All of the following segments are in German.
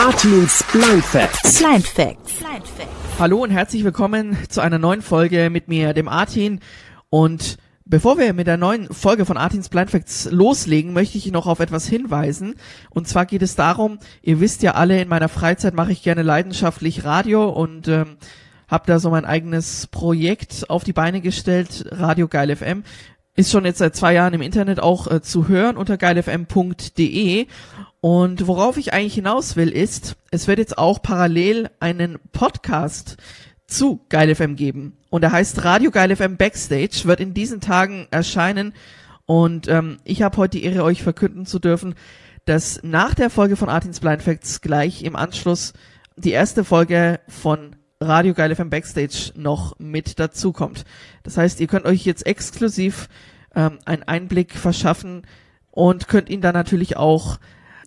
Artins Blind Facts. Blind Facts. Hallo und herzlich willkommen zu einer neuen Folge mit mir, dem Artin. Und bevor wir mit der neuen Folge von Artins Blind Facts loslegen, möchte ich noch auf etwas hinweisen. Und zwar geht es darum, ihr wisst ja alle, in meiner Freizeit mache ich gerne leidenschaftlich Radio und ähm, habe da so mein eigenes Projekt auf die Beine gestellt, Radio Geil FM. Ist schon jetzt seit zwei Jahren im Internet auch äh, zu hören unter geilfm.de. Und worauf ich eigentlich hinaus will, ist, es wird jetzt auch parallel einen Podcast zu Geil FM geben. Und er heißt Radio Geil FM Backstage, wird in diesen Tagen erscheinen. Und ähm, ich habe heute die Ehre, euch verkünden zu dürfen, dass nach der Folge von Artins Blind Facts gleich im Anschluss die erste Folge von Radio Geil FM Backstage noch mit dazukommt. Das heißt, ihr könnt euch jetzt exklusiv ähm, einen Einblick verschaffen und könnt ihn dann natürlich auch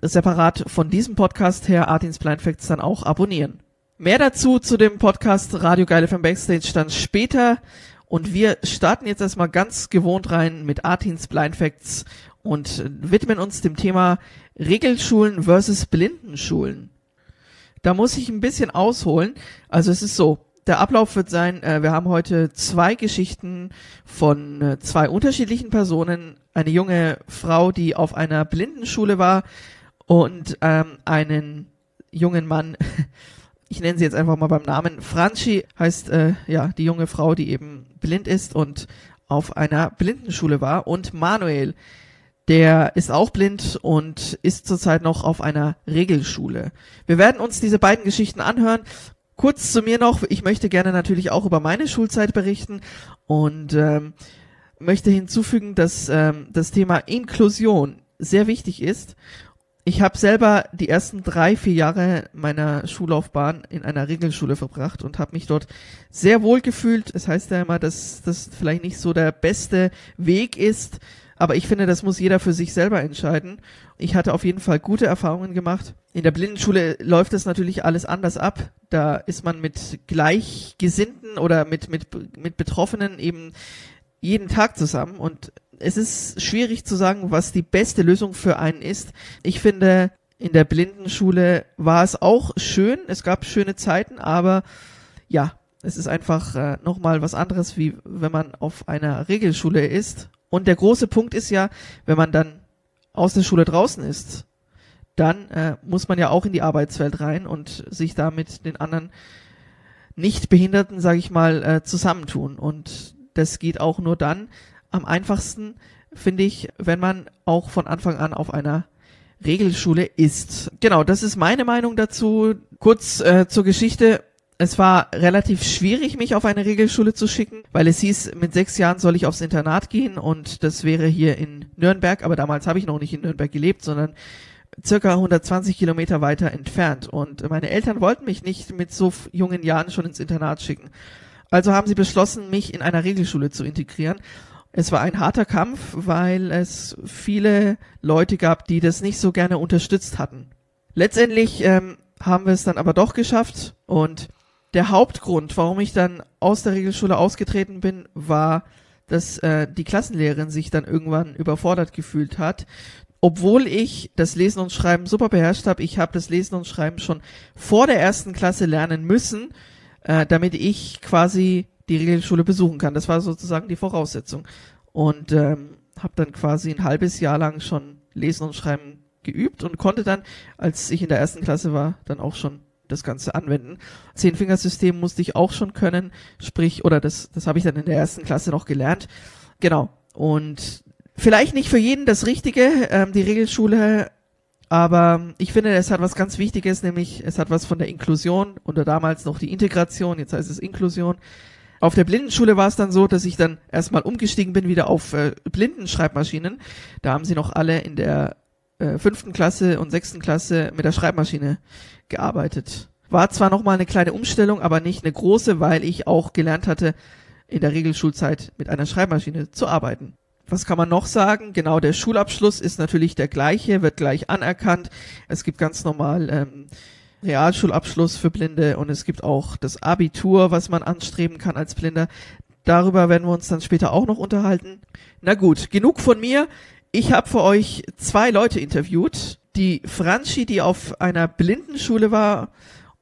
separat von diesem Podcast her, Artins Blind Facts, dann auch abonnieren. Mehr dazu zu dem Podcast Radio Geile vom Backstage dann später. Und wir starten jetzt erstmal ganz gewohnt rein mit Artins Blind Facts und widmen uns dem Thema Regelschulen versus Blindenschulen. Da muss ich ein bisschen ausholen. Also es ist so, der Ablauf wird sein, äh, wir haben heute zwei Geschichten von äh, zwei unterschiedlichen Personen. Eine junge Frau, die auf einer Blindenschule war und ähm, einen jungen Mann, ich nenne sie jetzt einfach mal beim Namen, Franchi heißt äh, ja die junge Frau, die eben blind ist und auf einer Blindenschule war und Manuel, der ist auch blind und ist zurzeit noch auf einer Regelschule. Wir werden uns diese beiden Geschichten anhören. Kurz zu mir noch, ich möchte gerne natürlich auch über meine Schulzeit berichten und ähm, möchte hinzufügen, dass ähm, das Thema Inklusion sehr wichtig ist ich habe selber die ersten drei, vier Jahre meiner Schullaufbahn in einer Regelschule verbracht und habe mich dort sehr wohl gefühlt. Es heißt ja immer, dass das vielleicht nicht so der beste Weg ist, aber ich finde, das muss jeder für sich selber entscheiden. Ich hatte auf jeden Fall gute Erfahrungen gemacht. In der Blindenschule läuft es natürlich alles anders ab. Da ist man mit Gleichgesinnten oder mit, mit, mit Betroffenen eben jeden Tag zusammen und es ist schwierig zu sagen, was die beste Lösung für einen ist. Ich finde, in der Blindenschule war es auch schön, es gab schöne Zeiten, aber ja, es ist einfach äh, nochmal was anderes, wie wenn man auf einer Regelschule ist. Und der große Punkt ist ja, wenn man dann aus der Schule draußen ist, dann äh, muss man ja auch in die Arbeitswelt rein und sich da mit den anderen Nichtbehinderten, sage ich mal, äh, zusammentun. Und das geht auch nur dann, am einfachsten, finde ich, wenn man auch von Anfang an auf einer Regelschule ist. Genau, das ist meine Meinung dazu. Kurz äh, zur Geschichte. Es war relativ schwierig, mich auf eine Regelschule zu schicken, weil es hieß, mit sechs Jahren soll ich aufs Internat gehen und das wäre hier in Nürnberg, aber damals habe ich noch nicht in Nürnberg gelebt, sondern circa 120 Kilometer weiter entfernt. Und meine Eltern wollten mich nicht mit so jungen Jahren schon ins Internat schicken. Also haben sie beschlossen, mich in einer Regelschule zu integrieren. Es war ein harter Kampf, weil es viele Leute gab, die das nicht so gerne unterstützt hatten. Letztendlich ähm, haben wir es dann aber doch geschafft und der Hauptgrund, warum ich dann aus der Regelschule ausgetreten bin, war, dass äh, die Klassenlehrerin sich dann irgendwann überfordert gefühlt hat. Obwohl ich das Lesen und Schreiben super beherrscht habe, ich habe das Lesen und Schreiben schon vor der ersten Klasse lernen müssen, äh, damit ich quasi die Regelschule besuchen kann. Das war sozusagen die Voraussetzung. Und ähm, habe dann quasi ein halbes Jahr lang schon Lesen und Schreiben geübt und konnte dann, als ich in der ersten Klasse war, dann auch schon das Ganze anwenden. Zehnfingersystem musste ich auch schon können, sprich, oder das, das habe ich dann in der ersten Klasse noch gelernt. Genau. Und vielleicht nicht für jeden das Richtige, ähm, die Regelschule, aber ich finde, es hat was ganz Wichtiges, nämlich es hat was von der Inklusion oder damals noch die Integration, jetzt heißt es Inklusion. Auf der Blindenschule war es dann so, dass ich dann erstmal umgestiegen bin wieder auf äh, Blindenschreibmaschinen. Da haben sie noch alle in der äh, fünften Klasse und sechsten Klasse mit der Schreibmaschine gearbeitet. War zwar nochmal eine kleine Umstellung, aber nicht eine große, weil ich auch gelernt hatte, in der Regelschulzeit mit einer Schreibmaschine zu arbeiten. Was kann man noch sagen? Genau, der Schulabschluss ist natürlich der gleiche, wird gleich anerkannt. Es gibt ganz normal ähm, Realschulabschluss für Blinde und es gibt auch das Abitur, was man anstreben kann als Blinder. Darüber werden wir uns dann später auch noch unterhalten. Na gut, genug von mir. Ich habe für euch zwei Leute interviewt, die Franchi, die auf einer Blindenschule war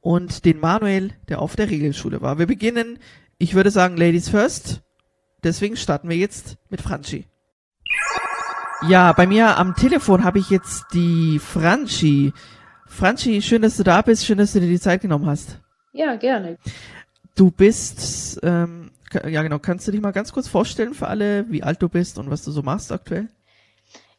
und den Manuel, der auf der Regelschule war. Wir beginnen, ich würde sagen, Ladies first. Deswegen starten wir jetzt mit Franchi. Ja, bei mir am Telefon habe ich jetzt die Franchi. Franchi, schön, dass du da bist, schön, dass du dir die Zeit genommen hast. Ja, gerne. Du bist, ähm, ja genau, kannst du dich mal ganz kurz vorstellen für alle, wie alt du bist und was du so machst aktuell?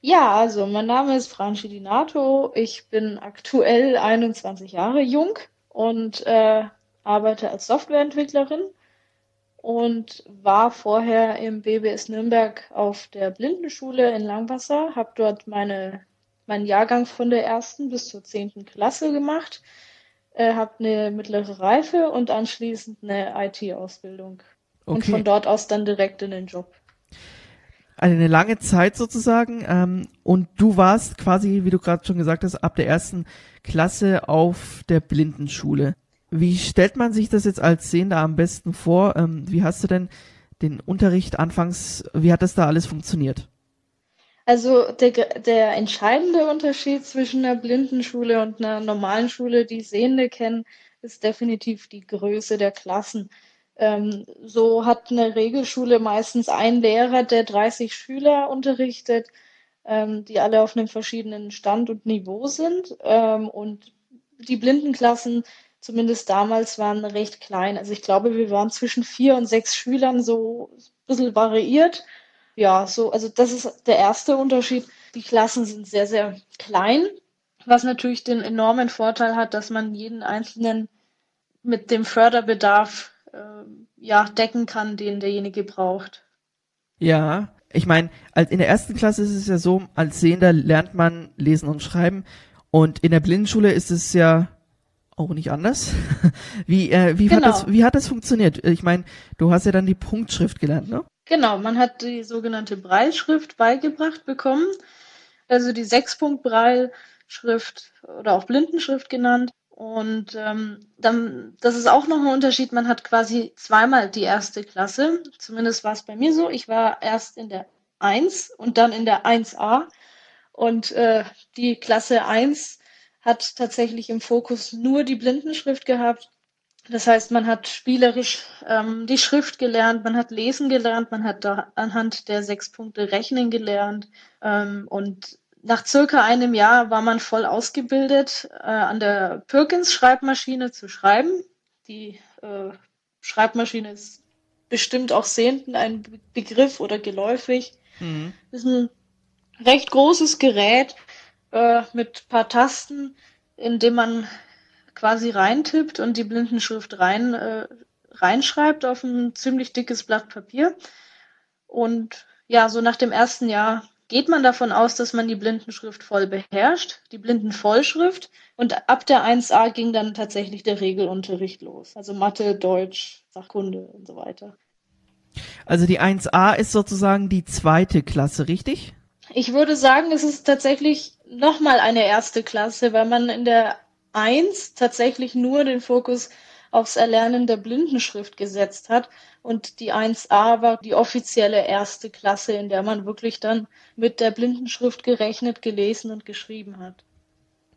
Ja, also mein Name ist Franchi Dinato. Ich bin aktuell 21 Jahre jung und äh, arbeite als Softwareentwicklerin und war vorher im BBS Nürnberg auf der Blindenschule in Langwasser, habe dort meine, meinen Jahrgang von der ersten bis zur zehnten Klasse gemacht, äh, habe eine mittlere Reife und anschließend eine IT-Ausbildung okay. und von dort aus dann direkt in den Job. Also eine lange Zeit sozusagen ähm, und du warst quasi, wie du gerade schon gesagt hast, ab der ersten Klasse auf der Blindenschule. Wie stellt man sich das jetzt als Sehender am besten vor? Ähm, wie hast du denn den Unterricht anfangs, wie hat das da alles funktioniert? Also der, der entscheidende Unterschied zwischen einer Blindenschule und einer normalen Schule, die Sehende kennen, ist definitiv die Größe der Klassen. Ähm, so hat eine Regelschule meistens einen Lehrer, der 30 Schüler unterrichtet, ähm, die alle auf einem verschiedenen Stand und Niveau sind. Ähm, und die Blindenklassen zumindest damals waren recht klein. Also ich glaube, wir waren zwischen vier und sechs Schülern so ein bisschen variiert. Ja, so, also das ist der erste Unterschied. Die Klassen sind sehr, sehr klein, was natürlich den enormen Vorteil hat, dass man jeden einzelnen mit dem Förderbedarf äh, ja, decken kann, den derjenige braucht. Ja, ich meine, in der ersten Klasse ist es ja so, als Sehender lernt man lesen und schreiben und in der Blindenschule ist es ja auch nicht anders. wie, äh, wie, genau. hat das, wie hat das funktioniert? Ich meine, du hast ja dann die Punktschrift gelernt, ne? Genau, man hat die sogenannte Breilschrift beigebracht bekommen. Also die Sechspunkt-Breilschrift oder auch Blindenschrift genannt. Und ähm, dann, das ist auch noch ein Unterschied. Man hat quasi zweimal die erste Klasse. Zumindest war es bei mir so. Ich war erst in der 1 und dann in der 1a. Und äh, die Klasse 1 hat tatsächlich im Fokus nur die Blindenschrift gehabt. Das heißt, man hat spielerisch ähm, die Schrift gelernt, man hat lesen gelernt, man hat da anhand der sechs Punkte rechnen gelernt. Ähm, und nach circa einem Jahr war man voll ausgebildet, äh, an der Perkins-Schreibmaschine zu schreiben. Die äh, Schreibmaschine ist bestimmt auch Sehenden ein Begriff oder geläufig. Mhm. ist ein recht großes Gerät, äh, mit paar Tasten, in dem man quasi reintippt und die Blindenschrift rein, äh, reinschreibt auf ein ziemlich dickes Blatt Papier. Und ja, so nach dem ersten Jahr geht man davon aus, dass man die Blindenschrift voll beherrscht, die Blindenvollschrift. Und ab der 1a ging dann tatsächlich der Regelunterricht los. Also Mathe, Deutsch, Sachkunde und so weiter. Also die 1a ist sozusagen die zweite Klasse, richtig? Ich würde sagen, es ist tatsächlich nochmal eine erste Klasse, weil man in der 1 tatsächlich nur den Fokus aufs Erlernen der Blindenschrift gesetzt hat. Und die 1a war die offizielle erste Klasse, in der man wirklich dann mit der Blindenschrift gerechnet, gelesen und geschrieben hat.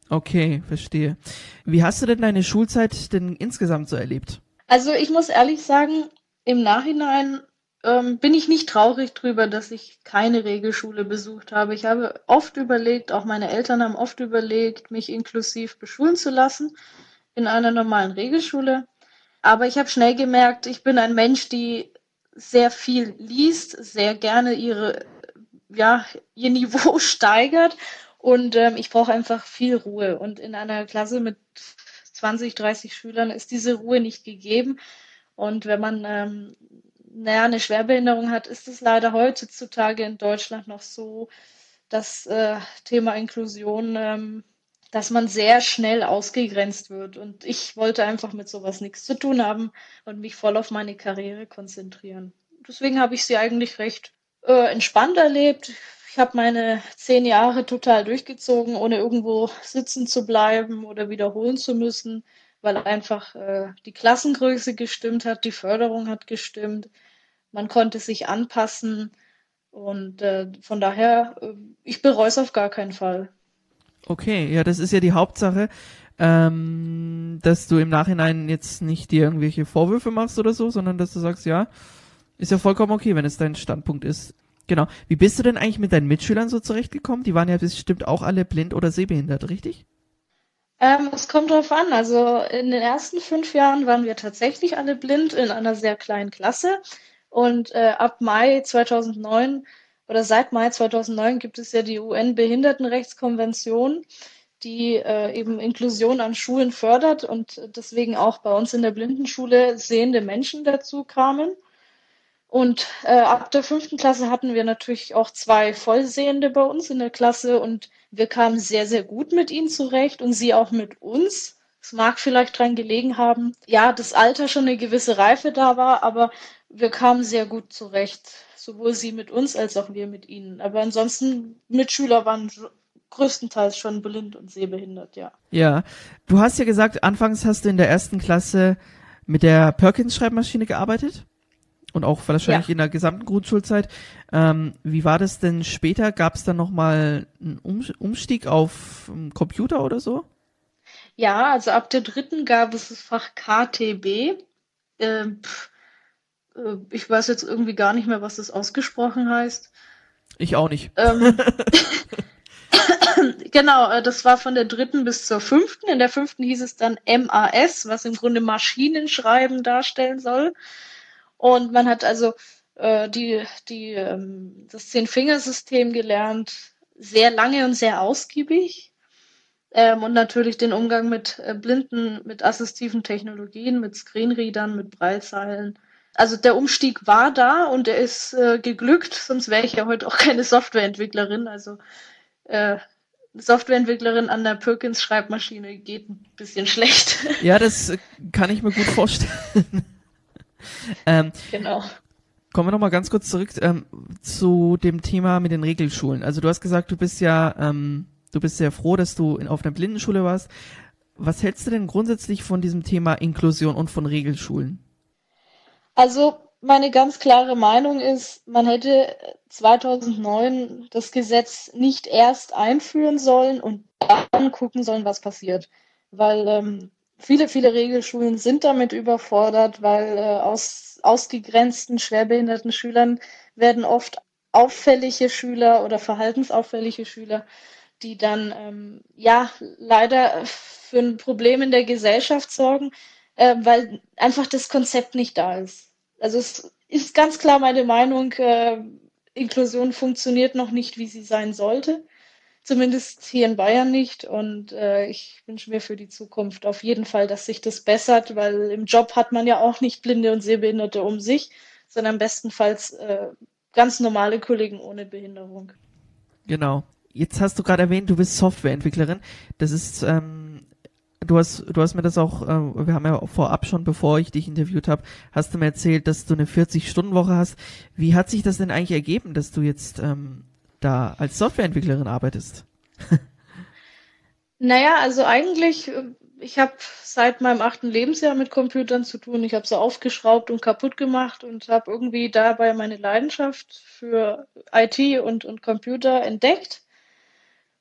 Okay, verstehe. Wie hast du denn deine Schulzeit denn insgesamt so erlebt? Also ich muss ehrlich sagen, im Nachhinein ähm, bin ich nicht traurig drüber, dass ich keine Regelschule besucht habe. Ich habe oft überlegt, auch meine Eltern haben oft überlegt, mich inklusiv beschulen zu lassen in einer normalen Regelschule. Aber ich habe schnell gemerkt, ich bin ein Mensch, die sehr viel liest, sehr gerne ihre, ja, ihr Niveau steigert und ähm, ich brauche einfach viel Ruhe. Und in einer Klasse mit 20, 30 Schülern ist diese Ruhe nicht gegeben. Und wenn man ähm, naja, eine Schwerbehinderung hat, ist es leider heutzutage in Deutschland noch so, das äh, Thema Inklusion, ähm, dass man sehr schnell ausgegrenzt wird. Und ich wollte einfach mit sowas nichts zu tun haben und mich voll auf meine Karriere konzentrieren. Deswegen habe ich sie eigentlich recht äh, entspannt erlebt. Ich habe meine zehn Jahre total durchgezogen, ohne irgendwo sitzen zu bleiben oder wiederholen zu müssen, weil einfach äh, die Klassengröße gestimmt hat, die Förderung hat gestimmt man konnte sich anpassen und äh, von daher, äh, ich bereue es auf gar keinen Fall. Okay, ja, das ist ja die Hauptsache, ähm, dass du im Nachhinein jetzt nicht dir irgendwelche Vorwürfe machst oder so, sondern dass du sagst, ja, ist ja vollkommen okay, wenn es dein Standpunkt ist. Genau. Wie bist du denn eigentlich mit deinen Mitschülern so zurechtgekommen? Die waren ja bestimmt auch alle blind oder sehbehindert, richtig? Ähm, es kommt drauf an. Also in den ersten fünf Jahren waren wir tatsächlich alle blind in einer sehr kleinen Klasse. Und äh, ab Mai 2009 oder seit Mai 2009 gibt es ja die UN-Behindertenrechtskonvention, die äh, eben Inklusion an Schulen fördert und deswegen auch bei uns in der Blindenschule sehende Menschen dazu kamen. Und äh, ab der fünften Klasse hatten wir natürlich auch zwei Vollsehende bei uns in der Klasse und wir kamen sehr, sehr gut mit ihnen zurecht und sie auch mit uns. Es mag vielleicht dran gelegen haben, ja, das Alter schon eine gewisse Reife da war, aber wir kamen sehr gut zurecht. Sowohl sie mit uns als auch wir mit ihnen. Aber ansonsten, Mitschüler waren größtenteils schon blind und sehbehindert, ja. Ja. Du hast ja gesagt, anfangs hast du in der ersten Klasse mit der Perkins-Schreibmaschine gearbeitet und auch wahrscheinlich ja. in der gesamten Grundschulzeit. Ähm, wie war das denn später? Gab es dann nochmal einen um Umstieg auf um, Computer oder so? Ja, also ab der dritten gab es das Fach KTB. Ähm, äh, ich weiß jetzt irgendwie gar nicht mehr, was das ausgesprochen heißt. Ich auch nicht. Ähm, genau, äh, das war von der dritten bis zur fünften. In der fünften hieß es dann MAS, was im Grunde Maschinenschreiben darstellen soll. Und man hat also äh, die, die, ähm, das Zehn-Fingersystem gelernt, sehr lange und sehr ausgiebig. Ähm, und natürlich den Umgang mit äh, Blinden, mit assistiven Technologien, mit Screenreadern, mit Breilzeilen. Also der Umstieg war da und er ist äh, geglückt, sonst wäre ich ja heute auch keine Softwareentwicklerin. Also äh, Softwareentwicklerin an der Perkins Schreibmaschine geht ein bisschen schlecht. Ja, das kann ich mir gut vorstellen. ähm, genau. Kommen wir nochmal ganz kurz zurück ähm, zu dem Thema mit den Regelschulen. Also du hast gesagt, du bist ja, ähm, du bist sehr froh, dass du in, auf einer Blindenschule warst. Was hältst du denn grundsätzlich von diesem Thema Inklusion und von Regelschulen? Also meine ganz klare Meinung ist, man hätte 2009 das Gesetz nicht erst einführen sollen und dann gucken sollen, was passiert. Weil ähm, viele, viele Regelschulen sind damit überfordert, weil äh, aus ausgegrenzten, schwerbehinderten Schülern werden oft auffällige Schüler oder verhaltensauffällige Schüler, die dann ähm, ja leider für ein Problem in der Gesellschaft sorgen, äh, weil einfach das Konzept nicht da ist. Also es ist ganz klar meine Meinung, äh, Inklusion funktioniert noch nicht, wie sie sein sollte. Zumindest hier in Bayern nicht. Und äh, ich wünsche mir für die Zukunft auf jeden Fall, dass sich das bessert, weil im Job hat man ja auch nicht Blinde und Sehbehinderte um sich, sondern bestenfalls äh, ganz normale Kollegen ohne Behinderung. Genau. Jetzt hast du gerade erwähnt, du bist Softwareentwicklerin. Das ist, ähm, du hast, du hast mir das auch, äh, wir haben ja vorab schon, bevor ich dich interviewt habe, hast du mir erzählt, dass du eine 40-Stunden-Woche hast. Wie hat sich das denn eigentlich ergeben, dass du jetzt ähm, da als Softwareentwicklerin arbeitest? naja, also eigentlich, ich habe seit meinem achten Lebensjahr mit Computern zu tun. Ich habe sie aufgeschraubt und kaputt gemacht und habe irgendwie dabei meine Leidenschaft für IT und, und Computer entdeckt.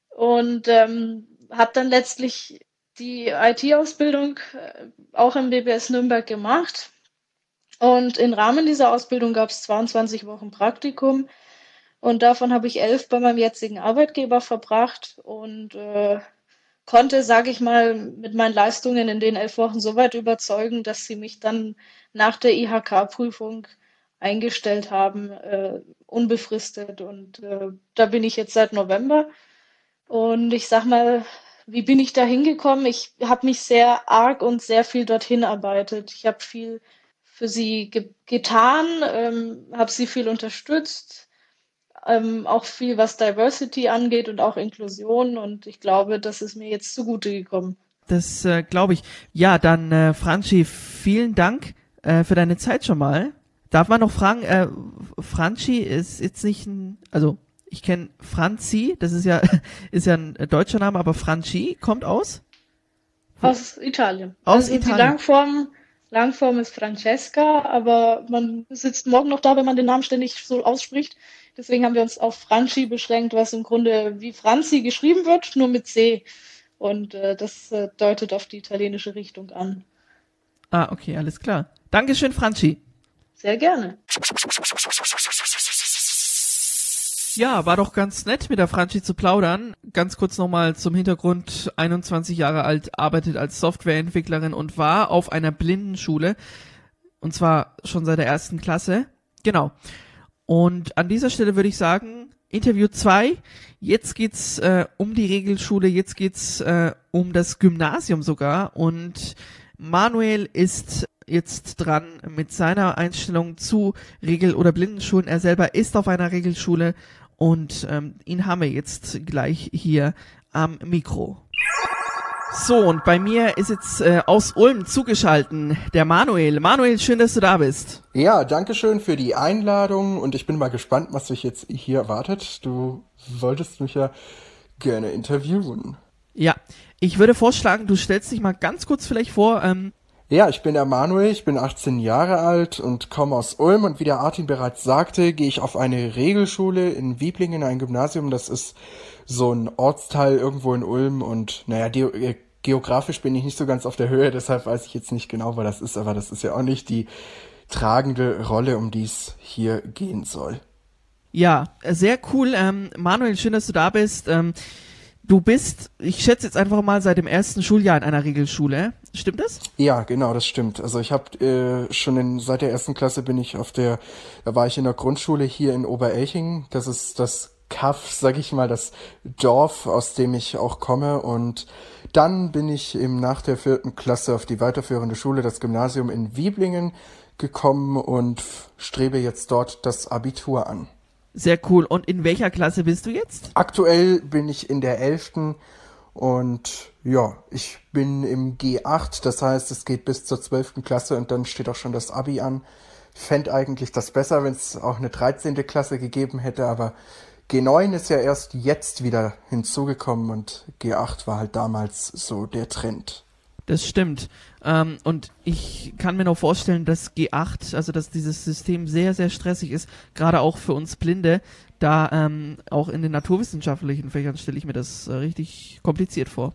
Und ähm, habe dann letztlich die IT-Ausbildung äh, auch im BBS Nürnberg gemacht. Und im Rahmen dieser Ausbildung gab es 22 Wochen Praktikum und davon habe ich elf bei meinem jetzigen Arbeitgeber verbracht und äh, konnte, sage ich mal, mit meinen Leistungen in den elf Wochen so weit überzeugen, dass sie mich dann nach der IHK-Prüfung eingestellt haben, äh, unbefristet. Und äh, da bin ich jetzt seit November. Und ich sag mal, wie bin ich da hingekommen? Ich habe mich sehr arg und sehr viel dorthin arbeitet. Ich habe viel für sie ge getan, ähm, habe sie viel unterstützt, ähm, auch viel, was Diversity angeht und auch Inklusion. Und ich glaube, das ist mir jetzt zugute gekommen. Das äh, glaube ich. Ja, dann äh, Franchi, vielen Dank äh, für deine Zeit schon mal. Darf man noch fragen, äh, Franchi ist jetzt nicht ein, also ich kenne Franzi, das ist ja ist ja ein deutscher Name, aber Franchi kommt aus? Aus Italien. Aus also Italien. Die Langform Langform ist Francesca, aber man sitzt morgen noch da, wenn man den Namen ständig so ausspricht. Deswegen haben wir uns auf Franchi beschränkt, was im Grunde wie Franzi geschrieben wird, nur mit C. Und äh, das äh, deutet auf die italienische Richtung an. Ah, okay, alles klar. Dankeschön, Franchi. Sehr gerne. Ja, war doch ganz nett mit der Franchi zu plaudern. Ganz kurz nochmal zum Hintergrund. 21 Jahre alt, arbeitet als Softwareentwicklerin und war auf einer Blindenschule. Und zwar schon seit der ersten Klasse. Genau. Und an dieser Stelle würde ich sagen, Interview 2. Jetzt geht's äh, um die Regelschule, jetzt geht's äh, um das Gymnasium sogar. Und Manuel ist jetzt dran mit seiner Einstellung zu Regel- oder Blindenschulen. Er selber ist auf einer Regelschule und ähm, ihn haben wir jetzt gleich hier am Mikro. So, und bei mir ist jetzt äh, aus Ulm zugeschalten der Manuel. Manuel, schön, dass du da bist. Ja, danke schön für die Einladung und ich bin mal gespannt, was dich jetzt hier erwartet. Du wolltest mich ja gerne interviewen. Ja, ich würde vorschlagen, du stellst dich mal ganz kurz vielleicht vor, ähm, ja, ich bin der Manuel, ich bin 18 Jahre alt und komme aus Ulm und wie der Artin bereits sagte, gehe ich auf eine Regelschule in Wieblingen, ein Gymnasium. Das ist so ein Ortsteil irgendwo in Ulm und naja, die, äh, geografisch bin ich nicht so ganz auf der Höhe, deshalb weiß ich jetzt nicht genau, wo das ist, aber das ist ja auch nicht die tragende Rolle, um die es hier gehen soll. Ja, sehr cool. Ähm, Manuel, schön, dass du da bist. Ähm, Du bist, ich schätze jetzt einfach mal, seit dem ersten Schuljahr in einer Regelschule. Stimmt das? Ja, genau, das stimmt. Also ich habe äh, schon in, seit der ersten Klasse bin ich auf der, da war ich in der Grundschule hier in Oberelching. Das ist das Kaff, sag ich mal, das Dorf, aus dem ich auch komme. Und dann bin ich eben nach der vierten Klasse auf die weiterführende Schule, das Gymnasium in Wieblingen gekommen und strebe jetzt dort das Abitur an. Sehr cool. Und in welcher Klasse bist du jetzt? Aktuell bin ich in der 11. Und ja, ich bin im G8, das heißt, es geht bis zur 12. Klasse und dann steht auch schon das Abi an. Ich fände eigentlich das besser, wenn es auch eine 13. Klasse gegeben hätte, aber G9 ist ja erst jetzt wieder hinzugekommen und G8 war halt damals so der Trend. Das stimmt. Ähm, und ich kann mir noch vorstellen, dass G8, also dass dieses System sehr, sehr stressig ist, gerade auch für uns Blinde. Da ähm, auch in den naturwissenschaftlichen Fächern stelle ich mir das äh, richtig kompliziert vor.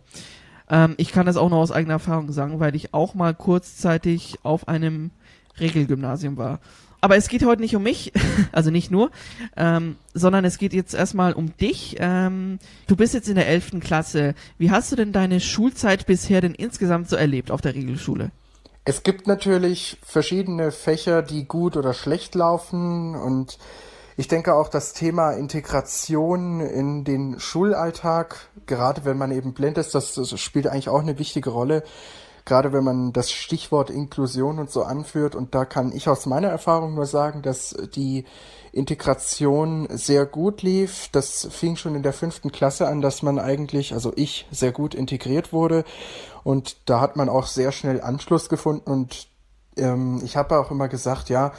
Ähm, ich kann das auch noch aus eigener Erfahrung sagen, weil ich auch mal kurzzeitig auf einem Regelgymnasium war. Aber es geht heute nicht um mich, also nicht nur, ähm, sondern es geht jetzt erstmal um dich. Ähm, du bist jetzt in der elften Klasse. Wie hast du denn deine Schulzeit bisher denn insgesamt so erlebt auf der Regelschule? Es gibt natürlich verschiedene Fächer, die gut oder schlecht laufen und ich denke auch das Thema Integration in den Schulalltag, gerade wenn man eben blind ist, das, das spielt eigentlich auch eine wichtige Rolle gerade wenn man das Stichwort Inklusion und so anführt. Und da kann ich aus meiner Erfahrung nur sagen, dass die Integration sehr gut lief. Das fing schon in der fünften Klasse an, dass man eigentlich, also ich, sehr gut integriert wurde. Und da hat man auch sehr schnell Anschluss gefunden. Und ähm, ich habe auch immer gesagt, ja,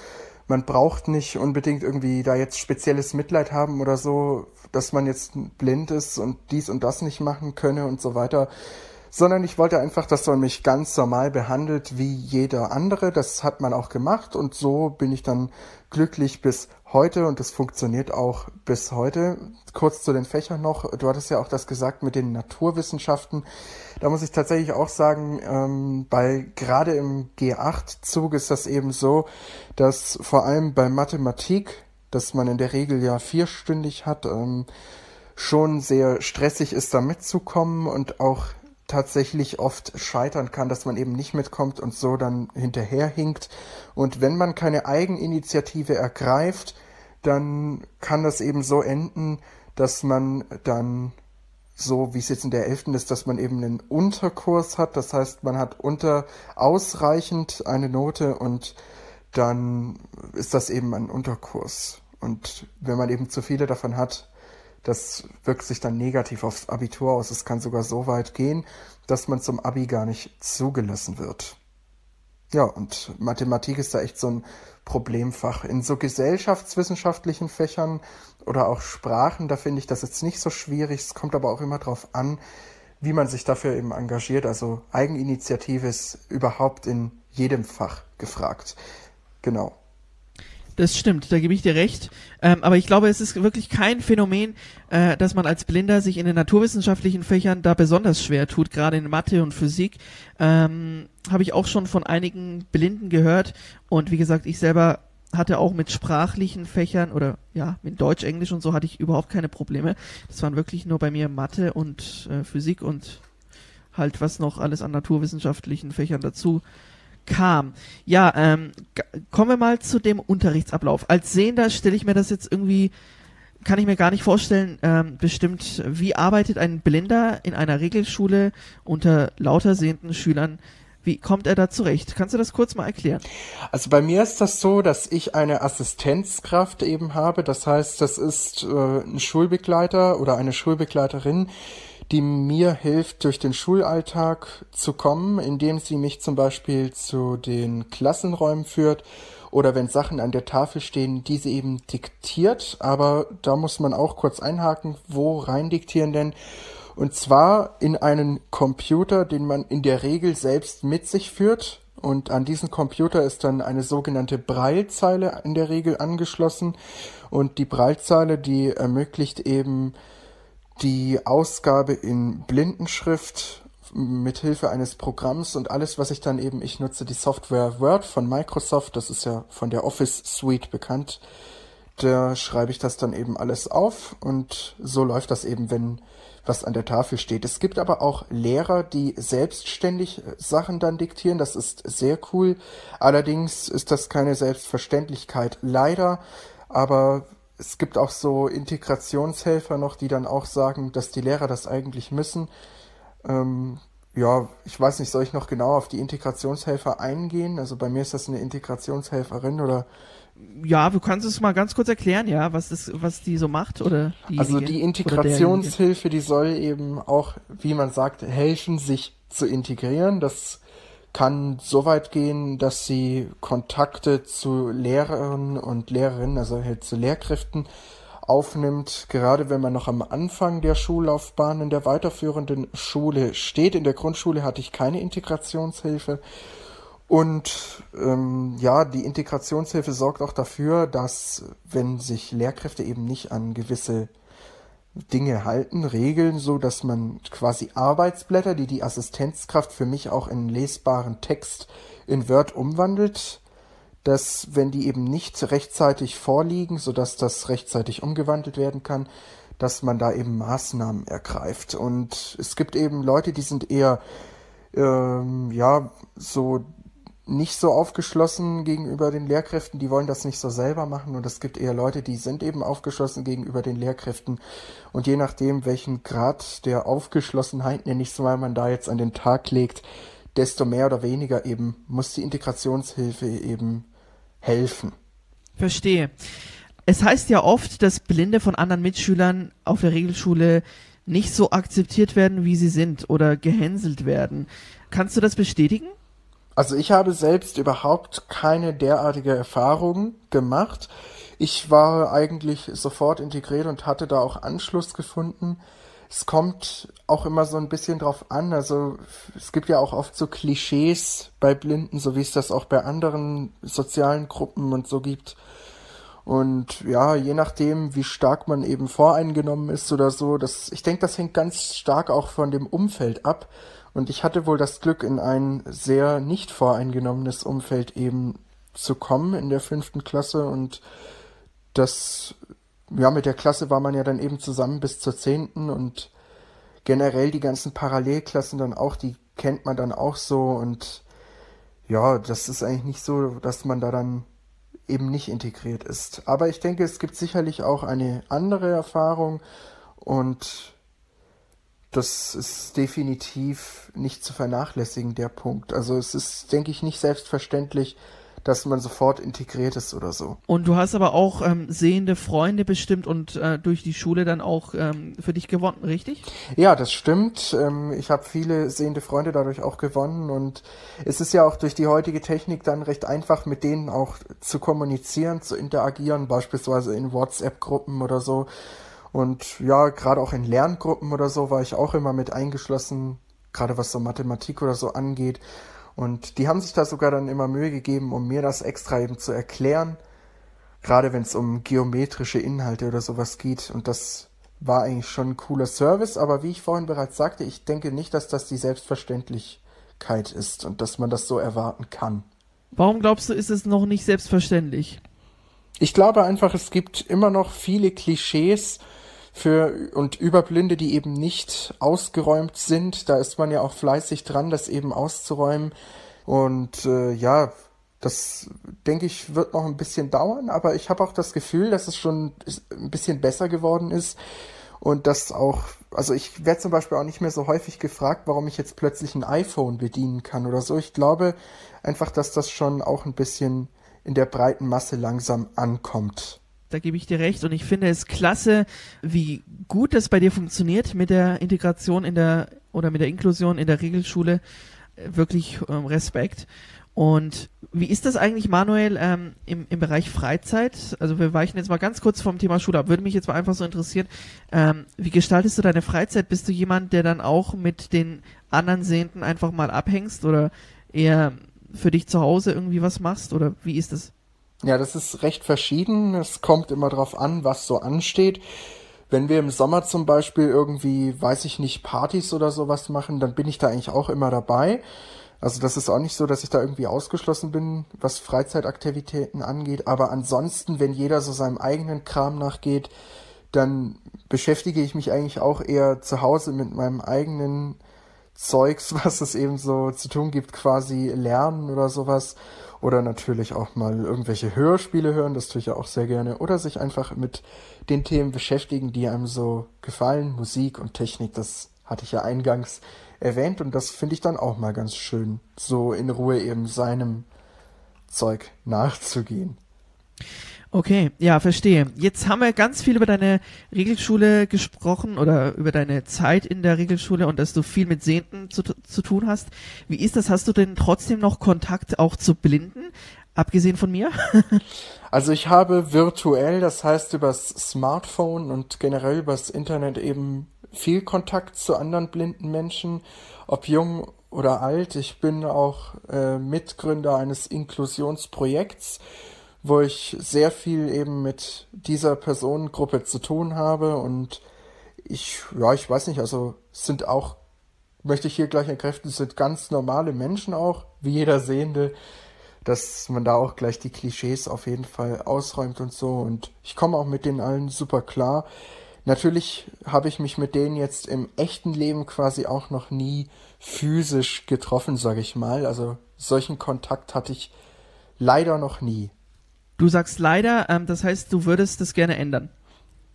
man braucht nicht unbedingt irgendwie da jetzt spezielles Mitleid haben oder so, dass man jetzt blind ist und dies und das nicht machen könne und so weiter sondern ich wollte einfach, dass man mich ganz normal behandelt wie jeder andere. Das hat man auch gemacht und so bin ich dann glücklich bis heute und das funktioniert auch bis heute. Kurz zu den Fächern noch. Du hattest ja auch das gesagt mit den Naturwissenschaften. Da muss ich tatsächlich auch sagen, ähm, bei gerade im G8-Zug ist das eben so, dass vor allem bei Mathematik, dass man in der Regel ja vierstündig hat, ähm, schon sehr stressig ist, da mitzukommen und auch tatsächlich oft scheitern kann, dass man eben nicht mitkommt und so dann hinterherhinkt. Und wenn man keine Eigeninitiative ergreift, dann kann das eben so enden, dass man dann so wie es jetzt in der elften ist, dass man eben einen Unterkurs hat. Das heißt, man hat unter ausreichend eine Note und dann ist das eben ein Unterkurs. Und wenn man eben zu viele davon hat, das wirkt sich dann negativ aufs Abitur aus. Es kann sogar so weit gehen, dass man zum Abi gar nicht zugelassen wird. Ja, und Mathematik ist da echt so ein Problemfach. In so gesellschaftswissenschaftlichen Fächern oder auch Sprachen, da finde ich das jetzt nicht so schwierig. Es kommt aber auch immer darauf an, wie man sich dafür eben engagiert. Also Eigeninitiative ist überhaupt in jedem Fach gefragt. Genau. Das stimmt, da gebe ich dir recht. Ähm, aber ich glaube, es ist wirklich kein Phänomen, äh, dass man als Blinder sich in den naturwissenschaftlichen Fächern da besonders schwer tut, gerade in Mathe und Physik. Ähm, Habe ich auch schon von einigen Blinden gehört. Und wie gesagt, ich selber hatte auch mit sprachlichen Fächern oder ja, mit Deutsch, Englisch und so hatte ich überhaupt keine Probleme. Das waren wirklich nur bei mir Mathe und äh, Physik und halt was noch alles an naturwissenschaftlichen Fächern dazu kam. Ja, ähm, kommen wir mal zu dem Unterrichtsablauf. Als Sehender stelle ich mir das jetzt irgendwie, kann ich mir gar nicht vorstellen, ähm, bestimmt, wie arbeitet ein Blinder in einer Regelschule unter lauter sehenden Schülern? Wie kommt er da zurecht? Kannst du das kurz mal erklären? Also bei mir ist das so, dass ich eine Assistenzkraft eben habe. Das heißt, das ist äh, ein Schulbegleiter oder eine Schulbegleiterin, die mir hilft, durch den Schulalltag zu kommen, indem sie mich zum Beispiel zu den Klassenräumen führt oder wenn Sachen an der Tafel stehen, diese eben diktiert. Aber da muss man auch kurz einhaken, wo rein diktieren denn? Und zwar in einen Computer, den man in der Regel selbst mit sich führt. Und an diesen Computer ist dann eine sogenannte Braillezeile in der Regel angeschlossen. Und die Braillezeile, die ermöglicht eben die Ausgabe in Blindenschrift mit Hilfe eines Programms und alles, was ich dann eben, ich nutze die Software Word von Microsoft, das ist ja von der Office Suite bekannt. Da schreibe ich das dann eben alles auf und so läuft das eben, wenn was an der Tafel steht. Es gibt aber auch Lehrer, die selbstständig Sachen dann diktieren. Das ist sehr cool. Allerdings ist das keine Selbstverständlichkeit. Leider. Aber es gibt auch so Integrationshelfer noch, die dann auch sagen, dass die Lehrer das eigentlich müssen. Ähm, ja, ich weiß nicht, soll ich noch genau auf die Integrationshelfer eingehen? Also bei mir ist das eine Integrationshelferin oder ja, du kannst es mal ganz kurz erklären, ja, was das, was die so macht oder die Also die Integrationshilfe, die soll eben auch, wie man sagt, helfen, sich zu integrieren. Das kann so weit gehen, dass sie Kontakte zu Lehrern und Lehrerinnen, also halt zu Lehrkräften aufnimmt, gerade wenn man noch am Anfang der Schullaufbahn in der weiterführenden Schule steht. In der Grundschule hatte ich keine Integrationshilfe. Und ähm, ja, die Integrationshilfe sorgt auch dafür, dass wenn sich Lehrkräfte eben nicht an gewisse Dinge halten, Regeln, so dass man quasi Arbeitsblätter, die die Assistenzkraft für mich auch in lesbaren Text in Word umwandelt, dass wenn die eben nicht rechtzeitig vorliegen, so dass das rechtzeitig umgewandelt werden kann, dass man da eben Maßnahmen ergreift. Und es gibt eben Leute, die sind eher ähm, ja so nicht so aufgeschlossen gegenüber den Lehrkräften, die wollen das nicht so selber machen und es gibt eher Leute, die sind eben aufgeschlossen gegenüber den Lehrkräften und je nachdem, welchen Grad der Aufgeschlossenheit, nenne ich es mal, man da jetzt an den Tag legt, desto mehr oder weniger eben muss die Integrationshilfe eben helfen. Verstehe. Es heißt ja oft, dass Blinde von anderen Mitschülern auf der Regelschule nicht so akzeptiert werden, wie sie sind oder gehänselt werden. Kannst du das bestätigen? Also ich habe selbst überhaupt keine derartige Erfahrung gemacht. Ich war eigentlich sofort integriert und hatte da auch Anschluss gefunden. Es kommt auch immer so ein bisschen drauf an. Also es gibt ja auch oft so Klischees bei Blinden, so wie es das auch bei anderen sozialen Gruppen und so gibt. Und ja, je nachdem, wie stark man eben voreingenommen ist oder so, das, ich denke, das hängt ganz stark auch von dem Umfeld ab. Und ich hatte wohl das Glück, in ein sehr nicht voreingenommenes Umfeld eben zu kommen in der fünften Klasse. Und das, ja, mit der Klasse war man ja dann eben zusammen bis zur zehnten. Und generell die ganzen Parallelklassen dann auch, die kennt man dann auch so. Und ja, das ist eigentlich nicht so, dass man da dann eben nicht integriert ist. Aber ich denke, es gibt sicherlich auch eine andere Erfahrung. Und das ist definitiv nicht zu vernachlässigen, der Punkt. Also es ist, denke ich, nicht selbstverständlich, dass man sofort integriert ist oder so. Und du hast aber auch ähm, sehende Freunde bestimmt und äh, durch die Schule dann auch ähm, für dich gewonnen, richtig? Ja, das stimmt. Ähm, ich habe viele sehende Freunde dadurch auch gewonnen und es ist ja auch durch die heutige Technik dann recht einfach, mit denen auch zu kommunizieren, zu interagieren, beispielsweise in WhatsApp-Gruppen oder so. Und ja, gerade auch in Lerngruppen oder so war ich auch immer mit eingeschlossen, gerade was so Mathematik oder so angeht. Und die haben sich da sogar dann immer Mühe gegeben, um mir das extra eben zu erklären. Gerade wenn es um geometrische Inhalte oder sowas geht. Und das war eigentlich schon ein cooler Service. Aber wie ich vorhin bereits sagte, ich denke nicht, dass das die Selbstverständlichkeit ist und dass man das so erwarten kann. Warum glaubst du, ist es noch nicht selbstverständlich? Ich glaube einfach, es gibt immer noch viele Klischees für und über Blinde, die eben nicht ausgeräumt sind. Da ist man ja auch fleißig dran, das eben auszuräumen. Und äh, ja, das denke ich wird noch ein bisschen dauern, aber ich habe auch das Gefühl, dass es schon ein bisschen besser geworden ist und das auch, also ich werde zum Beispiel auch nicht mehr so häufig gefragt, warum ich jetzt plötzlich ein iPhone bedienen kann oder so. Ich glaube einfach, dass das schon auch ein bisschen in der breiten Masse langsam ankommt. Da gebe ich dir recht und ich finde es klasse, wie gut das bei dir funktioniert mit der Integration in der oder mit der Inklusion in der Regelschule. Wirklich ähm, Respekt. Und wie ist das eigentlich, Manuel, ähm, im, im Bereich Freizeit? Also wir weichen jetzt mal ganz kurz vom Thema Schule ab. Würde mich jetzt mal einfach so interessieren, ähm, wie gestaltest du deine Freizeit? Bist du jemand, der dann auch mit den anderen Sehenden einfach mal abhängst oder eher für dich zu Hause irgendwie was machst? Oder wie ist das? Ja, das ist recht verschieden. Es kommt immer drauf an, was so ansteht. Wenn wir im Sommer zum Beispiel irgendwie, weiß ich nicht, Partys oder sowas machen, dann bin ich da eigentlich auch immer dabei. Also das ist auch nicht so, dass ich da irgendwie ausgeschlossen bin, was Freizeitaktivitäten angeht. Aber ansonsten, wenn jeder so seinem eigenen Kram nachgeht, dann beschäftige ich mich eigentlich auch eher zu Hause mit meinem eigenen Zeugs, was es eben so zu tun gibt, quasi lernen oder sowas. Oder natürlich auch mal irgendwelche Hörspiele hören, das tue ich ja auch sehr gerne. Oder sich einfach mit den Themen beschäftigen, die einem so gefallen. Musik und Technik, das hatte ich ja eingangs erwähnt und das finde ich dann auch mal ganz schön, so in Ruhe eben seinem Zeug nachzugehen. Okay, ja, verstehe. Jetzt haben wir ganz viel über deine Regelschule gesprochen oder über deine Zeit in der Regelschule und dass du viel mit Sehenden zu, zu tun hast. Wie ist das? Hast du denn trotzdem noch Kontakt auch zu Blinden? Abgesehen von mir? also ich habe virtuell, das heißt übers Smartphone und generell übers Internet eben viel Kontakt zu anderen blinden Menschen, ob jung oder alt. Ich bin auch äh, Mitgründer eines Inklusionsprojekts, wo ich sehr viel eben mit dieser Personengruppe zu tun habe und ich, ja, ich weiß nicht, also sind auch, möchte ich hier gleich entkräften, sind ganz normale Menschen auch, wie jeder Sehende, dass man da auch gleich die Klischees auf jeden Fall ausräumt und so und ich komme auch mit denen allen super klar. Natürlich habe ich mich mit denen jetzt im echten Leben quasi auch noch nie physisch getroffen, sage ich mal. Also solchen Kontakt hatte ich leider noch nie. Du sagst leider, ähm, das heißt, du würdest das gerne ändern.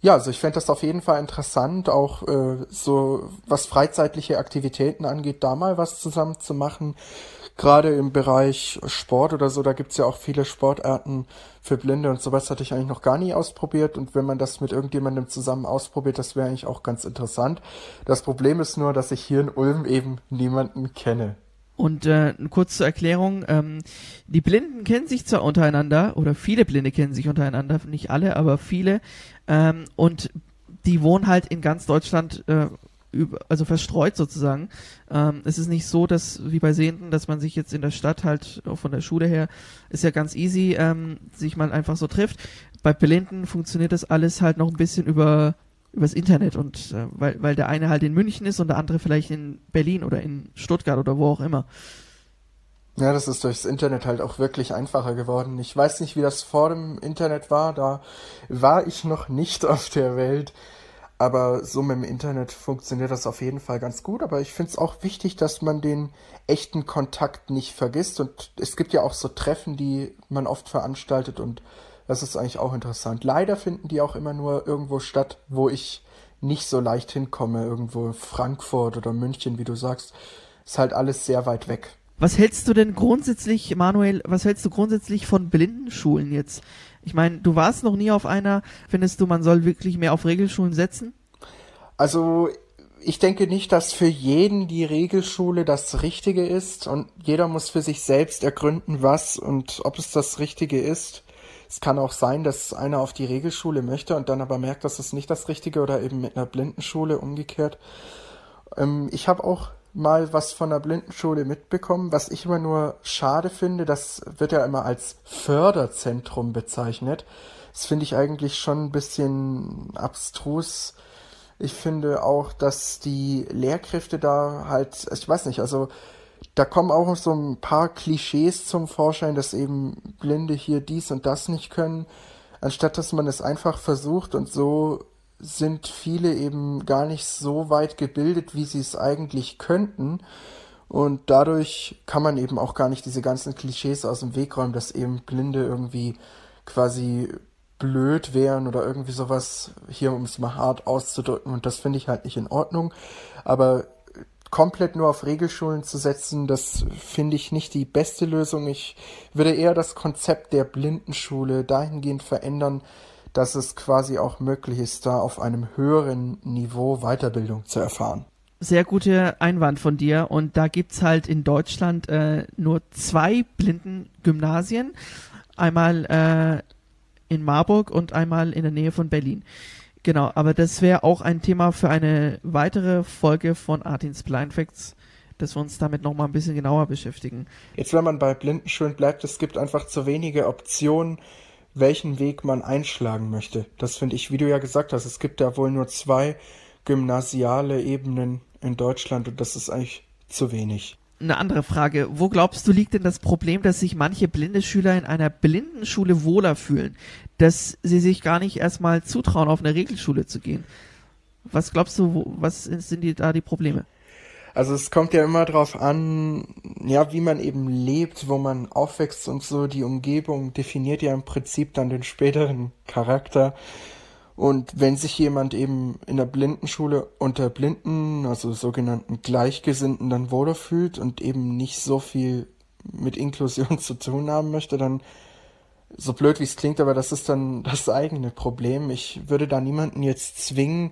Ja, also ich fände das auf jeden Fall interessant, auch äh, so was freizeitliche Aktivitäten angeht, da mal was zusammen zu machen gerade im Bereich Sport oder so, da gibt's ja auch viele Sportarten für Blinde und sowas hatte ich eigentlich noch gar nie ausprobiert. Und wenn man das mit irgendjemandem zusammen ausprobiert, das wäre eigentlich auch ganz interessant. Das Problem ist nur, dass ich hier in Ulm eben niemanden kenne. Und äh, kurz zur Erklärung, ähm, die Blinden kennen sich zwar untereinander, oder viele Blinde kennen sich untereinander, nicht alle, aber viele, ähm, und die wohnen halt in ganz Deutschland äh, also verstreut sozusagen. Ähm, es ist nicht so, dass wie bei Sehenden, dass man sich jetzt in der Stadt halt auch von der Schule her ist ja ganz easy, ähm, sich mal einfach so trifft. Bei Blinden funktioniert das alles halt noch ein bisschen über übers Internet und äh, weil weil der eine halt in München ist und der andere vielleicht in Berlin oder in Stuttgart oder wo auch immer. Ja, das ist durchs Internet halt auch wirklich einfacher geworden. Ich weiß nicht, wie das vor dem Internet war, da war ich noch nicht auf der Welt. Aber so mit dem Internet funktioniert das auf jeden Fall ganz gut. Aber ich finde es auch wichtig, dass man den echten Kontakt nicht vergisst. Und es gibt ja auch so Treffen, die man oft veranstaltet. Und das ist eigentlich auch interessant. Leider finden die auch immer nur irgendwo statt, wo ich nicht so leicht hinkomme. Irgendwo Frankfurt oder München, wie du sagst. Ist halt alles sehr weit weg. Was hältst du denn grundsätzlich, Manuel, was hältst du grundsätzlich von Blindenschulen jetzt? Ich meine, du warst noch nie auf einer. Findest du, man soll wirklich mehr auf Regelschulen setzen? Also, ich denke nicht, dass für jeden die Regelschule das Richtige ist und jeder muss für sich selbst ergründen, was und ob es das Richtige ist. Es kann auch sein, dass einer auf die Regelschule möchte und dann aber merkt, dass es nicht das Richtige oder eben mit einer Blindenschule umgekehrt. Ähm, ich habe auch mal was von der Blindenschule mitbekommen. Was ich immer nur schade finde, das wird ja immer als Förderzentrum bezeichnet. Das finde ich eigentlich schon ein bisschen abstrus. Ich finde auch, dass die Lehrkräfte da halt, ich weiß nicht, also da kommen auch so ein paar Klischees zum Vorschein, dass eben Blinde hier dies und das nicht können, anstatt dass man es einfach versucht und so sind viele eben gar nicht so weit gebildet, wie sie es eigentlich könnten. Und dadurch kann man eben auch gar nicht diese ganzen Klischees aus dem Weg räumen, dass eben Blinde irgendwie quasi blöd wären oder irgendwie sowas, hier um es mal hart auszudrücken. Und das finde ich halt nicht in Ordnung. Aber komplett nur auf Regelschulen zu setzen, das finde ich nicht die beste Lösung. Ich würde eher das Konzept der Blindenschule dahingehend verändern, dass es quasi auch möglich ist, da auf einem höheren Niveau Weiterbildung zu erfahren. Sehr guter Einwand von dir. Und da gibt's halt in Deutschland äh, nur zwei Blindengymnasien. Einmal äh, in Marburg und einmal in der Nähe von Berlin. Genau, aber das wäre auch ein Thema für eine weitere Folge von Artins Blind Facts, dass wir uns damit nochmal ein bisschen genauer beschäftigen. Jetzt, wenn man bei Blindenschulen bleibt, es gibt einfach zu wenige Optionen, welchen Weg man einschlagen möchte. Das finde ich, wie du ja gesagt hast, es gibt ja wohl nur zwei gymnasiale Ebenen in Deutschland und das ist eigentlich zu wenig eine andere Frage. Wo glaubst du, liegt denn das Problem, dass sich manche blinde Schüler in einer Blindenschule wohler fühlen, dass sie sich gar nicht erstmal zutrauen, auf eine Regelschule zu gehen? Was glaubst du, wo, was sind die, da die Probleme? Also es kommt ja immer darauf an, ja, wie man eben lebt, wo man aufwächst und so. Die Umgebung definiert ja im Prinzip dann den späteren Charakter. Und wenn sich jemand eben in der Blindenschule unter Blinden, also sogenannten Gleichgesinnten, dann wohler fühlt und eben nicht so viel mit Inklusion zu tun haben möchte, dann so blöd wie es klingt, aber das ist dann das eigene Problem. Ich würde da niemanden jetzt zwingen,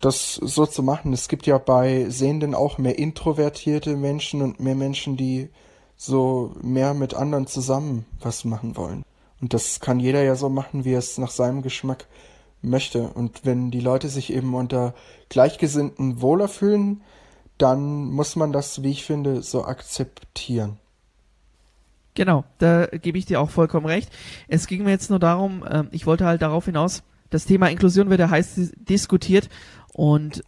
das so zu machen. Es gibt ja bei Sehenden auch mehr introvertierte Menschen und mehr Menschen, die so mehr mit anderen zusammen was machen wollen. Und das kann jeder ja so machen, wie er es nach seinem Geschmack möchte. Und wenn die Leute sich eben unter Gleichgesinnten wohler fühlen, dann muss man das, wie ich finde, so akzeptieren. Genau, da gebe ich dir auch vollkommen recht. Es ging mir jetzt nur darum, äh, ich wollte halt darauf hinaus, das Thema Inklusion wird ja heiß diskutiert und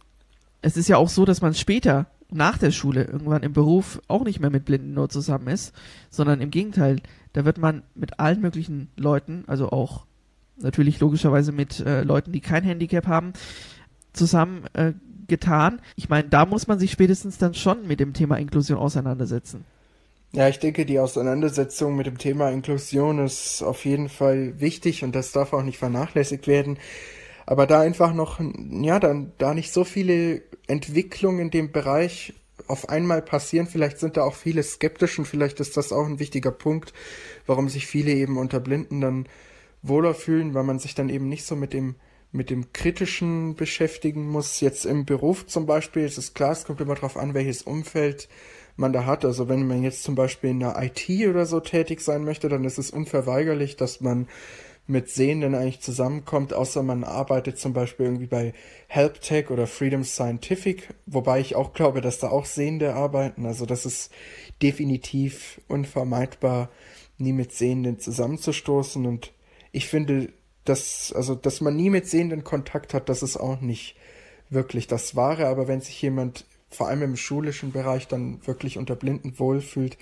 es ist ja auch so, dass man später nach der Schule irgendwann im Beruf auch nicht mehr mit Blinden nur zusammen ist, sondern im Gegenteil, da wird man mit allen möglichen Leuten, also auch natürlich logischerweise mit äh, Leuten, die kein Handicap haben, zusammen äh, getan. Ich meine, da muss man sich spätestens dann schon mit dem Thema Inklusion auseinandersetzen. Ja, ich denke, die Auseinandersetzung mit dem Thema Inklusion ist auf jeden Fall wichtig und das darf auch nicht vernachlässigt werden. Aber da einfach noch, ja, dann, da nicht so viele Entwicklungen in dem Bereich auf einmal passieren, vielleicht sind da auch viele skeptisch und vielleicht ist das auch ein wichtiger Punkt, warum sich viele eben unter Blinden dann wohler fühlen, weil man sich dann eben nicht so mit dem mit dem Kritischen beschäftigen muss. Jetzt im Beruf zum Beispiel, es ist klar, es kommt immer darauf an, welches Umfeld man da hat. Also wenn man jetzt zum Beispiel in der IT oder so tätig sein möchte, dann ist es unverweigerlich, dass man mit Sehenden eigentlich zusammenkommt, außer man arbeitet zum Beispiel irgendwie bei HelpTech oder Freedom Scientific, wobei ich auch glaube, dass da auch Sehende arbeiten. Also das ist definitiv unvermeidbar, nie mit Sehenden zusammenzustoßen und ich finde, dass, also, dass man nie mit Sehenden Kontakt hat, das ist auch nicht wirklich das Wahre, aber wenn sich jemand vor allem im schulischen Bereich dann wirklich unter Blinden wohlfühlt,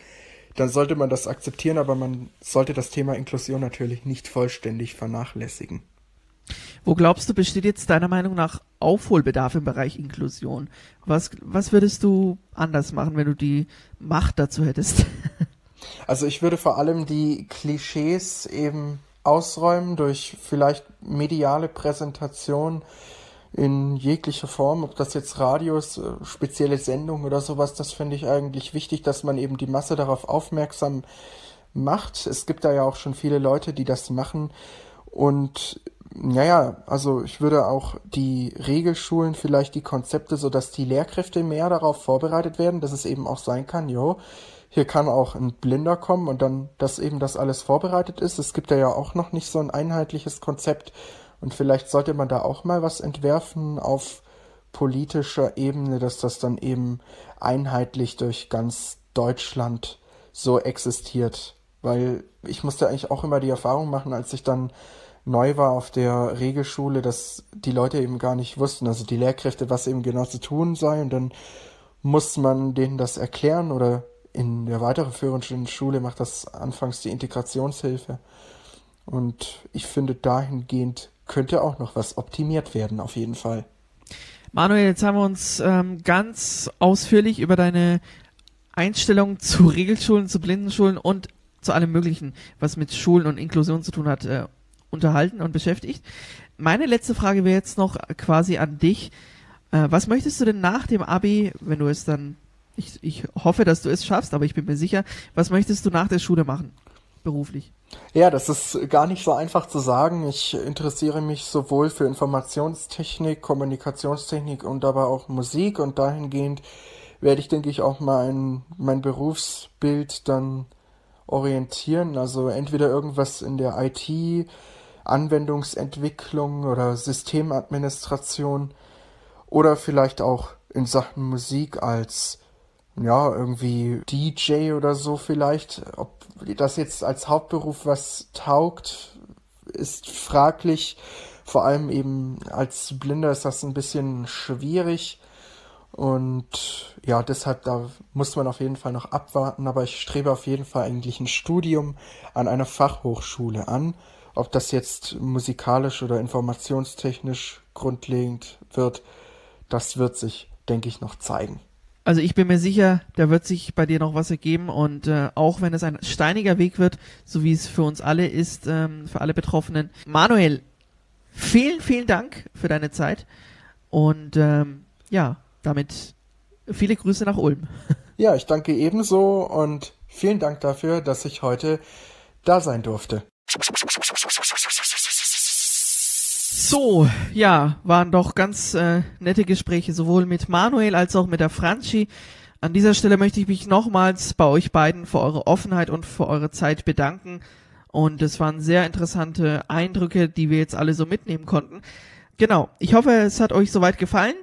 dann sollte man das akzeptieren, aber man sollte das Thema Inklusion natürlich nicht vollständig vernachlässigen. Wo glaubst du, besteht jetzt deiner Meinung nach Aufholbedarf im Bereich Inklusion? Was, was würdest du anders machen, wenn du die Macht dazu hättest? Also ich würde vor allem die Klischees eben ausräumen durch vielleicht mediale Präsentation in jeglicher Form, ob das jetzt Radios, äh, spezielle Sendungen oder sowas, das finde ich eigentlich wichtig, dass man eben die Masse darauf aufmerksam macht. Es gibt da ja auch schon viele Leute, die das machen und naja, also ich würde auch die Regelschulen vielleicht die Konzepte, so dass die Lehrkräfte mehr darauf vorbereitet werden, dass es eben auch sein kann, jo, hier kann auch ein Blinder kommen und dann, dass eben das alles vorbereitet ist. Es gibt ja auch noch nicht so ein einheitliches Konzept und vielleicht sollte man da auch mal was entwerfen auf politischer Ebene, dass das dann eben einheitlich durch ganz Deutschland so existiert. Weil ich musste eigentlich auch immer die Erfahrung machen, als ich dann neu war auf der Regelschule, dass die Leute eben gar nicht wussten, also die Lehrkräfte, was eben genau zu tun sei. Und dann muss man denen das erklären oder in der weiterführenden Schule macht das anfangs die Integrationshilfe. Und ich finde, dahingehend könnte auch noch was optimiert werden, auf jeden Fall. Manuel, jetzt haben wir uns ähm, ganz ausführlich über deine Einstellung zu Regelschulen, zu Blindenschulen und zu allem Möglichen, was mit Schulen und Inklusion zu tun hat, äh, unterhalten und beschäftigt. Meine letzte Frage wäre jetzt noch quasi an dich. Äh, was möchtest du denn nach dem Abi, wenn du es dann, ich, ich hoffe, dass du es schaffst, aber ich bin mir sicher, was möchtest du nach der Schule machen, beruflich? Ja, das ist gar nicht so einfach zu sagen. Ich interessiere mich sowohl für Informationstechnik, Kommunikationstechnik und aber auch Musik und dahingehend werde ich, denke ich, auch mein, mein Berufsbild dann orientieren. Also entweder irgendwas in der IT, Anwendungsentwicklung oder Systemadministration oder vielleicht auch in Sachen Musik als ja, irgendwie DJ oder so vielleicht. Ob das jetzt als Hauptberuf was taugt, ist fraglich. Vor allem eben als Blinder ist das ein bisschen schwierig. Und ja, deshalb, da muss man auf jeden Fall noch abwarten. Aber ich strebe auf jeden Fall eigentlich ein Studium an einer Fachhochschule an. Ob das jetzt musikalisch oder informationstechnisch grundlegend wird, das wird sich, denke ich, noch zeigen. Also ich bin mir sicher, da wird sich bei dir noch was ergeben und äh, auch wenn es ein steiniger Weg wird, so wie es für uns alle ist, ähm, für alle Betroffenen. Manuel, vielen, vielen Dank für deine Zeit und ähm, ja, damit viele Grüße nach Ulm. Ja, ich danke ebenso und vielen Dank dafür, dass ich heute da sein durfte. So, ja, waren doch ganz äh, nette Gespräche, sowohl mit Manuel als auch mit der Franchi. An dieser Stelle möchte ich mich nochmals bei euch beiden für eure Offenheit und für eure Zeit bedanken. Und es waren sehr interessante Eindrücke, die wir jetzt alle so mitnehmen konnten. Genau, ich hoffe, es hat euch soweit gefallen.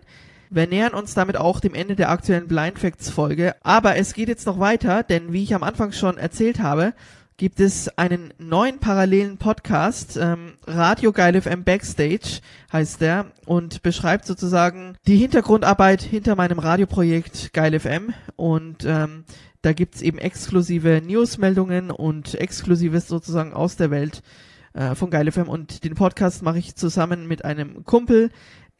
Wir nähern uns damit auch dem Ende der aktuellen Blind Facts Folge. Aber es geht jetzt noch weiter, denn wie ich am Anfang schon erzählt habe, gibt es einen neuen parallelen Podcast, ähm, Radio Geil FM Backstage heißt der und beschreibt sozusagen die Hintergrundarbeit hinter meinem Radioprojekt Geil FM und ähm, da gibt's eben exklusive Newsmeldungen und exklusives sozusagen aus der Welt äh, von Geil FM und den Podcast mache ich zusammen mit einem Kumpel,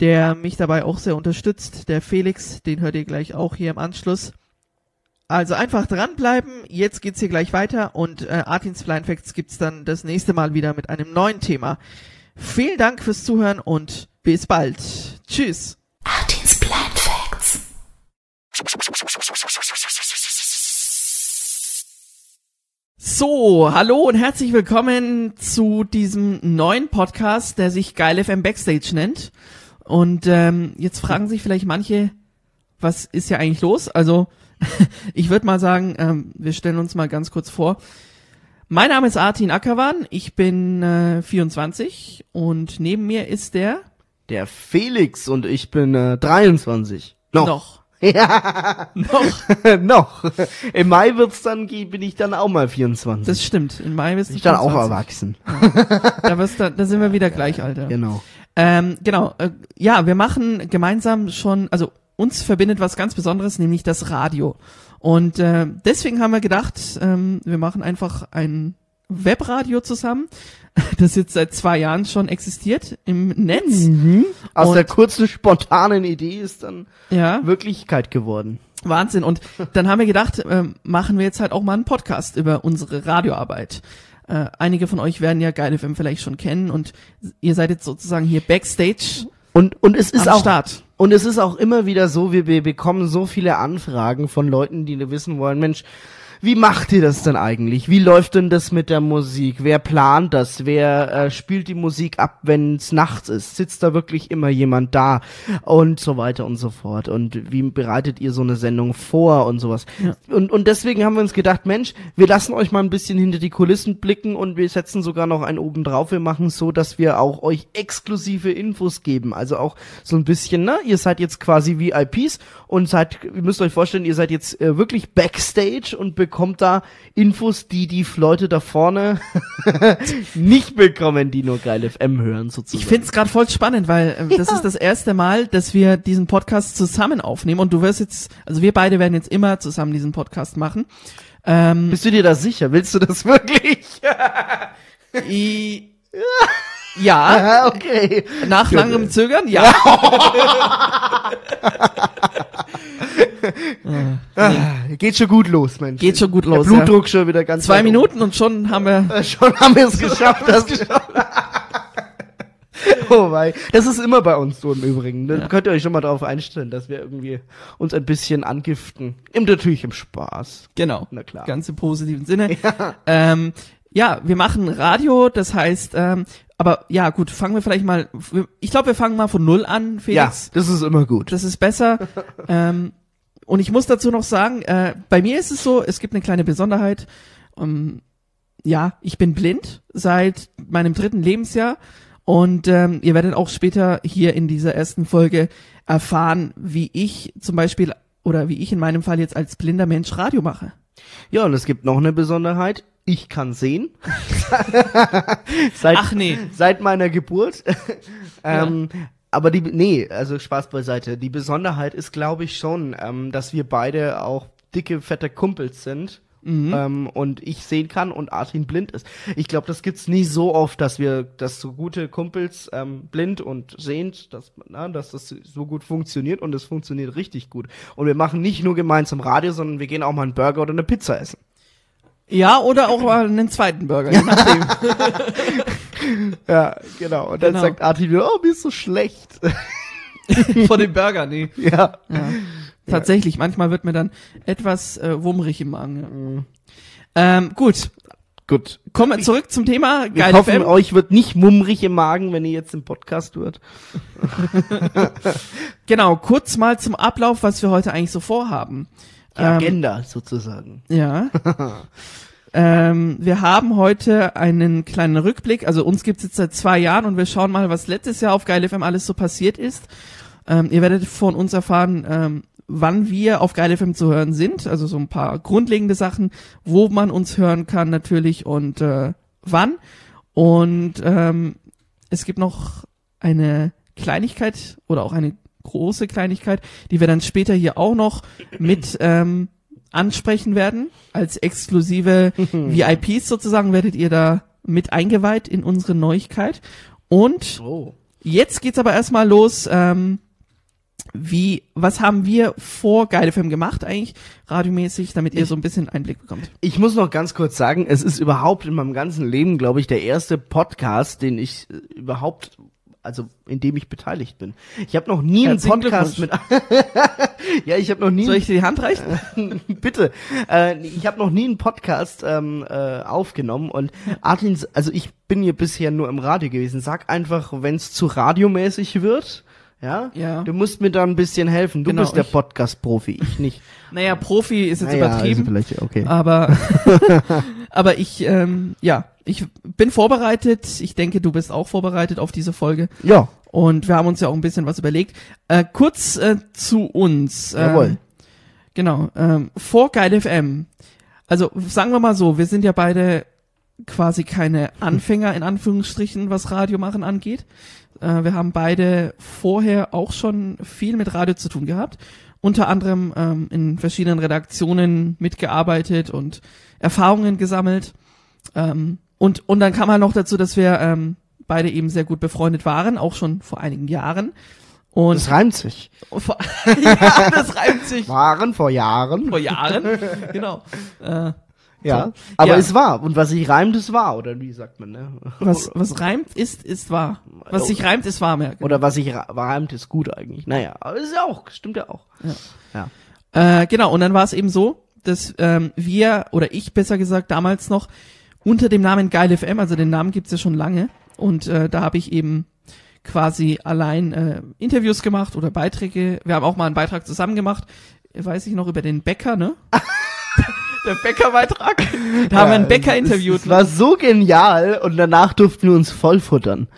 der mich dabei auch sehr unterstützt, der Felix, den hört ihr gleich auch hier im Anschluss. Also einfach dranbleiben. Jetzt geht's hier gleich weiter und äh, Artins Blind Facts gibt's dann das nächste Mal wieder mit einem neuen Thema. Vielen Dank fürs Zuhören und bis bald. Tschüss. Artins Blind Facts. So, hallo und herzlich willkommen zu diesem neuen Podcast, der sich Geil FM Backstage nennt. Und ähm, jetzt fragen sich vielleicht manche, was ist ja eigentlich los? Also ich würde mal sagen, ähm, wir stellen uns mal ganz kurz vor. Mein Name ist Artin Ackerwan, ich bin äh, 24 und neben mir ist der Der Felix und ich bin äh, 23. Noch. noch. Ja, Noch. noch. Im Mai wird's dann, bin ich dann auch mal 24. Das stimmt. In Mai bist bin du ich dann auch 25. erwachsen. Da, wirst du, da sind wir wieder gleich, Alter. Genau. Ähm, genau. Äh, ja, wir machen gemeinsam schon, also uns verbindet was ganz Besonderes, nämlich das Radio. Und äh, deswegen haben wir gedacht, ähm, wir machen einfach ein Webradio zusammen, das jetzt seit zwei Jahren schon existiert im Netz. Aus Und- der kurzen, spontanen Idee ist dann Ja, Wirklichkeit geworden. Wahnsinn. Und dann haben wir gedacht, ähm, machen wir jetzt halt auch mal einen Podcast über unsere Radioarbeit. Äh, einige von euch werden ja Geil FM vielleicht schon kennen und ihr seid jetzt sozusagen hier Backstage Und, und es ist am auch, Start. Und es ist auch immer wieder so, wir, bekommen so viele Anfragen von Leuten, die wissen wollen, Mensch, wie macht ihr das denn eigentlich? Wie läuft denn das mit der Musik? Wer plant das? Wer äh, spielt die Musik ab, wenn es nachts ist? Sitzt da wirklich immer jemand da? Und so weiter und so fort. Und wie bereitet ihr so eine Sendung vor und sowas? Und, und deswegen haben wir uns gedacht, Mensch, wir lassen euch mal ein bisschen hinter die Kulissen blicken und wir setzen sogar noch einen oben drauf. Wir machen so, dass wir auch euch exklusive Infos geben. Also auch so ein bisschen, ne? Ihr seid jetzt quasi VIPs und seid, ihr müsst euch vorstellen, ihr seid jetzt äh, wirklich Backstage und bekommt da Infos, die die Leute da vorne nicht bekommen, die nur geil FM hören sozusagen. Ich find's gerade voll spannend, weil äh, das ist das erste Mal, dass wir diesen Podcast zusammen aufnehmen und du wirst jetzt, also wir beide werden jetzt immer zusammen diesen Podcast machen. Ähm, Bist du dir da sicher? Willst du das wirklich? i, ja, Ah, okay. nach langem Zögern, ja. Ah, geht schon gut los, Mensch. Geht schon gut Der los. Blutdruck schon wieder ganz Ja. Zwei Minuten und schon haben wir. Äh, Schon haben wir es geschafft. Das oh wei. Das ist immer bei uns so im Übrigen. Da Ja. könnt ihr euch schon mal darauf einstellen, dass wir irgendwie uns ein bisschen angiften. Im natürlich im Spaß. Genau. Na klar. Ganz im positiven Sinne. Ja, ähm, ja wir machen Radio, das heißt, ähm, aber ja, gut, fangen wir vielleicht mal. Ich glaube, wir fangen mal von null an, Ja, Felix. das ist immer gut. Das ist besser. ähm, und ich muss dazu noch sagen, äh, bei mir ist es so, es gibt eine kleine Besonderheit. Ähm, ja, ich bin blind seit meinem dritten Lebensjahr und ähm, ihr werdet auch später hier in dieser ersten Folge erfahren, wie ich zum Beispiel oder wie ich in meinem Fall jetzt als blinder Mensch Radio mache. Ja, und es gibt noch eine Besonderheit. Ich kann sehen. seit, Ach nee. seit meiner Geburt. ähm, Aber die, nee, also Spaß beiseite. Die Besonderheit ist, glaube ich, schon, ähm, dass wir beide auch dicke, fette Kumpels sind. Ähm, und ich sehen kann und Artin blind ist. Ich glaube, das gibt's nie so oft, dass wir, dass so gute Kumpels ähm, blind und sehend, dass, na, dass das so gut funktioniert und es funktioniert richtig gut. Und wir machen nicht nur gemeinsam Radio, sondern wir gehen auch mal einen Burger oder eine Pizza essen. Ja, oder auch mal einen zweiten Burger, je nachdem. Ja, genau. Und dann Genau. sagt Artin wieder, oh, mir ist so schlecht. Von dem Burger, nee. ja. Ja. Tatsächlich, manchmal wird mir dann etwas äh, wummrig im Magen. Ja. Ähm, gut, Gut. kommen wir zurück zum Thema. Wir Geil hoffen, FM. euch wird nicht mummrig im Magen, wenn ihr jetzt im Podcast hört. Genau, kurz mal zum Ablauf, was wir heute eigentlich so vorhaben. Die Ähm, Agenda sozusagen. Ja. ähm, wir haben heute einen kleinen Rückblick. Also uns gibt's jetzt seit zwei Jahren und wir schauen mal, was letztes Jahr auf Geil FM alles so passiert ist. Ähm, ihr werdet von uns erfahren, ähm, wann wir auf Geil FM zu hören sind. Also so ein paar grundlegende Sachen, wo man uns hören kann natürlich und äh, wann. Und ähm, es gibt noch eine Kleinigkeit oder auch eine große Kleinigkeit, die wir dann später hier auch noch mit ähm, ansprechen werden. Als exklusive VIPs sozusagen werdet ihr da mit eingeweiht in unsere Neuigkeit. Und Oh. jetzt geht's aber erstmal los. Ähm, wie, was haben wir vor Geile Film gemacht eigentlich, radiomäßig, damit ihr so ein bisschen Einblick bekommt? Ich muss noch ganz kurz sagen, es ist überhaupt in meinem ganzen Leben, glaube ich, der erste Podcast, den ich äh, überhaupt, also in dem ich beteiligt bin. Ich habe noch nie einen Podcast mit. ja, ich habe noch nie. Soll ich dir die Hand reichen? Bitte. Äh, ich habe noch nie einen Podcast ähm, äh, aufgenommen und Artin, also ich bin hier bisher nur im Radio gewesen. Sag einfach, wenn es zu radiomäßig wird. Ja? Ja. Du musst mir da ein bisschen helfen. Du Genau, bist der Podcast-Profi, ich nicht. Naja, Profi ist jetzt Naja, übertrieben. also okay. Aber, aber ich, ähm, ja, ich bin vorbereitet. Ich denke, du bist auch vorbereitet auf diese Folge. Ja, Und wir haben uns ja auch ein bisschen was überlegt. Äh, kurz äh, zu uns. Ähm, Jawohl. Genau. Ähm, vor Geil FM. Also sagen wir mal so, wir sind ja beide quasi keine Anfänger in Anführungsstrichen, was Radio machen angeht. Äh, wir haben beide vorher auch schon viel mit Radio zu tun gehabt. Unter anderem ähm, in verschiedenen Redaktionen mitgearbeitet und Erfahrungen gesammelt. Ähm, und, und dann kam halt noch dazu, dass wir ähm, beide eben sehr gut befreundet waren, auch schon vor einigen Jahren. Und das reimt sich. vor, ja, das reimt sich Waren vor Jahren. vor Jahren. genau. Äh, Ja. So. Aber Ja. es war. Und was sich reimt, ist wahr. Oder wie sagt man, ne? was, was reimt, ist, ist wahr. Was sich reimt, ist wahr, merke. Oder was sich reimt, ist gut eigentlich. Naja, aber ist ja auch, stimmt ja auch. Ja. Äh, genau, und dann war es eben so, dass ähm, wir, oder ich besser gesagt damals noch, unter dem Namen Geil FM, also den Namen gibt's ja schon lange, und äh, da habe ich eben quasi allein äh, Interviews gemacht oder Beiträge. Wir haben auch mal einen Beitrag zusammen gemacht, weiß ich noch, über den Bäcker, ne? Der Bäckerbeitrag. Da haben wir einen Bäcker interviewt. Das war so genial und danach durften wir uns vollfuttern.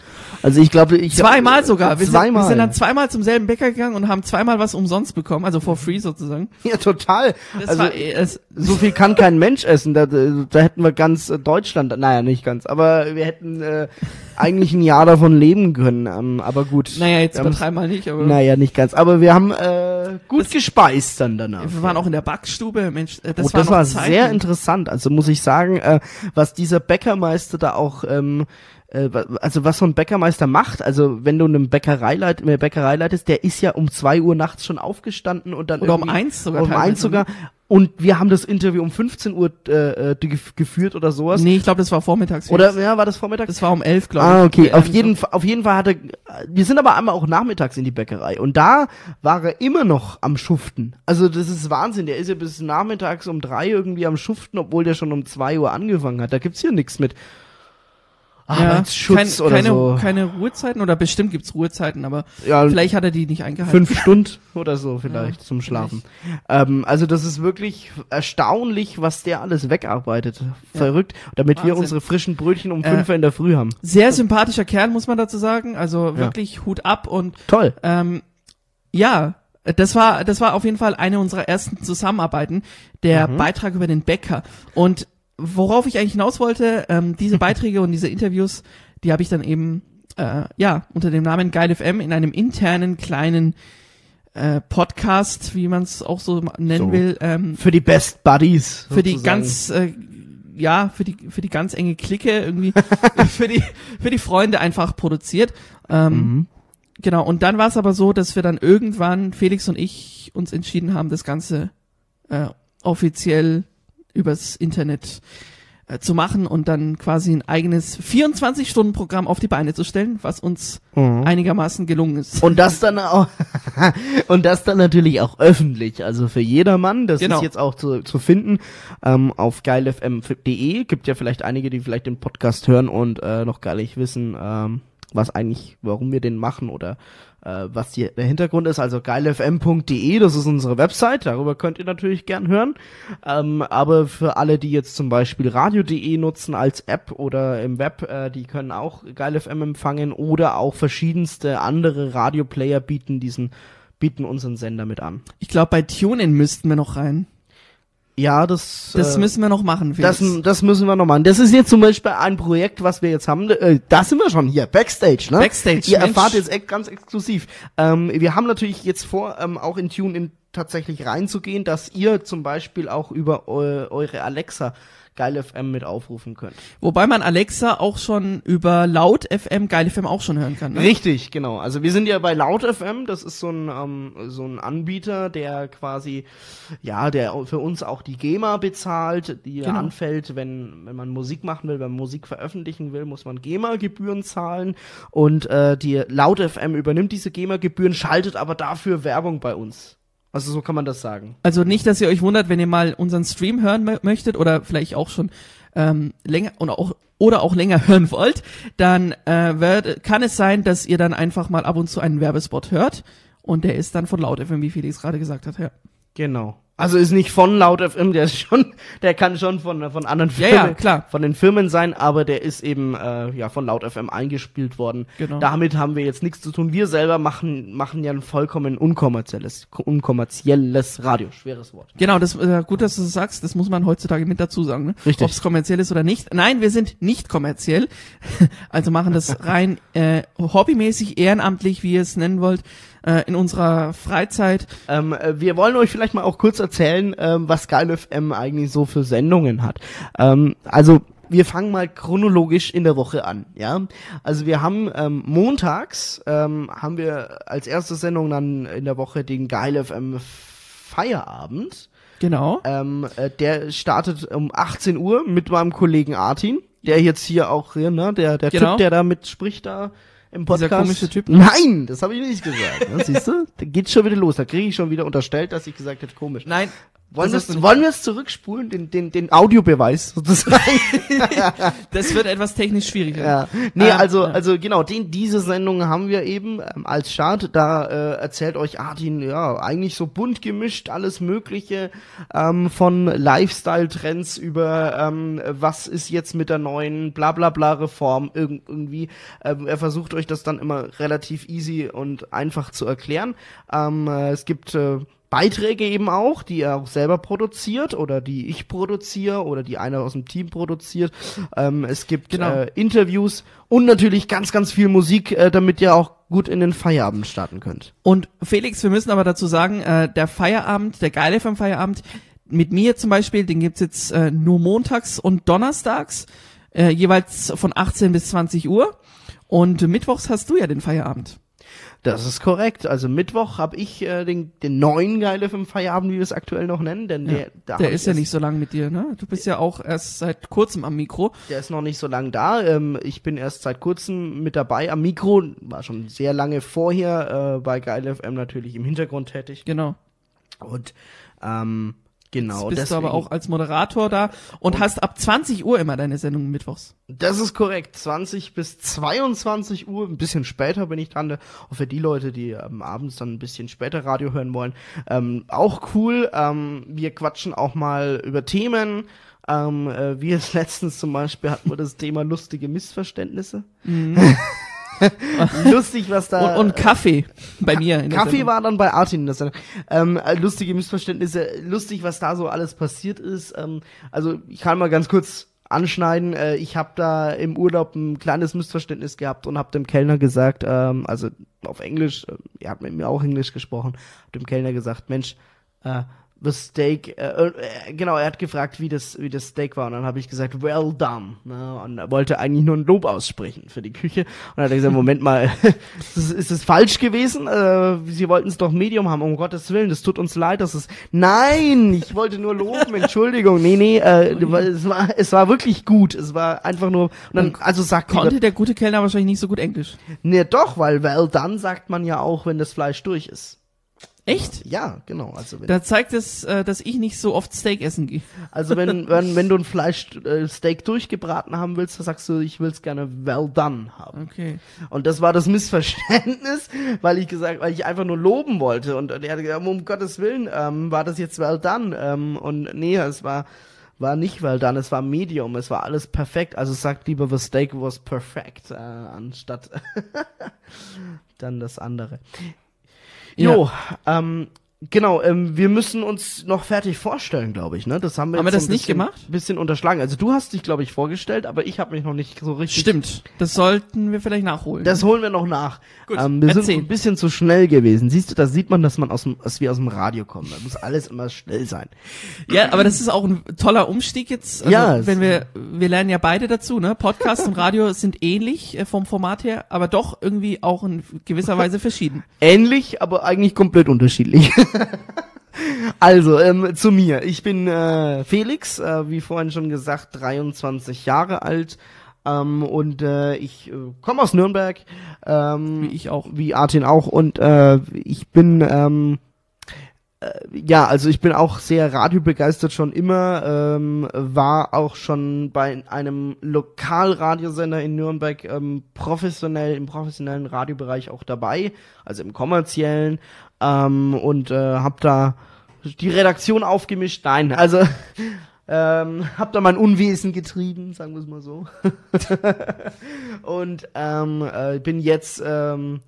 Also ich glaube, ich Zweimal sogar. Wir sind, zweimal. wir sind dann zweimal zum selben Bäcker gegangen und haben zweimal was umsonst bekommen, also for free sozusagen. ja total. Das also war eh- es, so viel kann kein Mensch essen. Da, da hätten wir ganz äh, Deutschland, naja, nicht ganz, aber wir hätten äh, eigentlich ein Jahr davon leben können. Ähm, aber gut. naja, jetzt Wir haben's- übertreib mal nicht, aber Naja, nicht ganz. Aber wir haben äh, gut gespeist dann danach. wir waren auch in der Backstube, Mensch, äh, das oh, war das war sehr interessant. Also muss ich sagen, äh, was dieser Bäckermeister da auch, ähm, äh, also was so ein Bäckermeister macht, also wenn du eine Bäckerei, leit, eine Bäckerei leitest, der ist ja um zwei Uhr nachts schon aufgestanden und dann Oder um eins sogar Um eins sogar. Und wir haben das Interview um 15 Uhr äh, äh, gef- geführt oder sowas. Nee, ich glaube, das war vormittags. Oder ja, war das Vormittag? das war um elf, glaube ich. Ah, okay. Auf jeden, Fall, auf jeden Fall hatte, wir sind aber einmal auch nachmittags in die Bäckerei und da war er immer noch am Schuften. Also das ist Wahnsinn. Der ist ja bis nachmittags um drei irgendwie am Schuften, obwohl der schon um zwei Uhr angefangen hat. Da gibt's hier nichts mit Arbeitsschutz kein, oder keine, so. keine Ruhezeiten oder bestimmt gibt's Ruhezeiten, aber Ja, vielleicht hat er die nicht eingehalten. fünf Stunden oder so vielleicht zum Schlafen. Ähm, also das ist wirklich erstaunlich, was der alles wegarbeitet. Verrückt. Damit wir Wahnsinn. unsere frischen Brötchen um Äh, fünf Uhr in der Früh haben. Sehr sympathischer Kerl, muss man dazu sagen. Also wirklich Hut ab und Toll. ähm, ja, das war, das war auf jeden Fall eine unserer ersten Zusammenarbeiten, der Mhm. Beitrag über den Bäcker. Und worauf ich eigentlich hinaus wollte, ähm, diese Beiträge und diese Interviews, die habe ich dann eben, äh, ja, unter dem Namen Geil FM in einem internen kleinen äh, Podcast, wie man es auch so nennen So. will, ähm, Für die Best Buddies. für die ganz äh, ja für die für die ganz enge Clique irgendwie für die für die Freunde einfach produziert ähm, Mhm. genau und dann war es aber so dass wir dann irgendwann Felix und ich uns entschieden haben das ganze äh, offiziell übers Internet äh, zu machen und dann quasi ein eigenes 24 Stunden Programm auf die Beine zu stellen was uns Mhm. einigermaßen gelungen ist Und das dann auch und das dann natürlich auch öffentlich, also für jedermann. Das Genau. ist jetzt auch zu, zu finden ähm, auf geilfm.de. Gibt ja vielleicht einige, die vielleicht den Podcast hören und äh, noch gar nicht wissen, ähm, was eigentlich, warum wir den machen oder äh, was die, der Hintergrund ist. Also geilfm.de, das ist unsere Website. Darüber könnt ihr natürlich gern hören. Ähm, aber für alle, die jetzt zum Beispiel radio.de nutzen als App oder im Web, äh, die können auch geilfm empfangen oder auch verschiedenste andere Radioplayer bieten diesen bieten unseren Sender mit an. ich glaube bei TuneIn müssten wir noch rein Ja, das das äh, müssen wir noch machen das, Felix. das müssen wir noch machen. Das ist jetzt zum Beispiel ein Projekt, was wir jetzt haben. Äh, da sind wir schon hier, Backstage, ne? Backstage, Ihr Mensch. erfahrt jetzt ganz exklusiv. Ähm, wir haben natürlich jetzt vor, ähm, auch in TuneIn tatsächlich reinzugehen, dass ihr zum Beispiel auch über eu eure Alexa Geil FM mit aufrufen könnt. Wobei man Alexa auch schon über Laut FM, Geil FM auch schon hören kann. Ne? Richtig, genau. Also wir sind ja bei Laut FM, das ist so ein, ähm, so ein Anbieter, der quasi, ja, der für uns auch die GEMA bezahlt, die Genau. anfällt, wenn, wenn man Musik machen will, wenn man Musik veröffentlichen will, muss man GEMA-Gebühren zahlen und äh, die Laut FM übernimmt diese GEMA-Gebühren, schaltet aber dafür Werbung bei uns. Also so kann man das sagen. Also nicht, dass ihr euch wundert, wenn ihr mal unseren Stream hören mö- möchtet oder vielleicht auch schon ähm, länger und auch oder auch länger hören wollt, dann äh, wird, kann es sein, dass ihr dann einfach mal ab und zu einen Werbespot hört und der ist dann von Laut FM, wie Felix gerade gesagt hat. Ja, Genau. Also ist nicht von Laut FM, der ist schon, der kann schon von, von anderen ja, Firmen, ja klar. von den Firmen sein, aber der ist eben äh, ja von Laut FM eingespielt worden. Genau. Damit haben wir jetzt nichts zu tun. Wir selber machen machen ja ein vollkommen unkommerzielles unkommerzielles Radio, schweres Wort. Genau, das äh, gut, dass du das sagst. Das muss man heutzutage mit dazu sagen, ne? Richtig. Ob es kommerziell ist oder nicht. Nein, wir sind nicht kommerziell. also machen das rein äh, hobbymäßig, ehrenamtlich, wie ihr es nennen wollt, äh, in unserer Freizeit. Ähm, äh, wir wollen euch vielleicht mal auch kurz erzählen, ähm, was Geil FM eigentlich so für Sendungen hat. Ähm, also wir fangen mal chronologisch in der Woche an, ja. Also wir haben ähm, montags ähm, haben wir als erste Sendung dann in der Woche den Geil FM Feierabend. Genau. Ähm, äh, der startet um 18 Uhr mit meinem Kollegen Artin, der jetzt hier auch, hier, ne, der, der Genau. Typ, der da mitspricht da im Dieser Podcast. komische Typ. Nein, das habe ich nicht gesagt. Ne, siehst du? Da geht's schon wieder los. Da kriege ich schon wieder unterstellt, dass ich gesagt hätte, komisch. Nein, Wollen wir es zurückspulen, den, den, den Audiobeweis sozusagen? Das wird etwas technisch schwieriger. Ja. Nee, Ähm, also, ja. also genau, den, diese Sendung haben wir eben ähm, als Start. Da äh, erzählt euch Artin, ja, eigentlich so bunt gemischt, alles Mögliche, ähm, von Lifestyle-Trends über ähm, was ist jetzt mit der neuen Blablabla-Reform irg irgendwie. Ähm, er versucht euch das dann immer relativ easy und einfach zu erklären. Ähm, äh, es gibt äh, Beiträge eben auch, die er auch selber produziert oder die ich produziere oder die einer aus dem Team produziert. Ähm, es gibt Genau. äh, Interviews und natürlich ganz, ganz viel Musik, äh, damit ihr auch gut in den Feierabend starten könnt. Und Felix, wir müssen aber dazu sagen, äh, der Feierabend, der geile vom Feierabend, mit mir zum Beispiel, den gibt's jetzt äh, nur montags und donnerstags, äh, jeweils von 18 bis 20 Uhr. Und mittwochs hast du ja den Feierabend. Das ist korrekt. Also Mittwoch habe ich äh, den, den neuen Geile im Feierabend, wie wir es aktuell noch nennen, denn der, da Der ist ja nicht so lang mit dir, ne? Du bist ja auch erst seit kurzem am Mikro. Der ist noch nicht so lang da. Ähm, ich bin erst seit kurzem mit dabei am Mikro, war schon sehr lange vorher äh, bei Geil FM natürlich im Hintergrund tätig. Genau. Und ähm, genau, Jetzt bist du aber deswegen- auch als Moderator da und, hast ab 20 Uhr immer deine Sendung mittwochs. Das ist korrekt. 20 bis 22 Uhr, ein bisschen später bin ich dran. Auch für die Leute, die ähm, abends dann ein bisschen später Radio hören wollen. Ähm, auch cool. Ähm, wir quatschen auch mal über Themen. Ähm, äh, wie jetzt letztens zum Beispiel hatten wir das Thema lustige Missverständnisse. Lustig, was da. Und, und Kaffee bei mir. In der Kaffee Sendung. war dann bei Artin. Das, ähm, äh, lustige Missverständnisse, lustig, was da so alles passiert ist. Ähm, also ich kann mal ganz kurz anschneiden. Äh, ich habe da im Urlaub ein kleines Missverständnis gehabt und habe dem Kellner gesagt, ähm, also auf Englisch, äh, er hat mit mir auch Englisch gesprochen, hab dem Kellner gesagt, Mensch, äh, the steak, äh, äh, genau, er hat gefragt, wie das, wie das Steak war. Und dann habe ich gesagt, well done, ne, und er wollte eigentlich nur ein Lob aussprechen für die Küche. Und dann hat er gesagt, Moment mal, ist es, ist falsch gewesen? Äh, Sie wollten es doch Medium haben, um Gottes Willen, das tut uns leid, dass es, nein, ich wollte nur loben, Entschuldigung, nee, nee, äh, es war, es war wirklich gut, es war einfach nur, und dann, also sagt lieber- Konnte der gute Kellner wahrscheinlich nicht so gut Englisch. Nee, doch, weil well done sagt man ja auch, wenn das Fleisch durch ist. Echt? Ja, genau. Also wenn, Da zeigt es, äh, dass ich nicht so oft Steak essen gehe. also wenn, wenn, wenn du ein Fleischsteak äh, Steak durchgebraten haben willst, dann sagst du, ich will es gerne well done haben. Okay. Und das war das Missverständnis, weil ich gesagt, weil ich einfach nur loben wollte. Und er hat gesagt, um Gottes Willen, ähm, war das jetzt well done? Ähm, und nee, es war, war nicht well done, es war medium, es war alles perfekt. Also sagt lieber, the steak was perfect, äh, anstatt dann das andere. Jo, ähm, genau, ähm, wir müssen uns noch fertig vorstellen, glaube ich, ne? Das haben wir Haben wir jetzt das so ein nicht bisschen, gemacht? Bisschen unterschlagen. Also du hast dich, glaube ich, vorgestellt, aber ich habe mich noch nicht so richtig Stimmt. Das sollten wir vielleicht nachholen. das holen wir noch nach. Gut, ähm, wir sind erzähl. ein bisschen zu schnell gewesen. Siehst du, da sieht man, dass man aus dem, dass wir aus dem Radio kommen. Da muss alles immer schnell sein. ja, aber das ist auch ein toller Umstieg jetzt. Also, Ja, wenn wir, wir lernen ja beide dazu, ne? Podcast und Radio sind ähnlich äh, vom Format her, aber doch irgendwie auch in gewisser Weise verschieden. Ähnlich, aber eigentlich komplett unterschiedlich. also, ähm, zu mir. Ich bin äh, Felix, äh, wie vorhin schon gesagt, 23 Jahre alt. Ähm, und äh, ich äh, komme aus Nürnberg. Ähm, Wie ich auch. Wie Artin auch. Und äh, ich bin ähm, äh, ja, also ich bin auch sehr radiobegeistert schon immer, ähm, war auch schon bei einem Lokalradiosender in Nürnberg ähm, professionell, im professionellen Radiobereich auch dabei, also im kommerziellen ähm, und äh, hab da die Redaktion aufgemischt. Nein, also ähm, hab da mein Unwesen getrieben, sagen wir es mal so. und ähm, äh, bin jetzt ähm,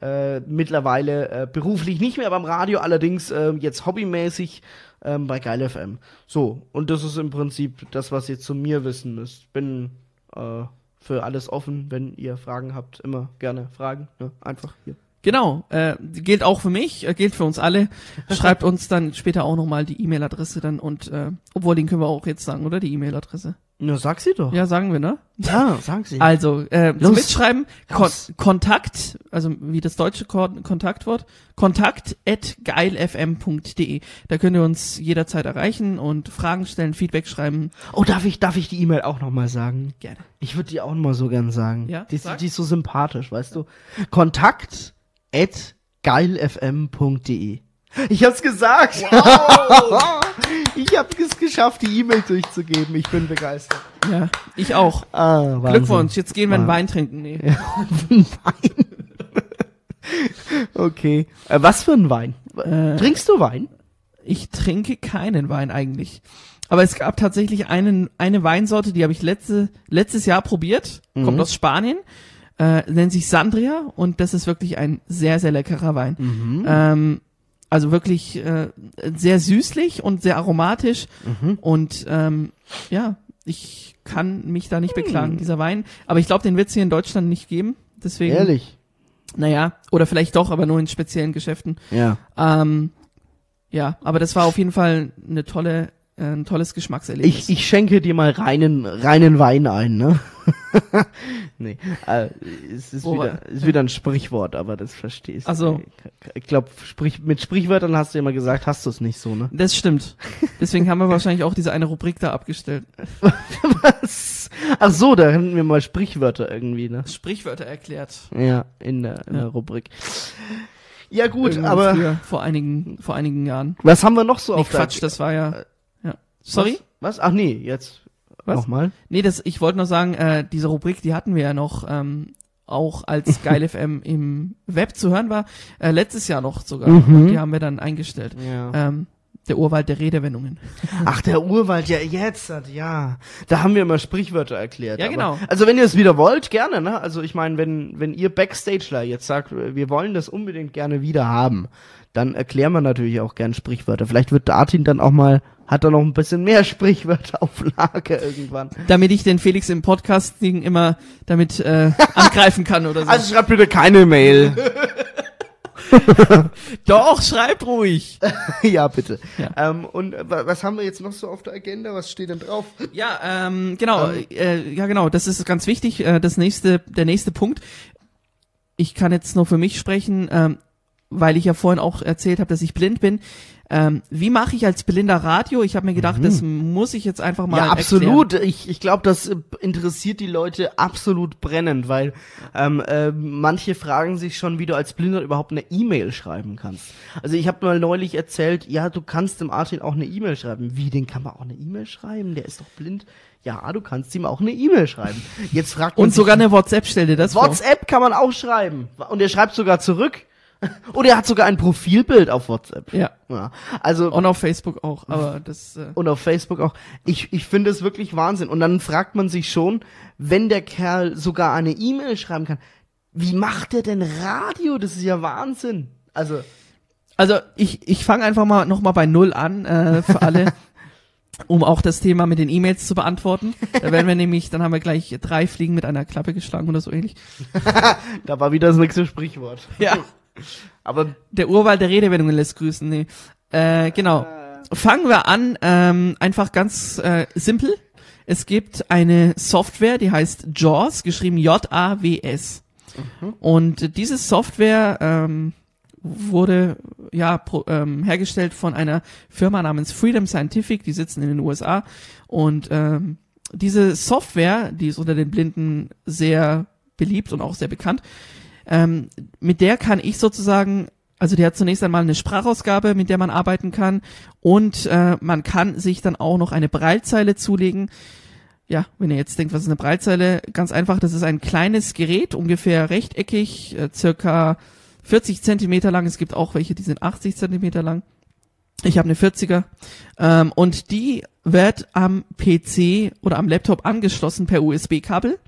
äh, mittlerweile äh, beruflich nicht mehr beim Radio, allerdings äh, jetzt hobbymäßig ähm, bei Geil FM. So, und das ist im Prinzip das, was ihr zu mir wissen müsst. Bin äh, für alles offen, wenn ihr Fragen habt, immer gerne fragen. Ne? Einfach hier. Genau, äh, gilt auch für mich, äh, gilt für uns alle. Schreibt uns dann später auch nochmal die E-Mail-Adresse dann und, äh, obwohl den können wir auch jetzt sagen, oder? Die E-Mail-Adresse. Na, sag sie doch. Ja, sagen wir, ne? ja sag sie. Also, äh, zum Los. Mitschreiben, Kon. Kontakt, also wie das deutsche Kon Kontaktwort, kontakt at geilfm.de. Da könnt ihr uns jederzeit erreichen und Fragen stellen, Feedback schreiben. Oh, darf ich, darf ich die E-Mail auch nochmal sagen? Gerne. Ich würde die auch mal so gern sagen. Ja, Die, sag. die ist so sympathisch, weißt du? Kontakt at geilfm.de. Ich hab's gesagt. ich hab es geschafft, die E-Mail durchzugeben. Ich bin begeistert. Ja, ich auch. Ah. Glückwunsch, jetzt gehen wir einen Wah- Wein trinken. Nee. Wein. okay. Äh, was für ein Wein? Äh, Trinkst du Wein? Ich trinke keinen Wein eigentlich. Aber es gab tatsächlich einen, eine Weinsorte, die habe ich letzte, letztes Jahr probiert. Mhm. Kommt aus Spanien. Äh, nennt sich Sandria und das ist wirklich ein sehr, sehr leckerer Wein. Mhm. Ähm, also wirklich äh, sehr süßlich und sehr aromatisch. Mhm. Und ähm, ja, ich kann mich da Hm. nicht beklagen, dieser Wein. Aber ich glaube, den wird es hier in Deutschland nicht geben. Deswegen, Ehrlich? naja, oder vielleicht doch, aber nur in speziellen Geschäften. Ja. Ähm, ja, aber das war auf jeden Fall eine tolle, ein tolles Geschmackserlebnis. Ich, ich schenke dir mal reinen, reinen Wein ein, ne? nee, äh, es ist wieder, ist wieder ein Sprichwort, aber das verstehst du. Ach so. Ich glaube, Sprich, mit Sprichwörtern hast du immer gesagt, hast du es nicht so, ne? das stimmt. Deswegen haben wir wahrscheinlich auch diese eine Rubrik da abgestellt. Was? Ach so, da hatten wir mal Sprichwörter irgendwie, ne? Sprichwörter erklärt. Ja, in der, in Ja. der Rubrik. Ja gut, Irgendwann aber früher, vor einigen, vor einigen Jahren. was haben wir noch so Nee, auf der- Quatsch, das war ja, ja. Sorry? Was? was? Ach nee, jetzt Was? nochmal. Nee, das, ich wollte nur sagen, äh, diese Rubrik, die hatten wir ja noch, ähm, auch als Geil FM im Web zu hören war, äh, letztes Jahr noch sogar. Mhm. Und die haben wir dann eingestellt. Ja. Ähm, der Urwald der Redewendungen. Ach, der Urwald, ja, jetzt, ja. Da haben wir immer Sprichwörter erklärt. Ja, aber- genau. Also wenn ihr es wieder wollt, gerne, ne? Also ich meine, wenn, wenn ihr Backstageler jetzt sagt, wir wollen das unbedingt gerne wieder haben, dann erklären wir natürlich auch gern Sprichwörter. Vielleicht wird Artin dann auch mal, hat er noch ein bisschen mehr Sprichwörter auf Lager irgendwann. Damit ich den Felix im Podcasting immer damit äh, angreifen kann oder so. Also schreibt bitte keine Mail. Doch, schreibt ruhig. ja, bitte. Ja. Ähm, und äh, wa- was haben wir jetzt noch so auf der Agenda? Was steht denn drauf? Ja, ähm, genau, äh, ja genau, das ist ganz wichtig. Äh, das nächste, der nächste Punkt. Ich kann jetzt nur für mich sprechen, ähm, weil ich ja vorhin auch erzählt habe, dass ich blind bin. Ähm, wie mache ich als blinder Radio? Ich habe mir gedacht, das muss ich jetzt einfach mal Mhm. Ja, erklären. absolut. Ich, ich glaube, das äh, interessiert die Leute absolut brennend, weil ähm, äh, manche fragen sich schon, wie du als Blinder überhaupt eine E-Mail schreiben kannst. Also ich habe mal neulich erzählt, ja, du kannst dem Artin auch eine E-Mail schreiben. Wie, den kann man auch eine E-Mail schreiben? Der ist doch blind. Ja, du kannst ihm auch eine E-Mail schreiben. Jetzt fragt man Und sogar eine WhatsApp, stell dir das vor. WhatsApp kann man auch schreiben. Und er schreibt sogar zurück. Und er hat sogar ein Profilbild auf WhatsApp. Ja. ja. Also Und auf Facebook auch, aber das, äh, und auf Facebook auch. Ich, ich finde es wirklich Wahnsinn. Und dann fragt man sich schon, wenn der Kerl sogar eine E-Mail schreiben kann, wie macht der denn Radio? Das ist ja Wahnsinn. Also, Also ich, ich fange einfach mal nochmal bei Null an äh, für alle, um auch das Thema mit den E-Mails zu beantworten. Da werden wir nämlich, dann haben wir gleich drei Fliegen mit einer Klappe geschlagen oder so ähnlich. da war wieder das nächste Sprichwort. Ja. Aber Der Urwald der Redewendungen lässt grüßen. Nee. Äh, genau. Fangen wir an, ähm, einfach ganz äh, simpel. Es gibt eine Software, die heißt JAWS, geschrieben J-A-W-S. Und diese Software ähm, wurde ja pro, ähm, hergestellt von einer Firma namens Freedom Scientific, die sitzen in den USA. Und ähm, diese Software, die ist unter den Blinden sehr beliebt und auch sehr bekannt, ähm, mit der kann ich sozusagen, also die hat zunächst einmal eine Sprachausgabe, mit der man arbeiten kann und äh, man kann sich dann auch noch eine Braillezeile zulegen. Ja, wenn ihr jetzt denkt, was ist eine Braillezeile? Ganz einfach, das ist ein kleines Gerät, ungefähr rechteckig, äh, circa 40 Zentimeter lang. Es gibt auch welche, die sind 80 Zentimeter lang. Ich habe eine 40er. Ähm, und die wird am PC oder am Laptop angeschlossen per USB-Kabel.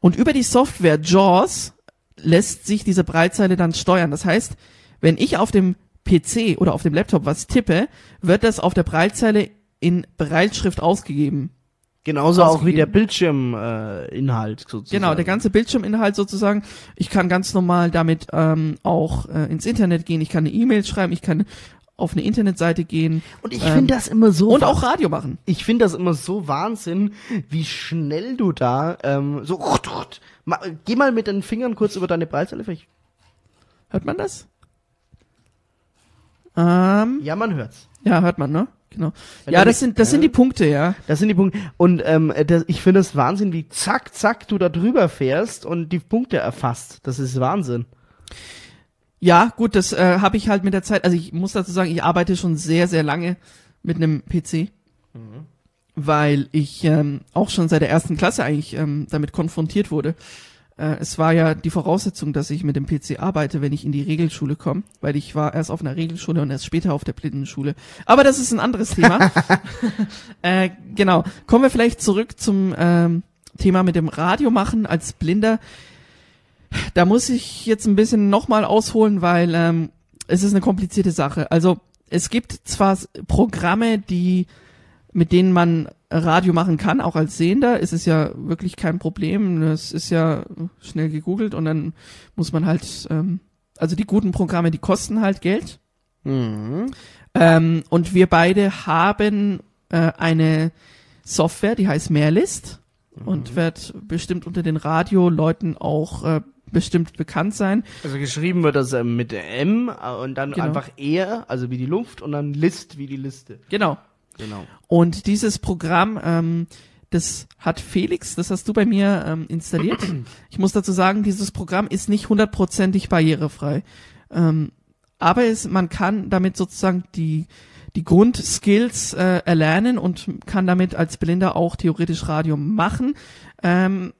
Und über die Software JAWS lässt sich diese Breitzeile dann steuern. Das heißt, wenn ich auf dem PC oder auf dem Laptop was tippe, wird das auf der Breitzeile in Breitschrift ausgegeben. genauso auch wie Ausgegeben. der Bildschirminhalt äh, sozusagen. Genau, der ganze Bildschirminhalt sozusagen. Ich kann ganz normal damit ähm, auch äh, ins Internet gehen. Ich kann eine E-Mail schreiben, ich kann auf eine Internetseite gehen Und ich ähm, finde das immer so und auch Radio machen. ich finde das immer so Wahnsinn, wie schnell du da ähm, so Ma- geh mal mit den Fingern kurz über deine vielleicht- Hört man das? Ähm, Ja, man hört's. ja, hört man, ne? Genau. Wenn ja, das sind das sind die Punkte, ja. Das sind die Punkte. Und ähm, das, ich finde es Wahnsinn, wie zack, zack du da drüber fährst und die Punkte erfasst. Das ist Wahnsinn. Ja, gut, das äh, habe ich halt mit der Zeit, also ich muss dazu sagen, ich arbeite schon sehr, sehr lange mit einem PC, weil ich ähm, auch schon seit der ersten Klasse eigentlich ähm, damit konfrontiert wurde. Äh, es war ja die Voraussetzung, dass ich mit dem PC arbeite, wenn ich in die Regelschule komme, weil ich war erst auf einer Regelschule und erst später auf der Blindenschule. Aber das ist ein anderes Thema. äh, genau. Kommen wir vielleicht zurück zum ähm, Thema mit dem Radio machen als Blinder. Da muss ich jetzt ein bisschen nochmal ausholen, weil ähm, es ist eine komplizierte Sache. Also es gibt zwar Programme, die mit denen man Radio machen kann, auch als Sehender. Es ist ja wirklich kein Problem. Das ist ja schnell gegoogelt und dann muss man halt, ähm, also die guten Programme, die kosten halt Geld. Mhm. Ähm, und wir beide haben äh, eine Software, die heißt Mehrlist und wird bestimmt unter den Radioleuten auch äh, bestimmt bekannt sein. Also geschrieben wird das ähm, mit M äh, und dann Genau. einfach Air, also wie die Luft und dann List wie die Liste. Genau. Genau. Und dieses Programm, ähm, das hat Felix, das hast du bei mir ähm, installiert. Ich muss dazu sagen, dieses Programm ist nicht hundertprozentig barrierefrei. Ähm, aber es, man kann damit sozusagen die, die Grundskills äh, erlernen und kann damit als Blinder auch theoretisch Radio machen. Ähm,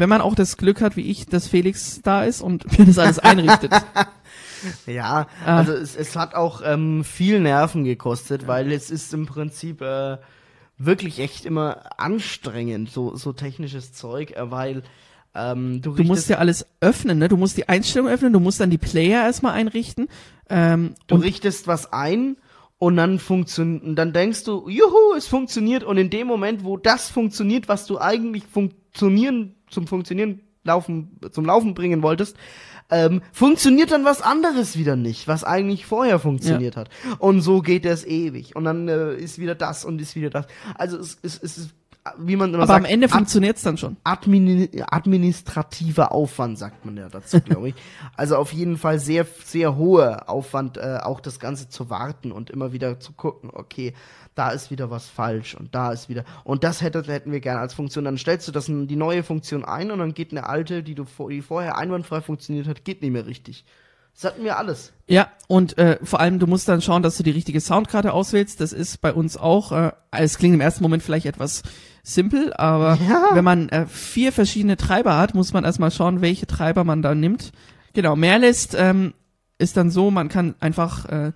wenn man auch das Glück hat, wie ich, dass Felix da ist und mir das alles einrichtet. Ja, Ah. also es, es hat auch ähm, viel Nerven gekostet, weil es ist im Prinzip äh, wirklich echt immer anstrengend, so, so technisches Zeug, äh, weil ähm, du, Du musst ja alles öffnen, ne? Du musst die Einstellung öffnen, du musst dann die Player erstmal einrichten. Ähm, du richtest was ein und dann funktioniert, dann denkst du, juhu, es funktioniert und in dem Moment, wo das funktioniert, was du eigentlich funktionieren, zum Funktionieren laufen, zum Laufen bringen wolltest, ähm, funktioniert dann was anderes wieder nicht, was eigentlich vorher funktioniert hat. Und so geht es ewig. Und dann äh, ist wieder das und ist wieder das. Also es, es, es ist, wie man immer aber sagt, am Ende ad- funktioniert's dann schon. Admini administrativer Aufwand, sagt man ja dazu, glaube ich. Also auf jeden Fall sehr, sehr hoher Aufwand, äh, auch das Ganze zu warten und immer wieder zu gucken, okay, da ist wieder was falsch und da ist wieder. Und das hätte, hätten wir gerne als Funktion. Dann stellst du das in die neue Funktion ein und dann geht eine alte, die du die vorher einwandfrei funktioniert hat, geht nicht mehr richtig. Das hatten wir alles. Ja, und äh, vor allem, du musst dann schauen, dass du die richtige Soundkarte auswählst. Das ist bei uns auch, äh, es klingt im ersten Moment vielleicht etwas simpel, aber Ja. wenn man äh, vier verschiedene Treiber hat, muss man erstmal schauen, welche Treiber man da nimmt. Genau, Mehrlist ähm, ist dann so, man kann einfach äh,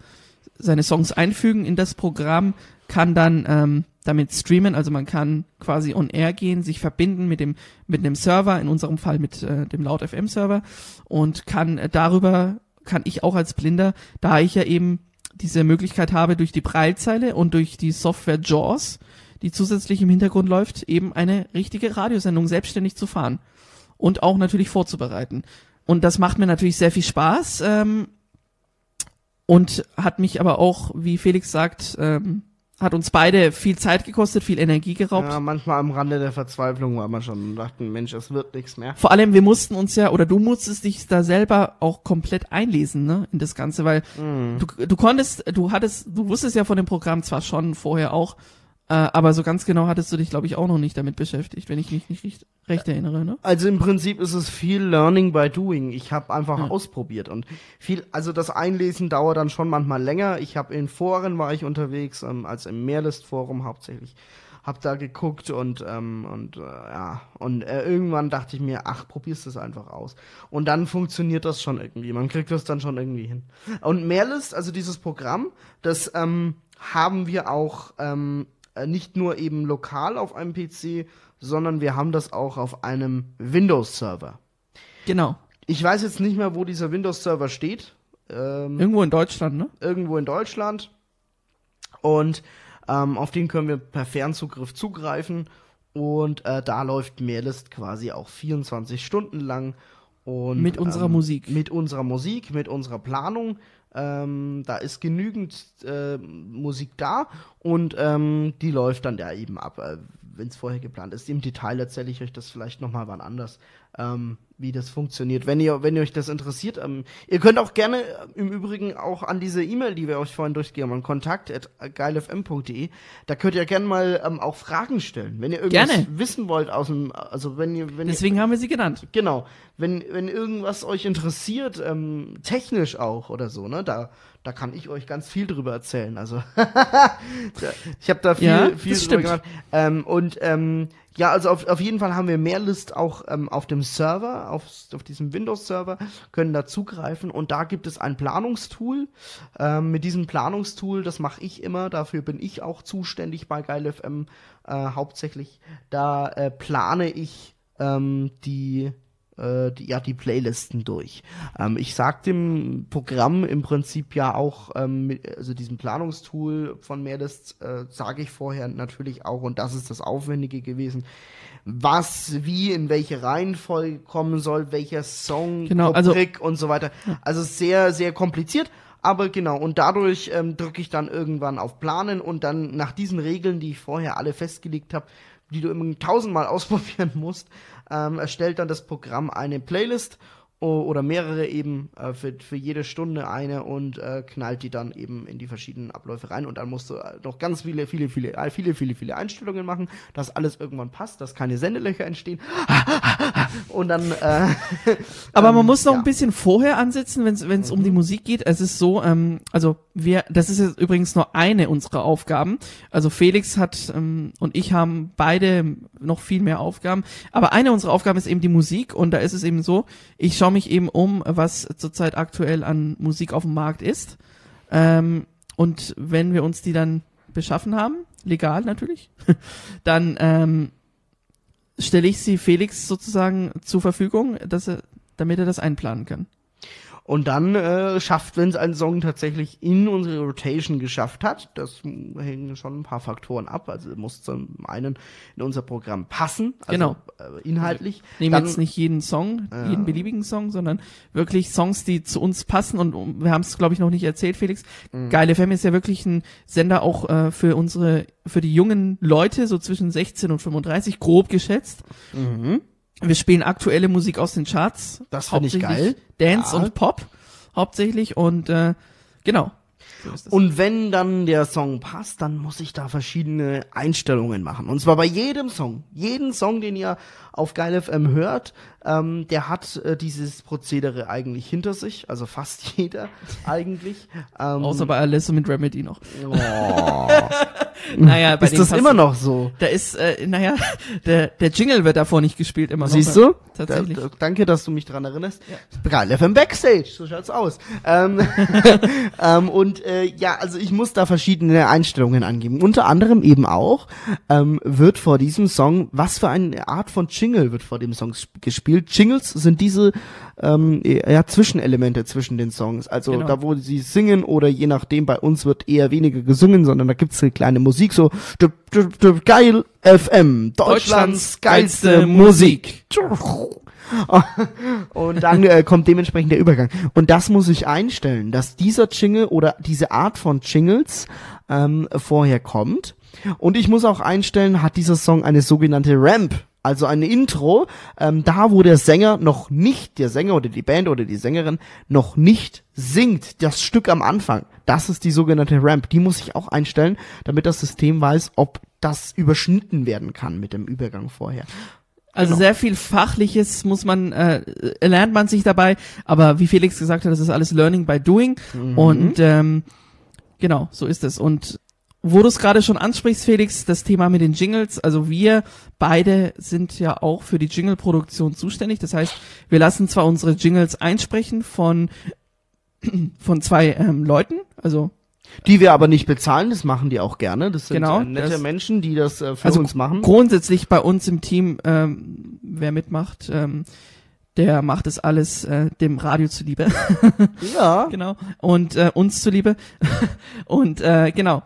seine Songs einfügen in das Programm, kann dann ähm, damit streamen, also man kann quasi on air gehen, sich verbinden mit dem mit einem Server, in unserem Fall mit äh, dem Laut FM Server und kann äh, darüber kann ich auch als Blinder, da ich ja eben diese Möglichkeit habe durch die Breilzeile und durch die Software JAWS, die zusätzlich im Hintergrund läuft, eben eine richtige Radiosendung selbstständig zu fahren und auch natürlich vorzubereiten. Und das macht mir natürlich sehr viel Spaß ähm, und hat mich aber auch, wie Felix sagt, ähm, hat uns beide viel Zeit gekostet, viel Energie geraubt. Ja, manchmal am Rande der Verzweiflung war man schon und dachten, Mensch, es wird nichts mehr. Vor allem, wir mussten uns ja, oder du musstest dich da selber auch komplett einlesen, ne, in das Ganze, weil du, du konntest, du hattest, du wusstest ja von dem Programm zwar schon vorher auch, äh, aber so ganz genau hattest du dich, glaube ich, auch noch nicht damit beschäftigt, wenn ich mich nicht recht, recht erinnere, ne? Also im Prinzip ist es viel Learning by Doing. Ich habe einfach ausprobiert und viel, also das Einlesen dauert dann schon manchmal länger. Ich habe in Foren war ich unterwegs, ähm, als im Mehrlist-Forum hauptsächlich. Hab da geguckt und ähm, und äh, ja und äh, irgendwann dachte ich mir, ach probierst es einfach aus und dann funktioniert das schon irgendwie. Man kriegt das dann schon irgendwie hin. Und Mehrlist, also dieses Programm, das ähm, haben wir auch ähm, äh, nicht nur eben lokal auf einem PC, sondern wir haben das auch auf einem Windows-Server. Genau. Ich weiß jetzt nicht mehr, wo dieser Windows-Server steht. Ähm, Irgendwo in Deutschland, ne? irgendwo in Deutschland. Und ähm, auf den können wir per Fernzugriff zugreifen. Und äh, da läuft Mehrlist quasi auch 24 Stunden lang. Und, Mit unserer ähm, Musik. Mit unserer Musik, mit unserer Planung. Ähm, da ist genügend äh, Musik da und ähm, die läuft dann da eben ab, äh, wenn es vorher geplant ist. Im Detail erzähle ich euch das vielleicht nochmal wann anders. Ähm, wie das funktioniert. Wenn ihr, wenn ihr euch das interessiert, ähm, ihr könnt auch gerne äh, im Übrigen auch an diese E-Mail, die wir euch vorhin durchgegeben haben, kontakt.geilfm.de, da könnt ihr gerne mal ähm, auch Fragen stellen. Wenn ihr irgendwas Gerne. wissen wollt aus dem, also wenn ihr, wenn ihr, Deswegen haben wir sie genannt. Genau. Wenn, wenn irgendwas euch interessiert, ähm, technisch auch oder so, ne, da, da kann ich euch ganz viel drüber erzählen. Also ich habe da viel, Ja, viel drüber gemacht. Ähm, und ähm, ja, also auf, auf jeden Fall haben wir Mehrlist auch ähm, auf dem Server, auf, auf diesem Windows-Server, können da zugreifen und da gibt es ein Planungstool. Ähm, mit diesem Planungstool, das mache ich immer, dafür bin ich auch zuständig bei GeilFM äh, hauptsächlich. Da äh, plane ich ähm, die äh, die, ja, die Playlisten durch. Ähm, ich sag dem Programm im Prinzip ja auch, ähm, mit, also diesem Planungstool von Mehrlist, äh, sage ich vorher natürlich auch, und das ist das Aufwendige gewesen, was, wie, in welche Reihenfolge kommen soll, welcher Song, Genau, also- Rubrik und so weiter. Also sehr, sehr kompliziert. Aber genau, und dadurch ähm, drücke ich dann irgendwann auf Planen und dann nach diesen Regeln, die ich vorher alle festgelegt habe, die du immer tausendmal ausprobieren musst, ähm, erstellt dann das Programm eine Playlist oder mehrere eben äh, für, für jede Stunde eine und äh, knallt die dann eben in die verschiedenen Abläufe rein und dann musst du äh, noch ganz viele, viele, viele, äh, viele, viele, viele Einstellungen machen, dass alles irgendwann passt, dass keine Sendelöcher entstehen und dann äh, Aber man ähm, muss noch ja. ein bisschen vorher ansetzen, wenn es um die Musik geht. Es ist so, ähm, also wir, das ist jetzt übrigens nur eine unserer Aufgaben. Also Felix hat ähm, und ich haben beide noch viel mehr Aufgaben. Aber eine unserer Aufgaben ist eben die Musik und da ist es eben so, ich schaue mich eben um, was zurzeit aktuell an Musik auf dem Markt ist. Ähm, und wenn wir uns die dann beschaffen haben, legal natürlich, dann ähm, stelle ich sie Felix sozusagen zur Verfügung, dass er, damit er das einplanen kann. Und dann äh, schafft, wenn es ein Song tatsächlich in unsere Rotation geschafft hat, das hängen schon ein paar Faktoren ab. Also muss zum einen in unser Programm passen, also Genau. äh, inhaltlich. Nehmen Dann- jetzt nicht jeden Song, Ja. jeden beliebigen Song, sondern wirklich Songs, die zu uns passen. Und wir haben es, glaube ich, noch nicht erzählt, Felix. Mhm. Geile FM ist ja wirklich ein Sender auch äh, für unsere, für die jungen Leute, so zwischen 16 und 35, grob geschätzt. Mhm. Wir spielen aktuelle Musik aus den Charts. Das find ich Hauptsächlich geil. Dance Ja. und Pop hauptsächlich und äh, genau. So. Und wenn dann der Song passt, dann muss ich da verschiedene Einstellungen machen. Und zwar bei jedem Song. Jeden Song, den ihr auf Geil FM hört, ähm, der hat äh, dieses Prozedere eigentlich hinter sich. Also fast jeder eigentlich. Ähm, Außer bei Alesso mit Remedy noch. oh. Naja, bei ist das immer noch so? Da ist, äh, naja, der, der Jingle wird davor nicht gespielt immer Siehst noch. du? Tatsächlich. Da, da, danke, dass du mich dran erinnerst. Geil, FM Backstage, so schaut's aus. Ähm, ähm, und äh, ja, also ich muss da verschiedene Einstellungen angeben. Unter anderem eben auch ähm, wird vor diesem Song, was für eine Art von Jingle wird vor dem Song sp- gespielt. Jingles sind diese ähm, ja, Zwischenelemente zwischen den Songs. Also Genau. da, wo sie singen oder je nachdem, bei uns wird eher weniger gesungen, sondern da gibt's eine kleine Musik, so geil FM, Deutschlands geilste Musik. Und dann äh, kommt dementsprechend der Übergang. Und das muss ich einstellen, dass dieser Jingle oder diese Art von Jingles ähm, vorher kommt. Und ich muss auch einstellen, hat dieser Song eine sogenannte Ramp, also eine Intro, ähm, da wo der Sänger noch nicht, der Sänger oder die Band oder die Sängerin noch nicht singt, das Stück am Anfang. Das ist die sogenannte Ramp. Die muss ich auch einstellen, damit das System weiß, ob das überschnitten werden kann mit dem Übergang vorher. Also Genau. sehr viel Fachliches muss man, äh, lernt man sich dabei, aber wie Felix gesagt hat, das ist alles Learning by Doing Mhm. und ähm, genau, so ist es. Und wo du es gerade schon ansprichst, Felix, das Thema mit den Jingles, also wir beide sind ja auch für die Jingle-Produktion zuständig. Das heißt, wir lassen zwar unsere Jingles einsprechen von von zwei ähm, Leuten, also Die wir aber nicht bezahlen, das machen die auch gerne. Das sind Genau, äh, nette das- Menschen, die das äh, für Also uns machen. grundsätzlich bei uns im Team, ähm, wer mitmacht, ähm, der macht es alles äh, dem Radio zuliebe. Ja. genau. Und äh, uns zuliebe. und äh, genau.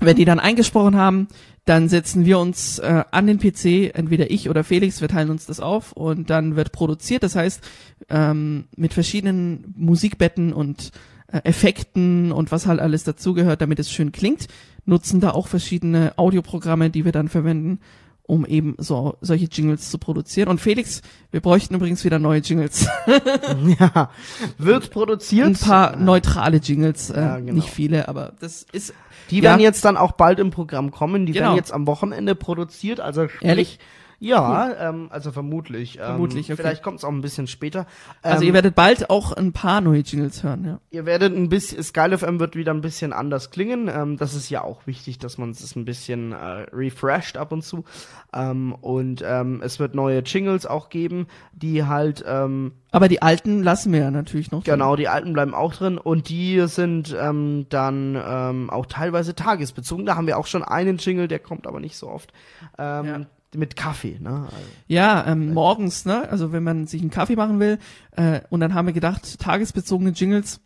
Wenn die dann eingesprochen haben, dann setzen wir uns äh, an den PC, entweder ich oder Felix, wir teilen uns das auf und dann wird produziert. Das heißt, ähm, mit verschiedenen Musikbetten und äh, Effekten und was halt alles dazugehört, damit es schön klingt, nutzen da auch verschiedene Audioprogramme, die wir dann verwenden. Um eben so solche Jingles zu produzieren. Und Felix, wir bräuchten übrigens wieder neue Jingles. ja, wird produziert. Ein paar neutrale Jingles, äh, Ja, genau. nicht viele, aber das ist Die Ja. werden jetzt dann auch bald im Programm kommen. Die Genau. werden jetzt am Wochenende produziert. Also sprich, Ehrlich? Ja, ähm, also vermutlich. Ähm, Vermutlich, okay. Vielleicht kommt es auch ein bisschen später. Also ähm, ihr werdet bald auch ein paar neue Jingles hören, ja. Ihr werdet ein bisschen, FM wird wieder ein bisschen anders klingen. Ähm, das ist ja auch wichtig, dass man es ein bisschen äh, refreshed ab und zu. Ähm, und ähm, es wird neue Jingles auch geben, die halt, ähm, Aber die alten lassen wir ja natürlich noch. drin. genau, die alten bleiben auch drin und die sind ähm, dann ähm, auch teilweise tagesbezogen. Da haben wir auch schon einen Jingle, der kommt aber nicht so oft. Ähm, Ja. Mit Kaffee, ne? Ja, ähm, morgens, ne? Also wenn man sich einen Kaffee machen will, äh, und dann haben wir gedacht, tagesbezogene Jingles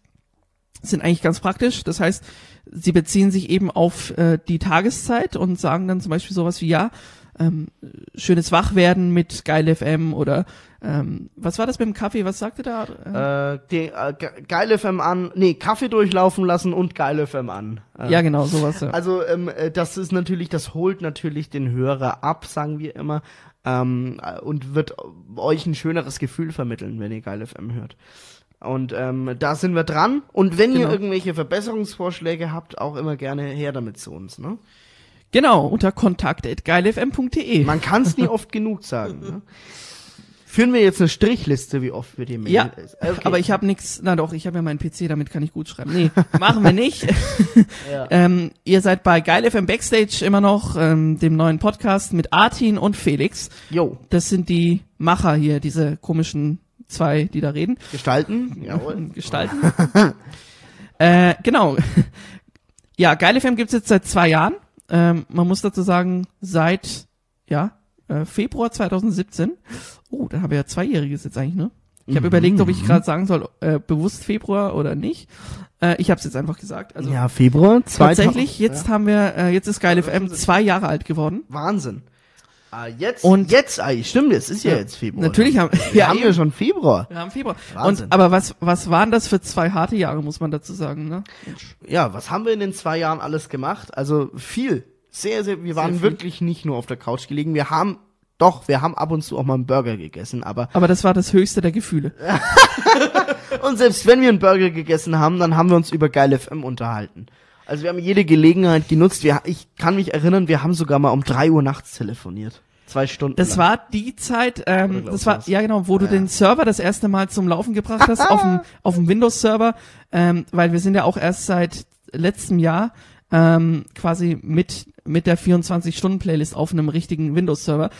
sind eigentlich ganz praktisch. Das heißt, sie beziehen sich eben auf äh, die Tageszeit und sagen dann zum Beispiel sowas wie, ja, ähm, schönes Wachwerden mit Geil FM oder ähm, was war das mit dem Kaffee? Was sagte da? Äh, Äh, die, äh, Ge- Geil FM an, nee, Kaffee durchlaufen lassen und Geil FM an. Äh, ja, genau, sowas. Ja. Also ähm, äh, das ist natürlich, das holt natürlich den Hörer ab, sagen wir immer, ähm, äh, und wird euch ein schöneres Gefühl vermitteln, wenn ihr Geil FM hört. Und ähm, da sind wir dran. Und wenn ihr Genau. irgendwelche Verbesserungsvorschläge habt, auch immer gerne her damit zu uns. Ne? Genau, unter kontakt.geilfm.de. Man kann es nie oft genug sagen. Ne? Führen wir jetzt eine Strichliste, wie oft wir die Mail Ja, Okay. aber ich habe nichts, na doch, ich habe ja meinen PC, damit kann ich gut schreiben. Nee, machen wir nicht. Ja. ähm, ihr seid bei Geil FM Backstage immer noch, ähm, dem neuen Podcast mit Artin und Felix. Jo, Das sind die Macher hier, diese komischen zwei, die da reden. gestalten. Jawohl. Gestalten. äh, genau. Ja, Geil FM gibt's jetzt seit zwei Jahren. Ähm, man muss dazu sagen, seit, ja, äh, Februar 2017. Oh, da haben wir ja Zweijähriges jetzt eigentlich, ne? Ich habe Mhm. überlegt, ob ich gerade sagen soll, äh, bewusst Februar oder nicht. Äh, ich habe es jetzt einfach gesagt. Also ja, Februar. 2000 tatsächlich, jetzt haben wir, äh, jetzt ist Geil FM zwei Jahre alt geworden. Wahnsinn. Ah, jetzt, Und- jetzt, ah, stimmt, es ist ja, Ja, jetzt Februar. Natürlich haben Wir ja, haben ja schon Februar. wir haben Februar. Wahnsinn. Und aber was was waren das für zwei harte Jahre, muss man dazu sagen, ne? Ja, was haben wir in den zwei Jahren alles gemacht? Also viel. Sehr, sehr, wir waren viel. wirklich nicht nur auf der Couch gelegen. Wir haben, doch, wir haben ab und zu auch mal einen Burger gegessen, aber, Aber das war das höchste der Gefühle. und selbst wenn wir einen Burger gegessen haben, dann haben wir uns über Geil FM unterhalten. Also wir haben jede Gelegenheit genutzt. Wir, ich kann mich erinnern, wir haben sogar mal um drei Uhr nachts telefoniert. Zwei Stunden. Das lang. war die Zeit, ähm, das war, was? ja genau, wo du Ja. den Server das erste Mal zum Laufen gebracht hast, auf dem, auf dem Windows-Server, ähm, weil wir sind ja auch erst seit letztem Jahr ähm, quasi mit, mit der 24-Stunden-Playlist auf einem richtigen Windows-Server.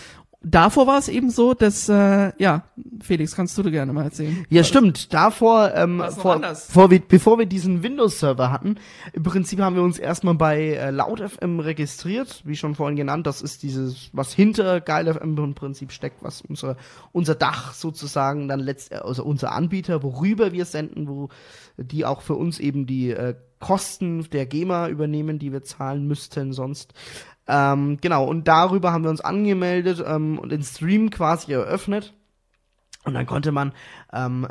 Davor war es eben so, dass, äh, ja, Felix, kannst du dir gerne mal erzählen. Ja, stimmt. Davor, ähm, vor, vor wir, bevor wir diesen Windows-Server hatten, im Prinzip haben wir uns erstmal bei äh, LautFM registriert, wie schon vorhin genannt. Das ist dieses, was hinter GeilFM im Prinzip steckt, was unser, unser Dach sozusagen dann letzt, also unser Anbieter, worüber wir senden, wo die auch für uns eben die äh, Kosten der GEMA übernehmen, die wir zahlen müssten sonst. Ähm, genau, und darüber haben wir uns angemeldet ähm, und den Stream quasi eröffnet. Und dann konnte man, ähm,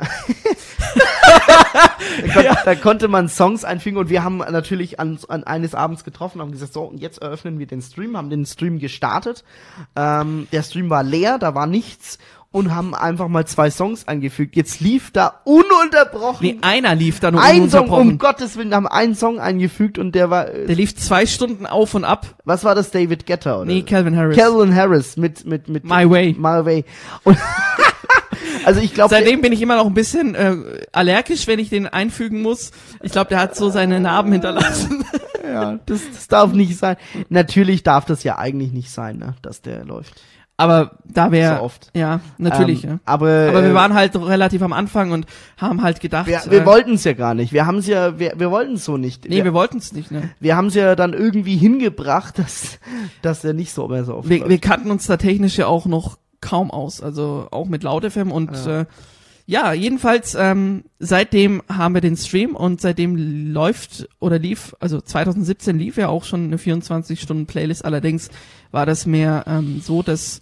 da, kon da konnte man Songs einfügen und wir haben natürlich an, an eines Abends getroffen, haben gesagt, so, und jetzt eröffnen wir den Stream, haben den Stream gestartet. Ähm, der Stream war leer, da war nichts und haben einfach mal zwei Songs eingefügt. Jetzt lief da ununterbrochen Nee, einer lief da nur ein Song, um Gottes Willen, haben einen Song eingefügt und der war, äh, Der lief zwei Stunden auf und ab. was war das, David Guetta oder? Nee, Calvin Harris. Calvin Harris mit, mit, mit My Way. My Way. Und also ich glaube, Seitdem bin ich immer noch ein bisschen äh, allergisch, wenn ich den einfügen muss. Ich glaube, der hat so seine Narben hinterlassen. ja, das, das darf nicht sein. Natürlich darf das ja eigentlich nicht sein, ne, dass der läuft. Aber da wäre So oft. ja natürlich. Ähm, ja. Aber, Aber wir äh, waren halt relativ am Anfang und haben halt gedacht, wir, wir äh, wollten es ja gar nicht. Wir haben es ja, wir, wir wollten es so nicht. nee, wir wollten es nicht. Ne? wir haben es ja dann irgendwie hingebracht, dass, dass er nicht so mehr so oft Wir, läuft. wir kannten uns da technisch ja auch noch kaum aus, also auch mit Laut FM und ja, äh, ja jedenfalls ähm, seitdem haben wir den Stream und seitdem läuft oder lief, also 2017 lief ja auch schon eine 24 Stunden Playlist. Allerdings war das mehr ähm, so, dass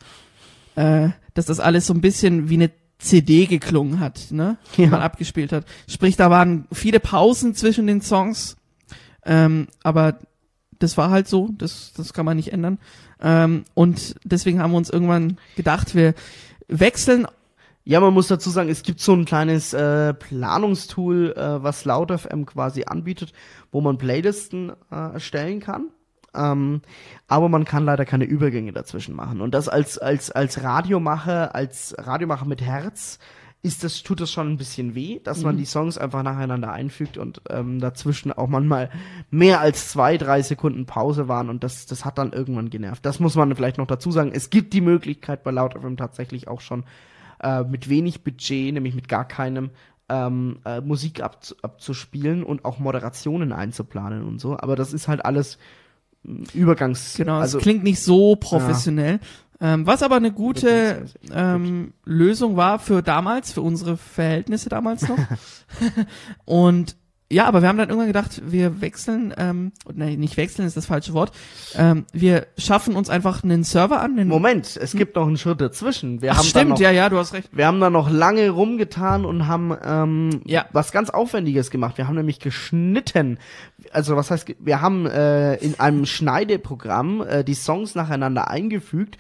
äh, dass das alles so ein bisschen wie eine CD geklungen hat, ne? Die Ja. man abgespielt hat. Sprich, da waren viele Pausen zwischen den Songs, ähm, aber das war halt so, das, das kann man nicht ändern. Ähm, und deswegen haben wir uns irgendwann gedacht, wir wechseln. Ja, man muss dazu sagen, es gibt so ein kleines äh, Planungstool, äh, was LautFM quasi anbietet, wo man Playlisten äh, erstellen kann. Ähm, aber man kann leider keine Übergänge dazwischen machen. Und das als, als, als Radiomacher, als Radiomacher mit Herz, ist das, tut das schon ein bisschen weh, dass man die Songs einfach nacheinander einfügt und ähm, dazwischen auch manchmal mehr als zwei, drei Sekunden Pause waren und das, das hat dann irgendwann genervt. Das muss man vielleicht noch dazu sagen. Es gibt die Möglichkeit bei Loud FM tatsächlich auch schon äh, mit wenig Budget, nämlich mit gar keinem, ähm, äh, Musik ab, abzuspielen und auch Moderationen einzuplanen und so. Aber das ist halt alles mh, Übergangs. Genau, also, es klingt nicht so professionell. Ähm, was aber eine gute ähm, Lösung war für damals, für unsere Verhältnisse damals noch. und ja, aber wir haben dann irgendwann gedacht, wir wechseln, ähm, nein, nicht wechseln ist das falsche Wort. Ähm, wir schaffen uns einfach einen Server an. einen- Moment, es gibt noch einen Schritt dazwischen. Wir Ach, haben stimmt, noch, ja, ja, du hast recht. Wir haben da noch lange rumgetan und haben ähm, Ja. was ganz Aufwendiges gemacht. Wir haben nämlich geschnitten. Also was heißt, wir haben äh, in einem Schneideprogramm äh, die Songs nacheinander eingefügt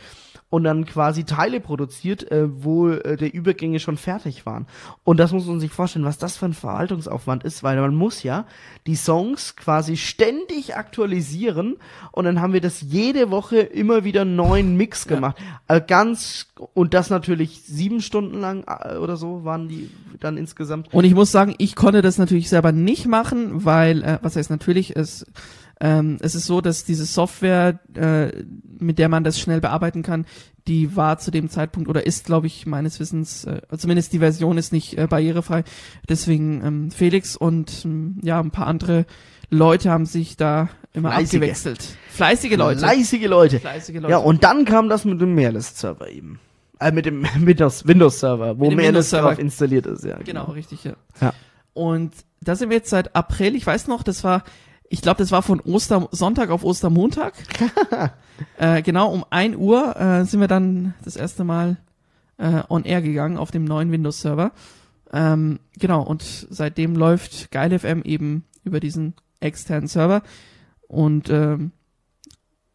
und dann quasi Teile produziert, äh, wo äh, die Übergänge schon fertig waren. Und das muss man sich vorstellen, was das für ein Verwaltungsaufwand ist, weil man muss ja die Songs quasi ständig aktualisieren und dann haben wir das jede Woche immer wieder einen neuen Mix Ja. gemacht. Äh, ganz und das natürlich sieben Stunden lang äh, oder so waren die dann insgesamt. Und ich muss sagen, ich konnte das natürlich selber nicht machen, weil, äh, was heißt natürlich, es, ähm, es ist so, dass diese Software, äh, mit der man das schnell bearbeiten kann, die war zu dem Zeitpunkt oder ist, glaube ich, meines Wissens, äh, zumindest die Version ist nicht äh, barrierefrei. Deswegen ähm, Felix und ähm, ja, ein paar andere Leute haben sich da immer Fleißige. abgewechselt. Fleißige Leute. Fleißige Leute. Fleißige Leute. Ja, und dann kam das mit dem Mailist-Server eben. Äh, mit dem Windows- Windows-Server, wo Mailist Windows-Server. drauf installiert ist, ja. Genau, richtig, ja. Ja. Und da sind wir jetzt seit April, ich weiß noch, das war, ich glaube, das war von Ostersonntag auf Ostermontag. äh, genau, um 1 Uhr äh, sind wir dann das erste Mal äh, on air gegangen auf dem neuen Windows-Server. Ähm, genau, und seitdem läuft GeilFM eben über diesen externen Server. Und ähm,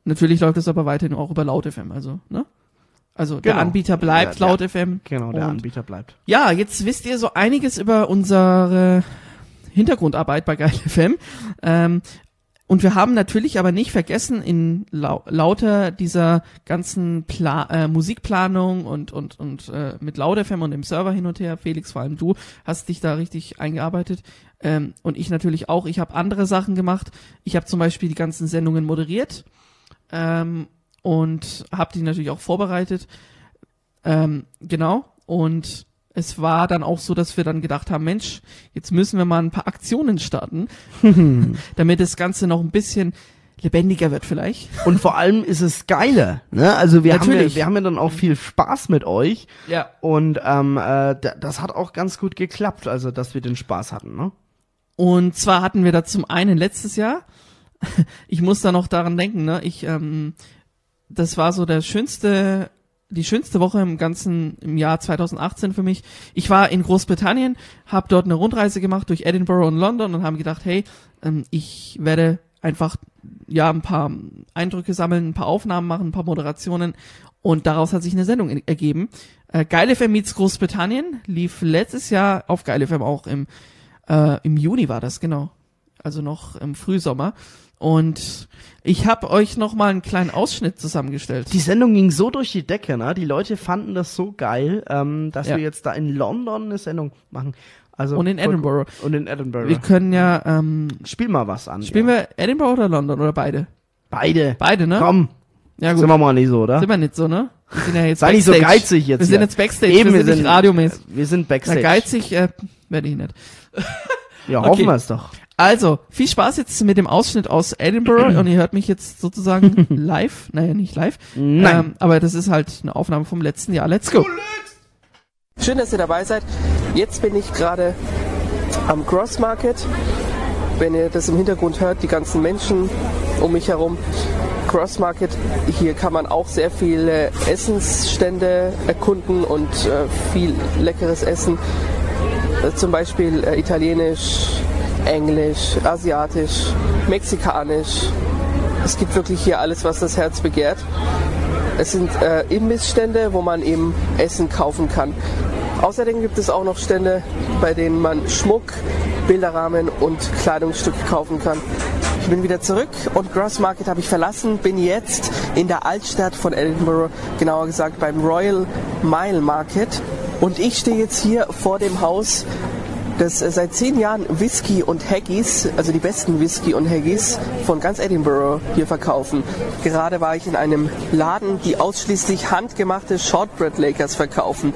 natürlich läuft es aber weiterhin auch über LautFM, also, ne? Also der Genau. Anbieter bleibt Ja, ja. LautFM. Genau, der Anbieter bleibt. Ja, jetzt wisst ihr so einiges über unsere Hintergrundarbeit bei Geil FM. Ähm, und wir haben natürlich aber nicht vergessen, in lau lauter dieser ganzen Pla äh, Musikplanung und, und, und äh, mit Laut FM und dem Server hin und her, Felix, vor allem du, hast dich da richtig eingearbeitet. Ähm, und ich natürlich auch. Ich habe andere Sachen gemacht. Ich habe zum Beispiel die ganzen Sendungen moderiert ähm, und habe die natürlich auch vorbereitet. Ähm, genau. Und es war dann auch so, dass wir dann gedacht haben, Mensch, jetzt müssen wir mal ein paar Aktionen starten, damit das Ganze noch ein bisschen lebendiger wird vielleicht. Und vor allem ist es geiler, ne? Also wir haben, ja, Natürlich. wir haben ja dann auch viel Spaß mit euch Ja. und ähm, äh, da- das hat auch ganz gut geklappt, also dass wir den Spaß hatten, ne? Und zwar hatten wir da zum einen letztes Jahr, ich muss da noch daran denken, ne, ich, ähm, das war so der schönste, die schönste Woche im ganzen, im Jahr 2018 für mich. Ich war in Großbritannien, habe dort eine Rundreise gemacht durch Edinburgh und London und haben gedacht, hey, ähm, ich werde einfach, ja, ein paar Eindrücke sammeln, ein paar Aufnahmen machen, ein paar Moderationen und daraus hat sich eine Sendung ergeben. Äh, Geil FM meets Großbritannien lief letztes Jahr auf Geil FM auch im äh, Im Juni war das, genau. Also noch im Frühsommer. Und ich habe euch noch mal einen kleinen Ausschnitt zusammengestellt. Die Sendung ging so durch die Decke, ne? Die Leute fanden das so geil, ähm, dass Ja. wir jetzt da in London eine Sendung machen. Also Und in Edinburgh. Und in Edinburgh. Wir können ja, ähm, Spiel mal was an. spielen ja. wir Edinburgh oder London oder beide? Beide. Beide, ne? Komm, ja gut. sind wir mal nicht so, oder? Sind wir nicht so, ne? Wir sind ja jetzt Sei nicht so Backstage. geizig jetzt Wir sind hier. jetzt Backstage, Eben, wir sind nicht radiomäßig. Wir sind Na, Backstage. geizig äh, werde ich nicht. Ja, Okay. hoffen wir es doch. Also, viel Spaß jetzt mit dem Ausschnitt aus Edinburgh und ihr hört mich jetzt sozusagen live. Naja, nicht live. Nein. Ähm, aber das ist halt eine Aufnahme vom letzten Jahr. Let's go. Schön, dass ihr dabei seid. Jetzt bin ich gerade am Cross Market. Wenn ihr das im Hintergrund hört, die ganzen Menschen um mich herum. Cross Market, hier kann man auch sehr viele Essensstände erkunden und äh, viel leckeres Essen. Äh, zum Beispiel äh, italienisch, englisch, asiatisch, mexikanisch, Es gibt wirklich hier alles, was das Herz begehrt. Es sind äh, Imbissstände, wo man eben Essen kaufen kann. Außerdem gibt es auch noch Stände, bei denen man Schmuck, Bilderrahmen und Kleidungsstücke kaufen kann. Ich bin wieder zurück und Gross Market habe ich verlassen, bin jetzt in der Altstadt von Edinburgh, genauer gesagt beim Royal Mile Market. Und ich stehe jetzt hier vor dem Haus, das äh, seit zehn Jahren Whisky und Haggis, also die besten Whisky und Haggis von ganz Edinburgh hier verkaufen. Gerade war ich in einem Laden, die ausschließlich handgemachte Shortbread Lakers verkaufen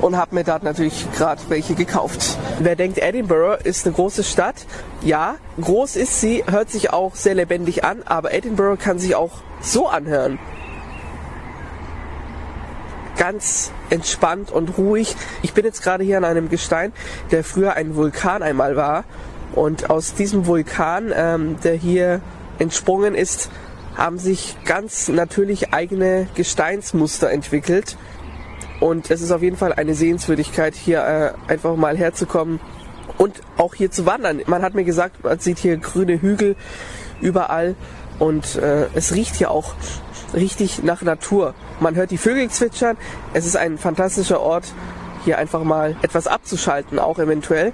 und habe mir dort natürlich gerade welche gekauft. Wer denkt, Edinburgh ist eine große Stadt? Ja, groß ist sie, hört sich auch sehr lebendig an, aber Edinburgh kann sich auch so anhören. Ganz entspannt und ruhig. Ich bin jetzt gerade hier an einem Gestein, der früher ein Vulkan einmal war. Und aus diesem Vulkan, ähm, der hier entsprungen ist, haben sich ganz natürlich eigene Gesteinsmuster entwickelt. Und es ist auf jeden Fall eine Sehenswürdigkeit, hier äh, einfach mal herzukommen und auch hier zu wandern. Man hat mir gesagt, man sieht hier grüne Hügel überall und äh, es riecht hier auch richtig nach Natur. Man hört die Vögel zwitschern. Es ist ein fantastischer Ort, hier einfach mal etwas abzuschalten, auch eventuell,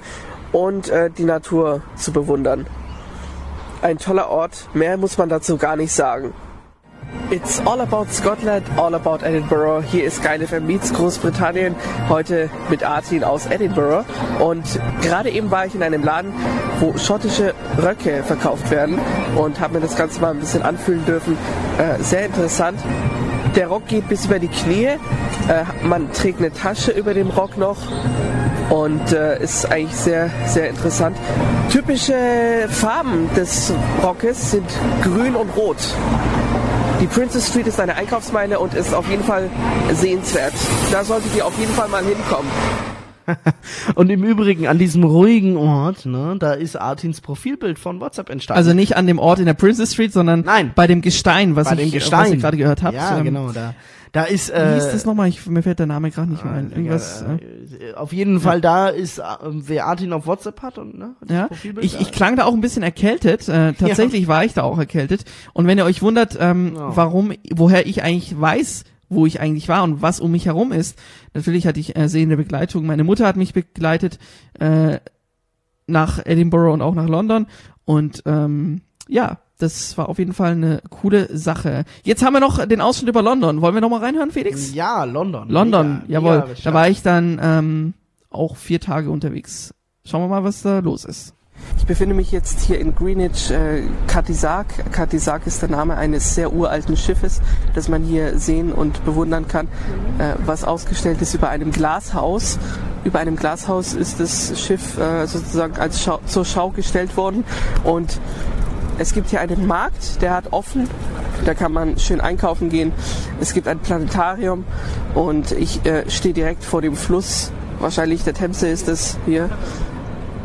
und äh, die Natur zu bewundern. Ein toller Ort, mehr muss man dazu gar nicht sagen. It's all about Scotland, all about Edinburgh. Hier ist Geile FM Meets Großbritannien. Heute mit Artin aus Edinburgh. Und gerade eben war ich in einem Laden, wo schottische Röcke verkauft werden und habe mir das Ganze mal ein bisschen anfühlen dürfen. Äh, sehr interessant. Der Rock geht bis über die Knie. Äh, man trägt eine Tasche über dem Rock noch und äh, ist eigentlich sehr, sehr interessant. Typische Farben des Rockes sind grün und rot. Die Princess Street ist eine Einkaufsmeile und ist auf jeden Fall sehenswert. Da solltet ihr auf jeden Fall mal hinkommen. Und im Übrigen an diesem ruhigen Ort, ne, da ist Artins Profilbild von WhatsApp entstanden. Also nicht an dem Ort in der Princess Street, sondern Nein. bei dem Gestein, was bei ich, dem Gestein, was ihr gerade gehört habt. Ja, Ähm, genau, da. Da ist Wie äh, hieß das nochmal? Ich, mir fällt der Name gerade nicht mehr ein. Irgendwas. äh, auf jeden Fall da ist, äh, wer Artin auf WhatsApp hat und ne, das Ja, ich, ich klang da auch ein bisschen erkältet. Äh, tatsächlich war ich da auch erkältet. Und wenn ihr euch wundert, ähm, Ja. warum, woher ich eigentlich weiß, wo ich eigentlich war und was um mich herum ist, natürlich hatte ich äh, sehende Begleitung. Meine Mutter hat mich begleitet äh, nach Edinburgh und auch nach London. Und ähm, ja, das war auf jeden Fall eine coole Sache. Jetzt haben wir noch den Ausschnitt über London. Wollen wir noch mal reinhören, Felix? ja, London. London, Mega, jawohl. mega da war ich dann ähm, auch vier Tage unterwegs. Schauen wir mal, was da los ist. Ich befinde mich jetzt hier in Greenwich, äh, Katisak. Katisak ist der Name eines sehr uralten Schiffes, das man hier sehen und bewundern kann, äh, was ausgestellt ist über einem Glashaus. Über einem Glashaus ist das Schiff äh, sozusagen als Schau zur Schau gestellt worden und es gibt hier einen Markt, der hat offen. Da kann man schön einkaufen gehen. Es gibt ein Planetarium und ich äh, stehe direkt vor dem Fluss. Wahrscheinlich der Themse ist es hier.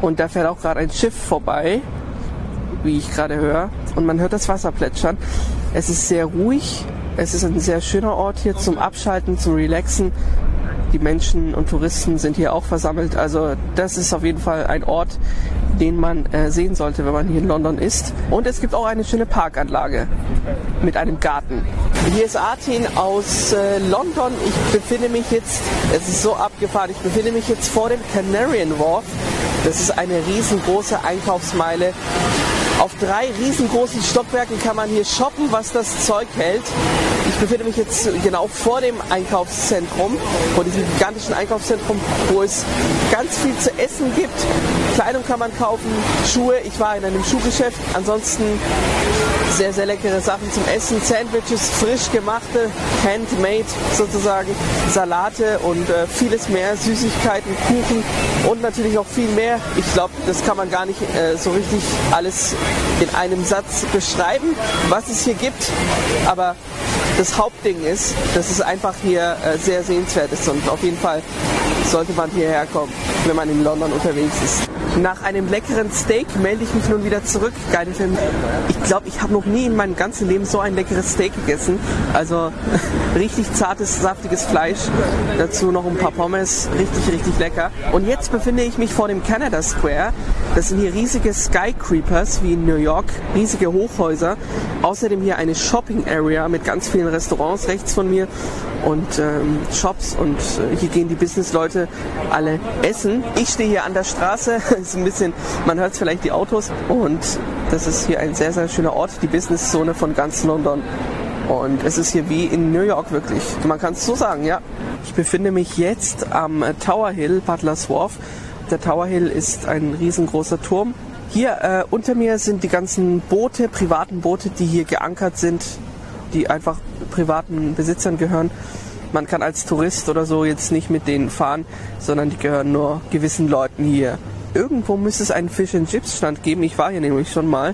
Und da fährt auch gerade ein Schiff vorbei, wie ich gerade höre. Und man hört das Wasser plätschern. Es ist sehr ruhig. Es ist ein sehr schöner Ort hier zum Abschalten, zum Relaxen. Die Menschen und Touristen sind hier auch versammelt. Also das ist auf jeden Fall ein Ort, den man äh, sehen sollte, wenn man hier in London ist. Und es gibt auch eine schöne Parkanlage mit einem Garten. Hier ist Artin aus äh, London. Ich befinde mich jetzt, es ist so abgefahren, ich befinde mich jetzt vor dem Canarian Wharf. Das ist eine riesengroße Einkaufsmeile. Auf drei riesengroßen Stockwerken kann man hier shoppen, was das Zeug hält. Ich befinde mich jetzt genau vor dem Einkaufszentrum, vor diesem gigantischen Einkaufszentrum, wo es ganz viel zu essen gibt. Kleidung kann man kaufen, Schuhe. Ich war in einem Schuhgeschäft. Ansonsten sehr, sehr leckere Sachen zum Essen. Sandwiches, frisch gemachte, handmade sozusagen, Salate und äh, vieles mehr, Süßigkeiten, Kuchen und natürlich noch viel mehr. Ich glaube, das kann man gar nicht äh, so richtig alles in einem Satz beschreiben, was es hier gibt. Aber das Hauptding ist, dass es einfach hier äh, sehr sehenswert ist und auf jeden Fall sollte man hierher kommen, wenn man in London unterwegs ist. Nach einem leckeren Steak melde ich mich nun wieder zurück. Geil, Film. Ich glaube, ich habe noch nie in meinem ganzen Leben so ein leckeres Steak gegessen. Also richtig zartes, saftiges Fleisch. Dazu noch ein paar Pommes. Richtig, richtig lecker. Und jetzt befinde ich mich vor dem Canada Square. Das sind hier riesige Skycreepers wie in New York. Riesige Hochhäuser. Außerdem hier eine Shopping Area mit ganz vielen Restaurants rechts von mir und ähm, Shops und äh, hier gehen die Businessleute alle essen. Ich stehe hier an der Straße, ist ein bisschen, man hört vielleicht die Autos und das ist hier ein sehr, sehr schöner Ort, die Businesszone von ganz London. Und es ist hier wie in New York wirklich. Man kann es so sagen, ja. Ich befinde mich jetzt am Tower Hill, Butler's Wharf. Der Tower Hill ist ein riesengroßer Turm. Hier äh, unter mir sind die ganzen Boote, privaten Boote, die hier geankert sind, die einfach privaten Besitzern gehören. Man kann als Tourist oder so jetzt nicht mit denen fahren, sondern die gehören nur gewissen Leuten hier. Irgendwo müsste es einen Fish and Chips Stand geben. Ich war hier nämlich schon mal,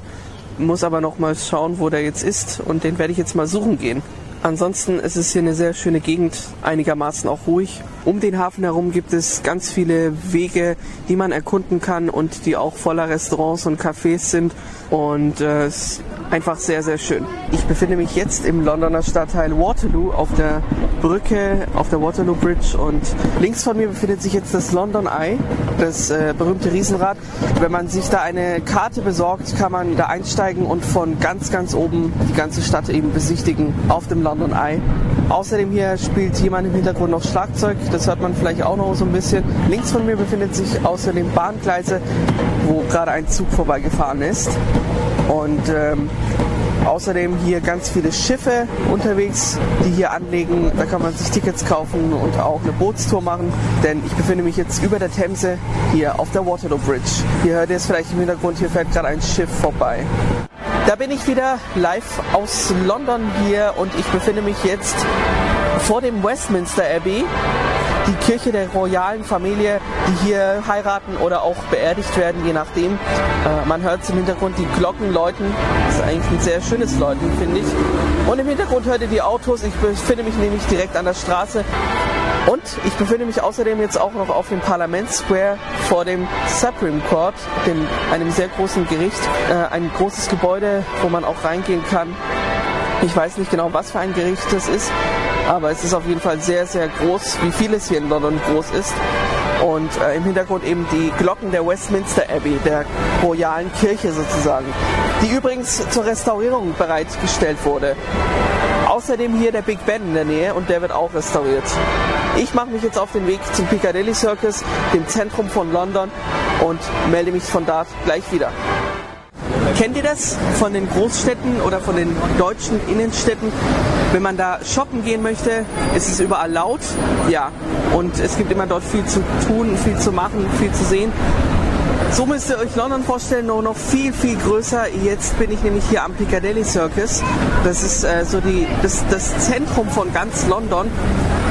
muss aber noch mal schauen, wo der jetzt ist und den werde ich jetzt mal suchen gehen. Ansonsten ist es hier eine sehr schöne Gegend, einigermaßen auch ruhig. Um den Hafen herum gibt es ganz viele Wege, die man erkunden kann und die auch voller Restaurants und Cafés sind. Und äh, es einfach sehr, sehr schön. Ich befinde mich jetzt im Londoner Stadtteil Waterloo auf der Brücke, auf der Waterloo Bridge und links von mir befindet sich jetzt das London Eye, das äh, berühmte Riesenrad. Wenn man sich da eine Karte besorgt, kann man da einsteigen und von ganz, ganz oben die ganze Stadt eben besichtigen auf dem London Eye. Außerdem hier spielt jemand im Hintergrund noch Schlagzeug, das hört man vielleicht auch noch so ein bisschen. Links von mir befindet sich außerdem Bahngleise, wo gerade ein Zug vorbeigefahren ist. Und ähm, außerdem hier ganz viele Schiffe unterwegs, die hier anlegen. Da kann man sich Tickets kaufen und auch eine Bootstour machen. Denn ich befinde mich jetzt über der Themse hier auf der Waterloo Bridge. Hier hört ihr es vielleicht im Hintergrund, hier fährt gerade ein Schiff vorbei. Da bin ich wieder live aus London hier und ich befinde mich jetzt vor dem Westminster Abbey die Kirche der royalen Familie, die hier heiraten oder auch beerdigt werden, je nachdem. Äh, man hört im Hintergrund die Glocken läuten. Das ist eigentlich ein sehr schönes Läuten, finde ich. Und im Hintergrund hört ihr die Autos. Ich befinde mich nämlich direkt an der Straße. Und ich befinde mich außerdem jetzt auch noch auf dem Parlament Square vor dem Supreme Court, dem, einem sehr großen Gericht. Äh, ein großes Gebäude, wo man auch reingehen kann. Ich weiß nicht genau, was für ein Gericht das ist, aber es ist auf jeden Fall sehr, sehr groß, wie vieles hier in London groß ist. Und äh, im Hintergrund eben die Glocken der Westminster Abbey, der royalen Kirche sozusagen, die übrigens zur Restaurierung bereitgestellt wurde. Außerdem hier der Big Ben in der Nähe und der wird auch restauriert. Ich mache mich jetzt auf den Weg zum Piccadilly Circus, dem Zentrum von London und melde mich von dort gleich wieder. Kennt ihr das von den Großstädten oder von den deutschen Innenstädten? Wenn man da shoppen gehen möchte, ist es überall laut, ja. Und es gibt immer dort viel zu tun, viel zu machen, viel zu sehen. So müsst ihr euch London vorstellen, nur noch viel, viel größer. Jetzt bin ich nämlich hier am Piccadilly Circus. Das ist äh, so die, das, das Zentrum von ganz London.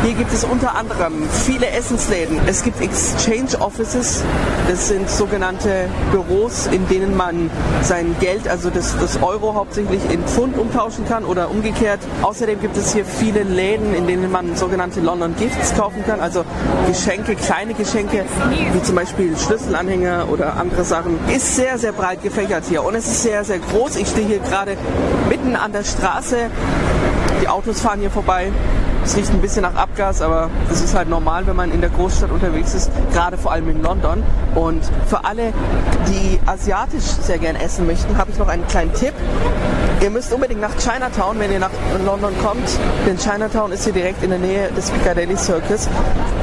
Hier gibt es unter anderem viele Essensläden. Es gibt Exchange Offices. Das sind sogenannte Büros, in denen man sein Geld, also das, das Euro hauptsächlich in Pfund umtauschen kann oder umgekehrt. Außerdem gibt es hier viele Läden, in denen man sogenannte London Gifts kaufen kann. Also Geschenke, kleine Geschenke, wie zum Beispiel Schlüsselanhänger oder andere Sachen. Ist sehr, sehr breit gefächert hier und es ist sehr, sehr groß. Ich stehe hier gerade mitten an der Straße. Die Autos fahren hier vorbei. Es riecht ein bisschen nach Abgas, aber das ist halt normal, wenn man in der Großstadt unterwegs ist, gerade vor allem in London. Und für alle, die asiatisch sehr gern essen möchten, habe ich noch einen kleinen Tipp. Ihr müsst unbedingt nach Chinatown, wenn ihr nach London kommt, denn Chinatown ist hier direkt in der Nähe des Piccadilly Circus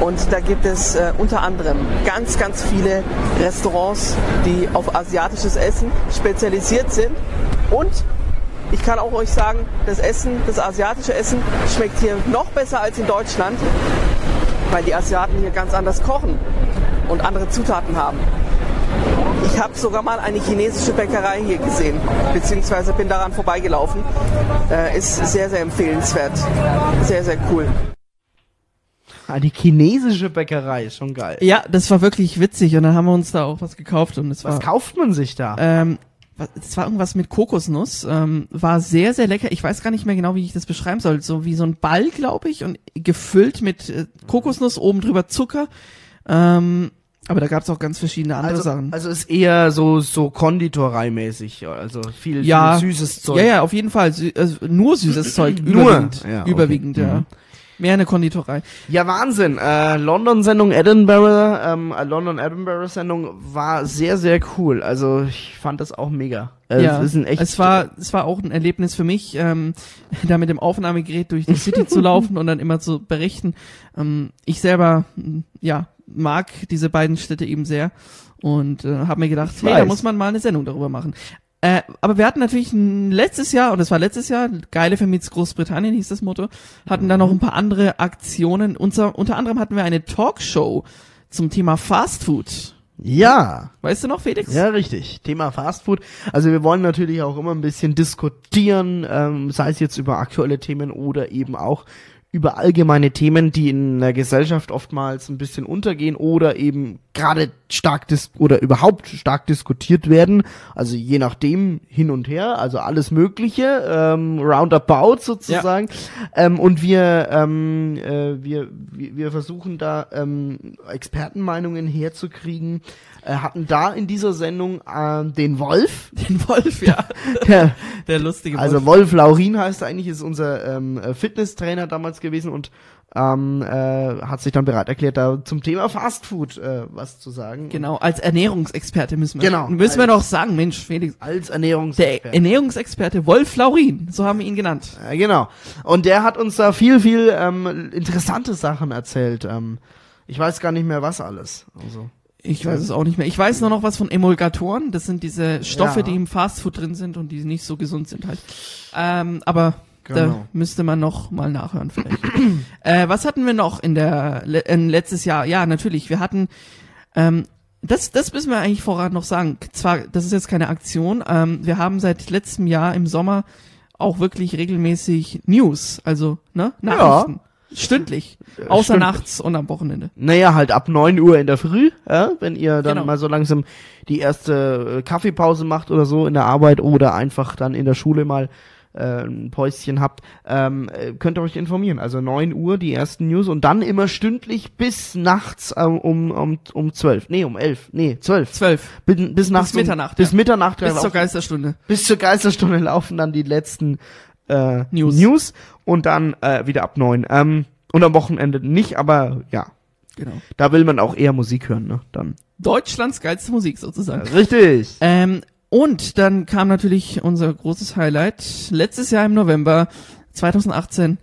und da gibt es äh, unter anderem ganz, ganz viele Restaurants, die auf asiatisches Essen spezialisiert sind und ich kann auch euch sagen, das Essen, das asiatische Essen schmeckt hier noch besser als in Deutschland, weil die Asiaten hier ganz anders kochen und andere Zutaten haben. Ich habe sogar mal eine chinesische Bäckerei hier gesehen, beziehungsweise bin daran vorbeigelaufen. Äh, ist sehr, sehr empfehlenswert. Sehr, sehr cool. Ah, die chinesische Bäckerei ist schon geil. Ja, das war wirklich witzig und dann haben wir uns da auch was gekauft und es war Was kauft man sich da? ähm, es war irgendwas mit Kokosnuss, ähm, war sehr, sehr lecker. Ich weiß gar nicht mehr genau, wie ich das beschreiben soll. So wie so ein Ball, glaube ich, und gefüllt mit äh, Kokosnuss, oben drüber Zucker. Ähm, Aber da gab's auch ganz verschiedene andere Also, Sachen. also ist eher so so Konditoreimäßig, also viel, ja, viel süßes Zeug. Ja, ja, auf jeden Fall. Sü also nur süßes Zeug. Nur? Überwiegend. Ja, okay. Überwiegend, ja. Mhm. Mehr eine Konditorei. Ja, Wahnsinn. Äh, London-Sendung Edinburgh, ähm, äh, London-Edinburgh-Sendung war sehr, sehr cool. Also ich fand das auch mega. Äh, ja, es ist ein echt, es war, es war auch ein Erlebnis für mich, ähm, da mit dem Aufnahmegerät durch die City zu laufen und dann immer zu berichten. Ähm, ich selber, ja, mag diese beiden Städte eben sehr und äh, habe mir gedacht, hey, da muss man mal eine Sendung darüber machen. Äh, aber wir hatten natürlich ein letztes Jahr, und es war letztes Jahr, geile Vermiets Großbritannien hieß das Motto, hatten da noch ein paar andere Aktionen. Unter, unter anderem hatten wir eine Talkshow zum Thema Fast Food. ja. Weißt du noch, Felix? Ja, richtig. Thema Fastfood. Also wir wollen natürlich auch immer ein bisschen diskutieren, ähm, sei es jetzt über aktuelle Themen oder eben auch über allgemeine Themen, die in der Gesellschaft oftmals ein bisschen untergehen oder eben gerade stark dis oder überhaupt stark diskutiert werden. Also je nachdem hin und her, also alles Mögliche, ähm, roundabout sozusagen. Ähm, und wir, ähm, äh, wir, wir versuchen da ähm, Expertenmeinungen herzukriegen. Äh, hatten da in dieser Sendung ähm, den Wolf. Den Wolf, ja. Der, Der lustige Wolf. also Wolf Laurin heißt er eigentlich, ist unser ähm, äh, Fitnesstrainer damals gewesen und ähm, äh, hat sich dann bereit erklärt, da zum Thema Fastfood äh, was zu sagen. Genau, als Ernährungsexperte müssen wir. Genau, Müssen wir doch sagen, Mensch, Felix. Als Der Ernährungsexperte. Ernährungsexperte Wolf Laurin, so haben wir ihn genannt. Ja, genau. Und der hat uns da viel, viel ähm, interessante Sachen erzählt. Ähm, ich weiß gar nicht mehr was alles. Also. Ich weiß es auch nicht mehr. Ich weiß nur noch was von Emulgatoren. Das sind diese Stoffe, Ja. die im Fastfood drin sind und die nicht so gesund sind halt. Ähm, aber da Genau. müsste man noch mal nachhören vielleicht. äh, was hatten wir noch in der in letztes Jahr? Ja, natürlich. Wir hatten ähm, das, das müssen wir eigentlich vorrat noch sagen. Zwar, das ist jetzt keine Aktion. Ähm, wir haben seit letztem Jahr im Sommer auch wirklich regelmäßig News, also ne Nachrichten, stündlich, außer stimmt. nachts und am Wochenende. Naja, halt ab 9 Uhr in der Früh, ja, wenn ihr dann Genau. mal so langsam die erste äh, Kaffeepause macht oder so in der Arbeit oder einfach dann in der Schule mal äh, ein Päuschen habt, ähm, äh, könnt ihr euch informieren. Also 9 Uhr die ersten News und dann immer stündlich bis nachts ähm, um, um, um 12. Nee, um 11. Nee, 12. Zwölf Bis, bis nachts um- Mitternacht, Bis ja. Mitternacht. bis zur Geisterstunde. bis zur Geisterstunde laufen dann die letzten äh, News. News und dann äh, wieder ab 9. Ähm, und am Wochenende nicht, aber ja, Genau. da will man auch eher Musik hören, ne? Dann. Deutschlands geilste Musik sozusagen. Richtig. Ähm, und dann kam natürlich unser großes Highlight. Letztes Jahr im November 2018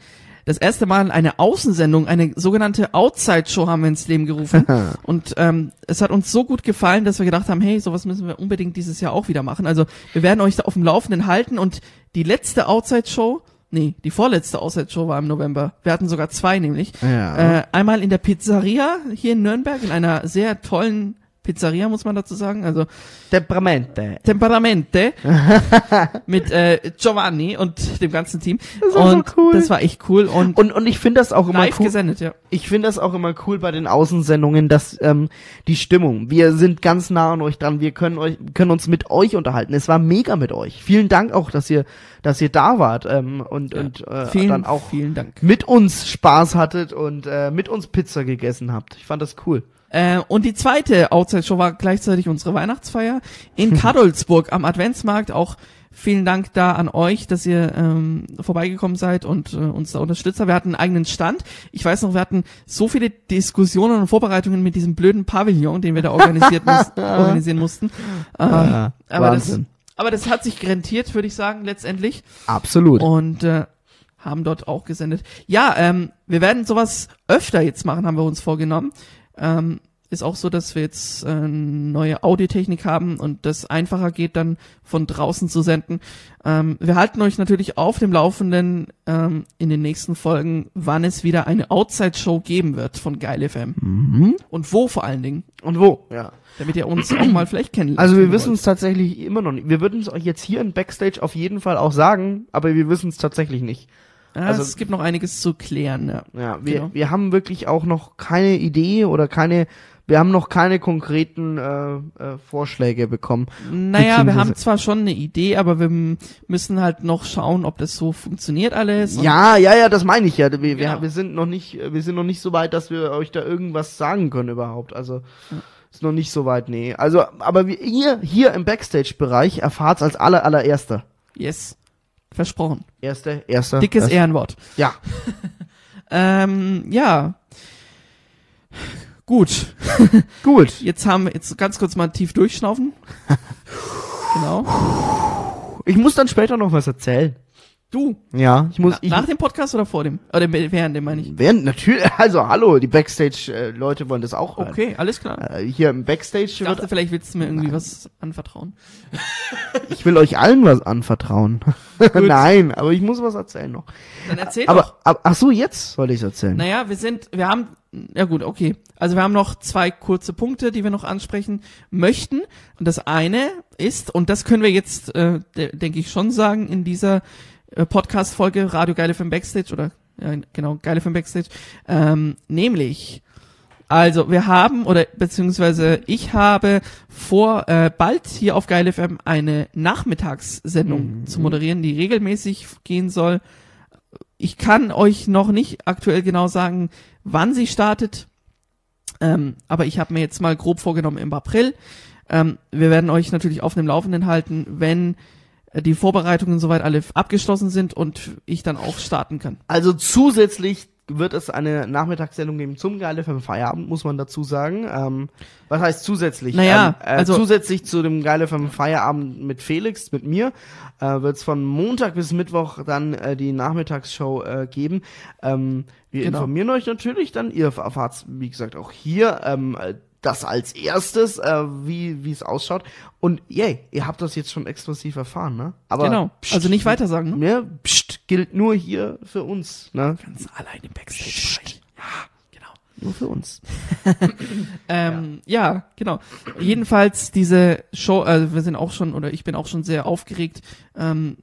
das erste Mal eine Außensendung, eine sogenannte Outside-Show haben wir ins Leben gerufen. Und ähm, es hat uns so gut gefallen, dass wir gedacht haben, hey, sowas müssen wir unbedingt dieses Jahr auch wieder machen. Also wir werden euch da auf dem Laufenden halten und die letzte Outside-Show, nee, die vorletzte Outside-Show war im November. Wir hatten sogar zwei nämlich. Ja. Äh, einmal in der Pizzeria hier in Nürnberg, in einer sehr tollen Pizzeria, muss man dazu sagen. Also Temperamente. Temperamente mit äh, Giovanni und dem ganzen Team. Das war so und cool. das war echt cool und, Und, und ich finde das auch immer cool. gesendet, ja. Ich finde das auch immer cool bei den Außensendungen, dass ähm, die Stimmung. Wir sind ganz nah an euch dran. Wir können euch, können uns mit euch unterhalten. Es war mega mit euch. Vielen Dank auch, dass ihr, dass ihr da wart ähm, und Ja. und äh, Vielen, dann auch vielen Dank. mit uns Spaß hattet und äh, mit uns Pizza gegessen habt. Ich fand das cool. Äh, und die zweite Outside-Show war gleichzeitig unsere Weihnachtsfeier in Kadolsburg am Adventsmarkt. Auch vielen Dank da an euch, dass ihr ähm, vorbeigekommen seid und äh, uns da unterstützt habt. Wir hatten einen eigenen Stand. Ich weiß noch, wir hatten so viele Diskussionen und Vorbereitungen mit diesem blöden Pavillon, den wir da organisiert mus organisieren mussten. Äh, aber, das, aber das hat sich rentiert, würde ich sagen, letztendlich. Absolut. und äh, haben dort auch gesendet. Ja, ähm, wir werden sowas öfter jetzt machen, haben wir uns vorgenommen. Ähm, ist auch so, dass wir jetzt äh, neue Audiotechnik haben und das einfacher geht dann von draußen zu senden. Ähm, wir halten euch natürlich auf dem Laufenden ähm, in den nächsten Folgen, wann es wieder eine Outside-Show geben wird von Geil FM. Mhm. Und wo vor allen Dingen, Und wo? Ja. damit ihr uns auch mal vielleicht kennenlernt. Also wir wissen es tatsächlich immer noch nicht. Wir würden es euch jetzt hier in Backstage auf jeden Fall auch sagen, aber wir wissen es tatsächlich nicht. Ja, also- es gibt noch einiges zu klären. Ja. Ja, wir, Genau. wir haben wirklich auch noch keine Idee oder keine, wir haben noch keine konkreten äh, äh, Vorschläge bekommen. Naja, wir haben zwar schon eine Idee, aber wir müssen halt noch schauen, ob das so funktioniert alles. Ja, ja, ja, das meine ich ja. Wir, wir, Genau. wir sind noch nicht, wir sind noch nicht so weit, dass wir euch da irgendwas sagen können überhaupt. Also Ist noch nicht so weit, nee. Also, aber wir, ihr hier im Backstage-Bereich erfahrt's als aller, allererster. Yes. Versprochen. Erster, erster. Dickes erster. Ehrenwort. Ja. Ähm, ja. Gut. Gut. Jetzt haben wir jetzt ganz kurz mal tief durchschnaufen. genau. Ich muss dann später noch was erzählen. Du. Ja, ich muss, Na, ich, nach dem Podcast oder vor dem? Oder während dem meine ich. während, natürlich, also hallo, die Backstage-Leute wollen das auch hören. Okay, alles klar. Äh, hier im Backstage Ich dachte, wird, vielleicht willst du mir irgendwie was anvertrauen. ich will euch allen was anvertrauen. Nein, aber ich muss was erzählen noch. Dann erzähl doch. Aber, aber ach so, jetzt soll ich erzählen. Naja, wir sind, wir haben, ja gut, okay. Also wir haben noch zwei kurze Punkte, die wir noch ansprechen möchten. Und das eine ist, und das können wir jetzt, äh, de denke ich, schon sagen, in dieser äh, Podcast-Folge Radio Geile FM Backstage oder, ja, genau, Geile FM Backstage, ähm, nämlich, also wir haben, oder beziehungsweise ich habe vor, äh, bald hier auf Geile FM eine Nachmittagssendung zu moderieren, die regelmäßig gehen soll. Ich kann euch noch nicht aktuell genau sagen, wann sie startet. Ähm, aber ich habe mir jetzt mal grob vorgenommen im April. Ähm, wir werden euch natürlich auf dem Laufenden halten, wenn äh, die Vorbereitungen soweit alle abgeschlossen sind und ich dann auch starten kann. Also zusätzlich wird es eine Nachmittagssendung geben zum Geile FM Feierabend, muss man dazu sagen. Ähm, was heißt zusätzlich? Naja, ähm, äh, also- zusätzlich zu dem Geile FM Feierabend mit Felix, mit mir, äh, wird es von Montag bis Mittwoch dann äh, die Nachmittagsshow äh, geben. Ähm, wir Genau. informieren euch natürlich dann. Ihr erfahrt, wie gesagt, auch hier ähm, äh, das als erstes, äh, wie wie es ausschaut. Und yay, ihr habt das jetzt schon exklusiv erfahren, ne? Aber genau. pst, also nicht weiter sagen. Ne? Ne? Psst, gilt nur hier für uns, ne? Ganz allein im Backstage. Ja, genau. Nur für uns. Ähm, ja. genau. Jedenfalls diese Show, also wir sind auch schon, oder ich bin auch schon sehr aufgeregt. Ähm,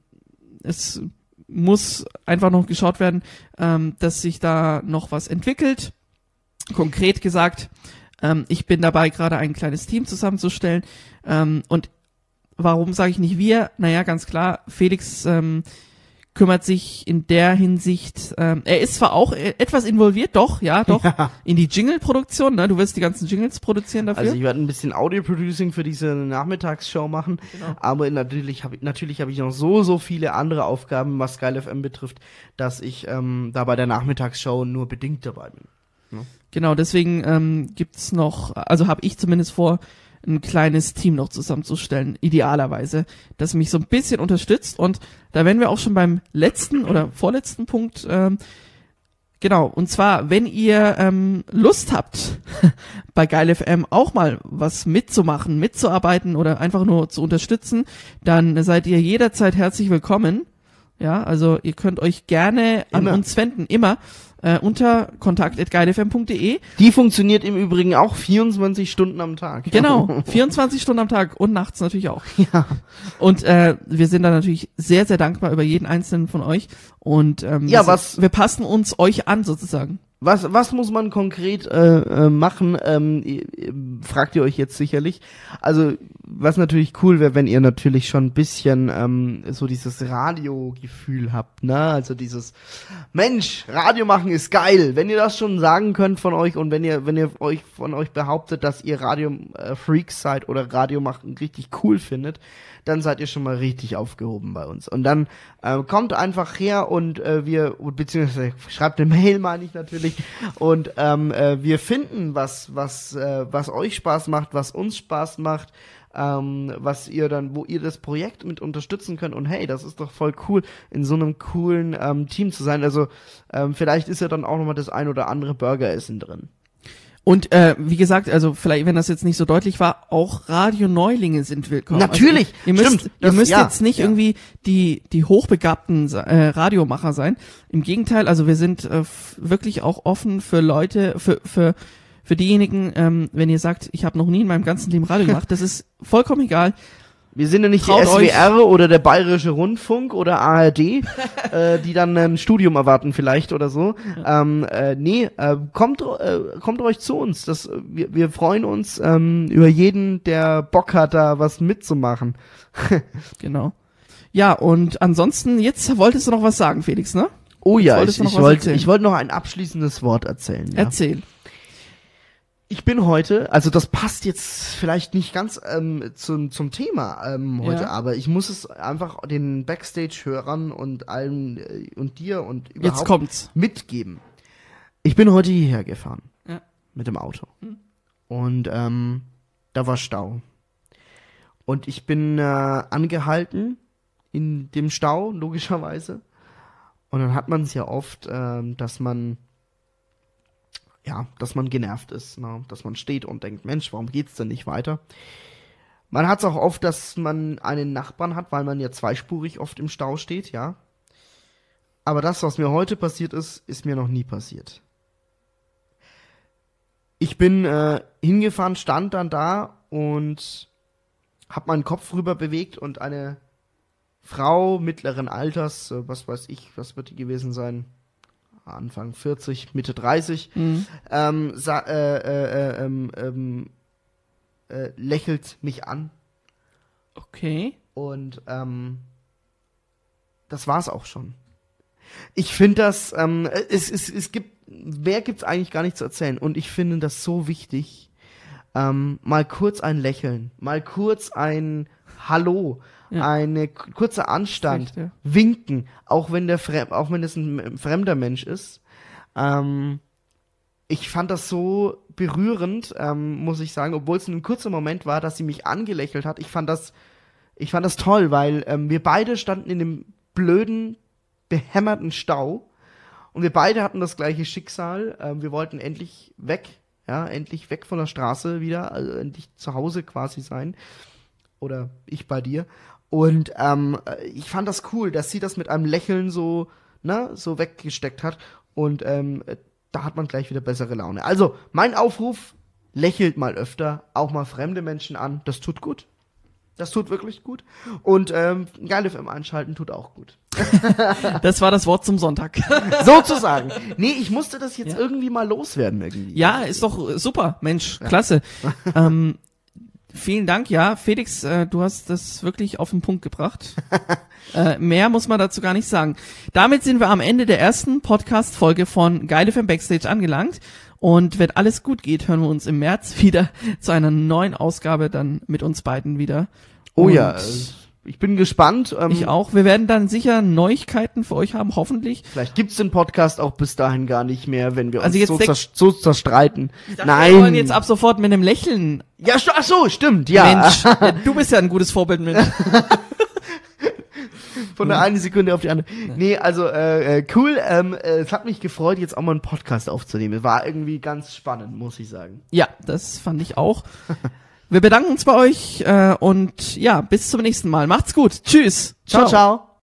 es muss einfach noch geschaut werden, ähm, dass sich da noch was entwickelt. Konkret gesagt, ähm, ich bin dabei, gerade ein kleines Team zusammenzustellen. Ähm, und warum sage ich nicht wir? Naja, ganz klar, Felix ähm, kümmert sich in der Hinsicht, ähm, er ist zwar auch äh, etwas involviert, doch, ja, doch, in die Jingle-Produktion, ne? Du wirst die ganzen Jingles produzieren dafür. Also ich werde ein bisschen Audio-Producing für diese Nachmittagsshow machen, Genau. aber natürlich habe ich, natürlich habe ich noch so, so viele andere Aufgaben, was Geil FM betrifft, dass ich ähm, da bei der Nachmittagsshow nur bedingt dabei bin. Genau, deswegen ähm, gibt's noch, also habe ich zumindest vor, ein kleines Team noch zusammenzustellen, idealerweise, das mich so ein bisschen unterstützt. Und da wären wir auch schon beim letzten oder vorletzten Punkt. Ähm, genau, und zwar, wenn ihr ähm, Lust habt, bei Geil FM auch mal was mitzumachen, mitzuarbeiten oder einfach nur zu unterstützen, dann seid ihr jederzeit herzlich willkommen. Ja, also ihr könnt euch gerne an Immer. uns wenden, immer äh, unter kontakt.geilfm.de. Die funktioniert im Übrigen auch 24 Stunden am Tag. Genau, 24 Stunden am Tag und nachts natürlich auch. Ja. Und äh, wir sind da natürlich sehr, sehr dankbar über jeden einzelnen von euch. Und ähm, Ja, was- wir passen uns euch an sozusagen. Was, was muss man konkret äh, äh, machen? Ähm, fragt ihr euch jetzt sicherlich. Also, was natürlich cool wäre, wenn ihr natürlich schon ein bisschen ähm, so dieses Radio-Gefühl habt, ne? Also dieses Mensch, Radio machen ist geil. Wenn ihr das schon sagen könnt von euch und wenn ihr, wenn ihr euch von euch behauptet, dass ihr Radio-Freaks seid oder Radio machen richtig cool findet, dann seid ihr schon mal richtig aufgehoben bei uns. Und dann äh, kommt einfach her und äh, wir, beziehungsweise schreibt eine Mail, meine ich natürlich, und ähm, äh, wir finden was, was, äh, was euch Spaß macht, was uns Spaß macht, ähm, was ihr dann, wo ihr das Projekt mit unterstützen könnt und hey, das ist doch voll cool, in so einem coolen ähm, Team zu sein. Also ähm, vielleicht ist ja dann auch nochmal das ein oder andere Burgeressen drin. Und äh, wie gesagt, also vielleicht, wenn das jetzt nicht so deutlich war, auch Radio-Neulinge sind willkommen. Natürlich, also, ihr müsst, stimmt, ihr das- müsst ja, jetzt nicht ja. irgendwie die die hochbegabten äh, Radiomacher sein. Im Gegenteil, also wir sind äh, wirklich auch offen für Leute, für für für diejenigen, ähm, wenn ihr sagt, ich habe noch nie in meinem ganzen Leben Radio gemacht, das ist vollkommen egal. Wir sind ja nicht Traut die SWR oder der Bayerische Rundfunk oder ARD, äh, die dann ein Studium erwarten vielleicht oder so. Ähm, äh, nee, äh, kommt, äh, kommt euch zu uns. Das, wir, wir freuen uns ähm, über jeden, der Bock hat, da was mitzumachen. Genau. Ja, und ansonsten, jetzt wolltest du noch was sagen, Felix, ne? Oh ja, ich, ich wollte erzählen? ich wollte noch ein abschließendes Wort erzählen. Ja? Erzähl. Ich bin heute, also das passt jetzt vielleicht nicht ganz ähm, zum, zum Thema ähm, heute, Ja. aber ich muss es einfach den Backstage-Hörern und allen äh, und dir und überhaupt Jetzt kommt's. mitgeben. Ich bin heute hierher gefahren. Ja. Mit dem Auto. Und ähm, da war Stau. Und ich bin äh, angehalten in dem Stau, logischerweise. Und dann hat man es ja oft, ähm, dass man ja, dass man genervt ist, ne? dass man steht und denkt, Mensch, warum geht's denn nicht weiter? Man hat es auch oft, dass man einen Nachbarn hat, weil man ja zweispurig oft im Stau steht, ja. Aber das, was mir heute passiert ist, ist mir noch nie passiert. Ich bin äh, hingefahren, stand dann da und hab meinen Kopf rüber bewegt und eine Frau mittleren Alters, äh, was weiß ich, was wird die gewesen sein? Anfang 40, Mitte 30, Mhm. ähm, äh, äh, äh, ähm, ähm, äh, lächelt mich an Okay. und ähm, das war's auch schon. Ich finde das, ähm, es, es, es gibt, wer gibt's eigentlich gar nicht zu erzählen und ich finde das so wichtig, ähm, mal kurz ein Lächeln, mal kurz ein Hallo, Ja. eine kurze Anstand, Recht, ja. winken, auch wenn der Fre auch wenn es ein fremder Mensch ist. Ähm, ich fand das so berührend, ähm, muss ich sagen, obwohl es ein kurzer Moment war, dass sie mich angelächelt hat. Ich fand das, ich fand das toll, weil ähm, wir beide standen in dem blöden, behämmerten Stau und wir beide hatten das gleiche Schicksal. Ähm, wir wollten endlich weg, ja, endlich weg von der Straße wieder, also endlich zu Hause quasi sein. Oder ich bei dir. Und ähm, äh, ich fand das cool, dass sie das mit einem Lächeln so, ne, so weggesteckt hat. Und ähm, äh, da hat man gleich wieder bessere Laune. Also, mein Aufruf, lächelt mal öfter, auch mal fremde Menschen an. Das tut gut. Das tut wirklich gut. Und ähm, geile FM einschalten tut auch gut. Das war das Wort zum Sonntag. Sozusagen. Nee, ich musste das jetzt Ja. irgendwie mal loswerden irgendwie. Ja, ist doch super, Mensch, klasse. ähm, vielen Dank, ja, Felix, äh, du hast das wirklich auf den Punkt gebracht. äh, mehr muss man dazu gar nicht sagen. Damit sind wir am Ende der ersten Podcast-Folge von Geile FM Backstage angelangt. Und wenn alles gut geht, hören wir uns im März wieder zu einer neuen Ausgabe dann mit uns beiden wieder. Oh Und ja, äh, ich bin gespannt. Ähm, Ich auch. Wir werden dann sicher Neuigkeiten für euch haben, hoffentlich. Vielleicht gibt's den Podcast auch bis dahin gar nicht mehr, wenn wir uns Also jetzt so, zers so zerstreiten. Wir Nein. wollen jetzt ab sofort mit einem Lächeln. ja, ach so, stimmt, ja. Mensch, du bist ja ein gutes Vorbild, Mensch. Von der einen Sekunde auf die andere. Nee, also äh, äh, cool. Ähm, äh, es hat mich gefreut, jetzt auch mal einen Podcast aufzunehmen. War irgendwie ganz spannend, muss ich sagen. Ja, das fand ich auch. Wir bedanken uns bei euch äh, und ja, bis zum nächsten Mal. Macht's gut. Tschüss. ciao. ciao.